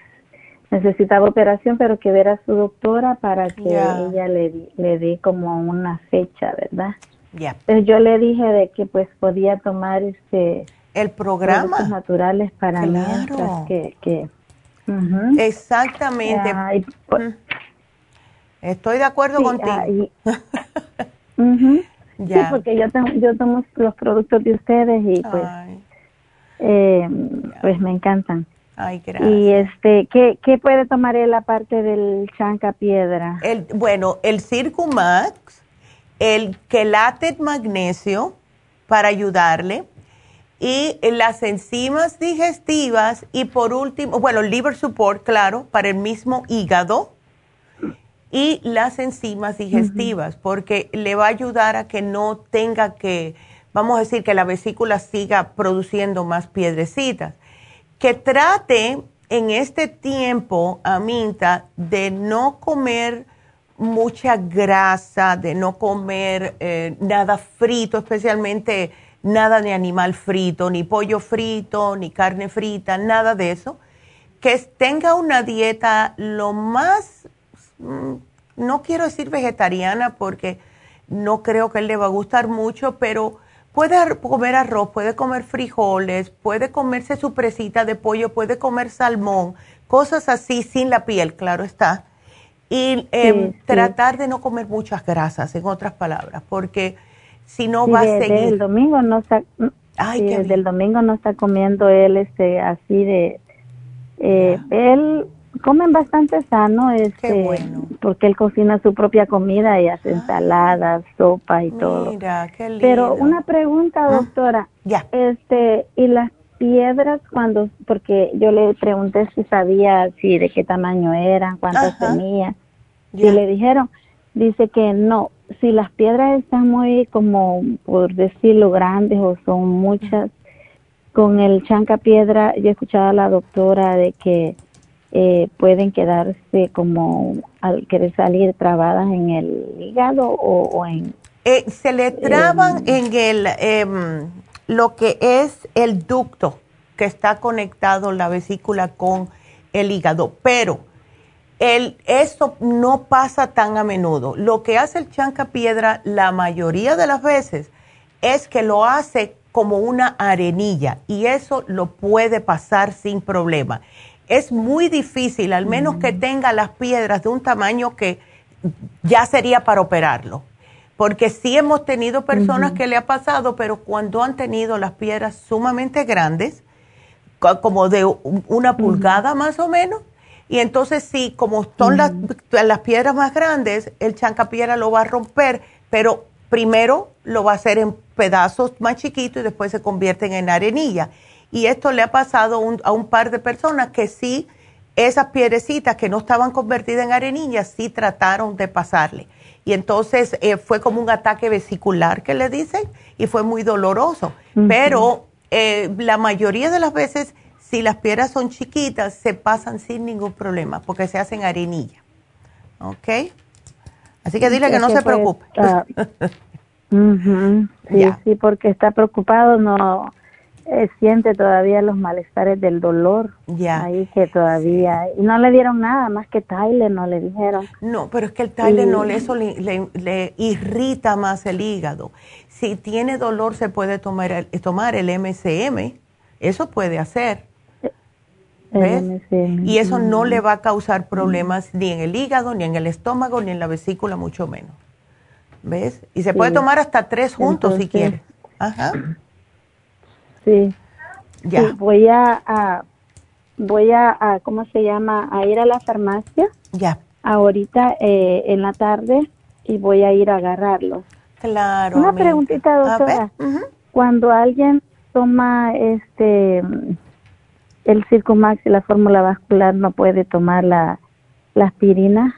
necesitaba operación, pero que ver a su doctora para que ella le, le dé como una fecha, ¿verdad? Ya. Entonces yo le dije de que pues podía tomar este el programa naturales para claro. que, que exactamente. Pues, Estoy de acuerdo contigo. <laughs> Sí, porque yo tomo, yo tomo los productos de ustedes y pues eh, pues me encantan. Ay, gracias. Y este, ¿qué, ¿qué, puede tomar él aparte del chanca piedra? El, bueno, el Circumax, el quelate magnesio para ayudarle y las enzimas digestivas y por último, bueno, el liver support, claro, para el mismo hígado y las enzimas digestivas, porque le va a ayudar a que no tenga que, vamos a decir, que la vesícula siga produciendo más piedrecitas. Que trate en este tiempo, Aminta, de no comer mucha grasa, de no comer eh, nada frito, especialmente nada de animal frito, ni pollo frito, ni carne frita, nada de eso. Que tenga una dieta lo más, mm, no quiero decir vegetariana porque no creo que le va a gustar mucho, pero Puede comer arroz, puede comer frijoles, puede comerse su presita de pollo, puede comer salmón, cosas así sin la piel, claro está. Y em, tratar de no comer muchas grasas, en otras palabras, porque si no va a seguir. El domingo no está, Ay, desde el domingo no está comiendo él este así de, eh, él comen bastante sano, este, porque él cocina su propia comida y hace ah. ensaladas, sopa y todo. Pero una pregunta, doctora. Ya. Este, y las piedras cuando, porque yo le pregunté si sabía si de qué tamaño eran, cuántas tenía, y le dijeron, dice que no, si las piedras están muy como, por decirlo, grandes o son muchas, con el chanca piedra, yo escuchaba a la doctora de que eh, pueden quedarse como al querer salir trabadas en el hígado o, en... Eh, se le traban en el, em, lo que es el ducto que está conectado la vesícula con el hígado, pero el, eso no pasa tan a menudo. Lo que hace el chanca piedra la mayoría de las veces es que lo hace como una arenilla y eso lo puede pasar sin problema es muy difícil, al menos que tenga las piedras de un tamaño que ya sería para operarlo. Porque sí hemos tenido personas que le ha pasado, pero cuando han tenido las piedras sumamente grandes, como de una pulgada más o menos, y entonces sí, como son las, las, piedras más grandes, el chancapiedra lo va a romper, pero primero lo va a hacer en pedazos más chiquitos y después se convierten en arenilla. Y esto le ha pasado a un par de personas que sí, esas piedrecitas que no estaban convertidas en arenillas, sí trataron de pasarle. y entonces eh, fue como un ataque vesicular que le dicen y fue muy doloroso. Pero eh, la mayoría de las veces, si las piedras son chiquitas, se pasan sin ningún problema porque se hacen arenilla. ¿Ok? Así que dile que no se preocupe. <laughs> sí, sí, porque está preocupado, no eh, siente todavía los malestares del dolor. Ya. Ahí que todavía. Y no le dieron nada más que Tyler, no le dijeron. No, pero es que el Tyler no le, eso le, irrita más el hígado. Si tiene dolor, se puede tomar el, tomar el MCM. Eso puede hacer. ¿Ves? Y eso no le va a causar problemas ni en el hígado, ni en el estómago, ni en la vesícula, mucho menos. ¿Ves? Y se puede tomar hasta tres juntos si quiere. Ajá. Sí. Ya. voy a, voy a, ¿cómo se llama? A ir a la farmacia. Ya. Ahorita eh, en la tarde y voy a ir a agarrarlo. Claro. Una preguntita, doctora. Cuando alguien toma este el Circumax y la fórmula vascular, ¿no puede tomar la, la aspirina?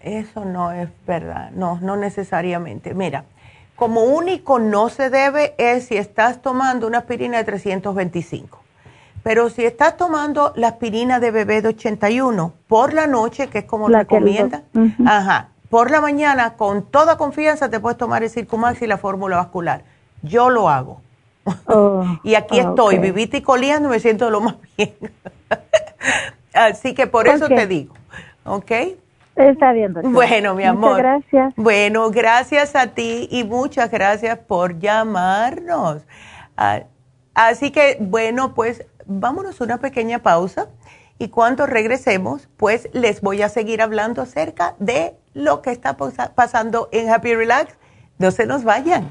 Eso no es verdad, no, no necesariamente. Mira, como único no se debe es si estás tomando una aspirina de 325. Pero si estás tomando la aspirina de bebé de 81 por la noche, que es como recomienda, ajá, por la mañana con toda confianza te puedes tomar el Circumax y la fórmula vascular. Yo lo hago. Oh, <laughs> y aquí estoy, vivita y coleando, me siento lo más bien. <laughs> Así que por eso te digo, ¿ok? Está bien. Bueno, mi amor. Muchas gracias. Bueno, gracias a ti y muchas gracias por llamarnos. Ah, así que, bueno, pues vámonos a una pequeña pausa y cuando regresemos, pues les voy a seguir hablando acerca de lo que está pasando en Happy Relax. No se nos vayan.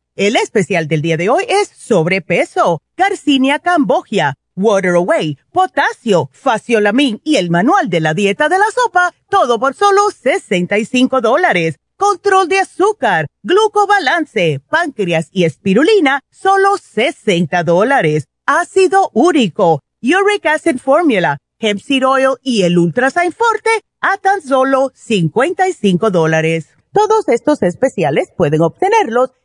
El especial del día de hoy es sobrepeso, Garcinia cambogia, Water Away, potasio, faciolamin y el manual de la dieta de la sopa, todo por solo 65 dólares control de azúcar, glucobalance, páncreas y espirulina, solo 60 dólares. Ácido úrico, uric acid formula, hemp seed oil y el ultrasign forte a tan solo 55 dólares. Todos estos especiales pueden obtenerlos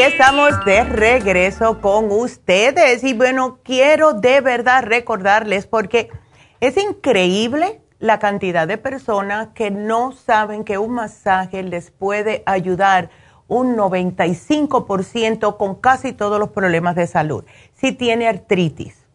Estamos de regreso con ustedes. Y bueno, quiero de verdad recordarles porque es increíble la cantidad de personas que no saben que un masaje les puede ayudar un 95% con casi todos los problemas de salud. Si tiene artritis,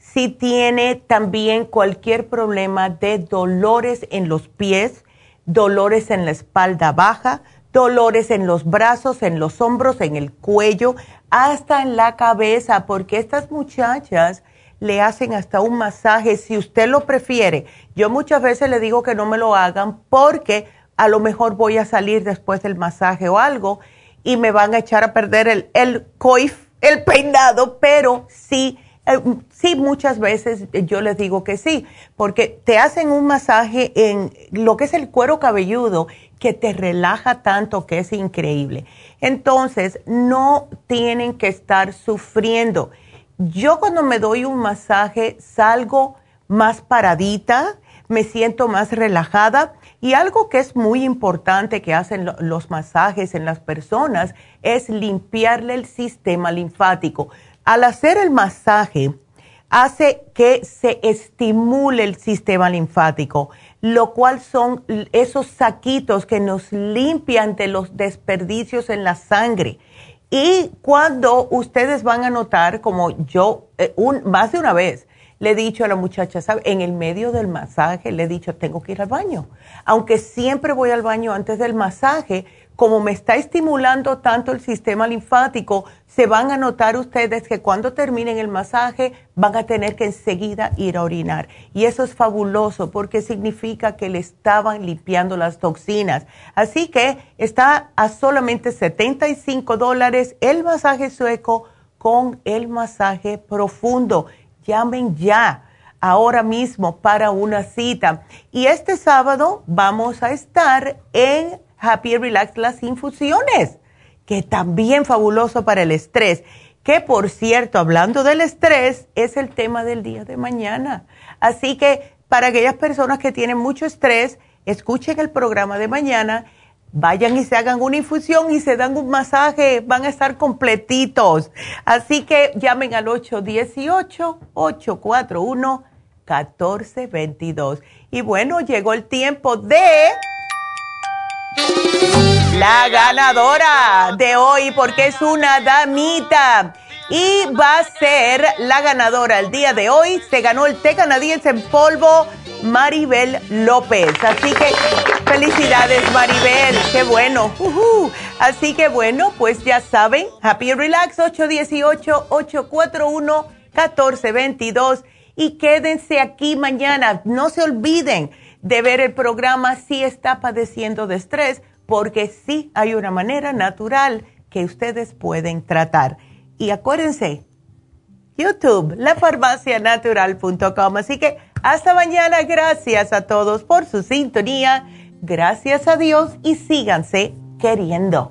si tiene también cualquier problema de dolores en los pies, dolores en la espalda baja, dolores en los brazos, en los hombros, en el cuello, hasta en la cabeza, porque estas muchachas le hacen hasta un masaje si usted lo prefiere. Yo muchas veces le digo que no me lo hagan porque a lo mejor voy a salir después del masaje o algo y me van a echar a perder el, el coif, el peinado, pero sí, eh, sí, muchas veces yo les digo que sí, porque te hacen un masaje en lo que es el cuero cabelludo que te relaja tanto que es increíble. Entonces, no tienen que estar sufriendo. Yo cuando me doy un masaje salgo más paradita, me siento más relajada y algo que es muy importante que hacen los masajes en las personas es limpiarle el sistema linfático. Al hacer el masaje, hace que se estimule el sistema linfático, lo cual son esos saquitos que nos limpian de los desperdicios en la sangre. Y cuando ustedes van a notar, como yo eh, un, más de una vez, le he dicho a la muchacha, ¿sabe? En el medio del masaje le he dicho, tengo que ir al baño. Aunque siempre voy al baño antes del masaje, como me está estimulando tanto el sistema linfático, se van a notar ustedes que cuando terminen el masaje van a tener que enseguida ir a orinar. Y eso es fabuloso porque significa que le estaban limpiando las toxinas. Así que está a solamente 75 dólares el masaje sueco con el masaje profundo llamen ya, ahora mismo para una cita. Y este sábado vamos a estar en Happy Relax las infusiones, que también fabuloso para el estrés. Que por cierto, hablando del estrés, es el tema del día de mañana. Así que para aquellas personas que tienen mucho estrés, escuchen el programa de mañana vayan y se hagan una infusión y se dan un masaje, van a estar completitos. Así que llamen al 818-841-1422. Y bueno, llegó el tiempo de la ganadora de hoy, porque es una damita. Y va a ser la ganadora el día de hoy. Se ganó el té canadiense en polvo Maribel López. Así que felicidades Maribel, qué bueno. Así que bueno, pues ya saben, Happy Relax 818-841-1422 y quédense aquí mañana. No se olviden de ver el programa si está padeciendo de estrés, porque sí hay una manera natural que ustedes pueden tratar. Y acuérdense, YouTube, lafarmacianatural.com. Así que hasta mañana, gracias a todos por su sintonía, gracias a Dios y síganse queriendo.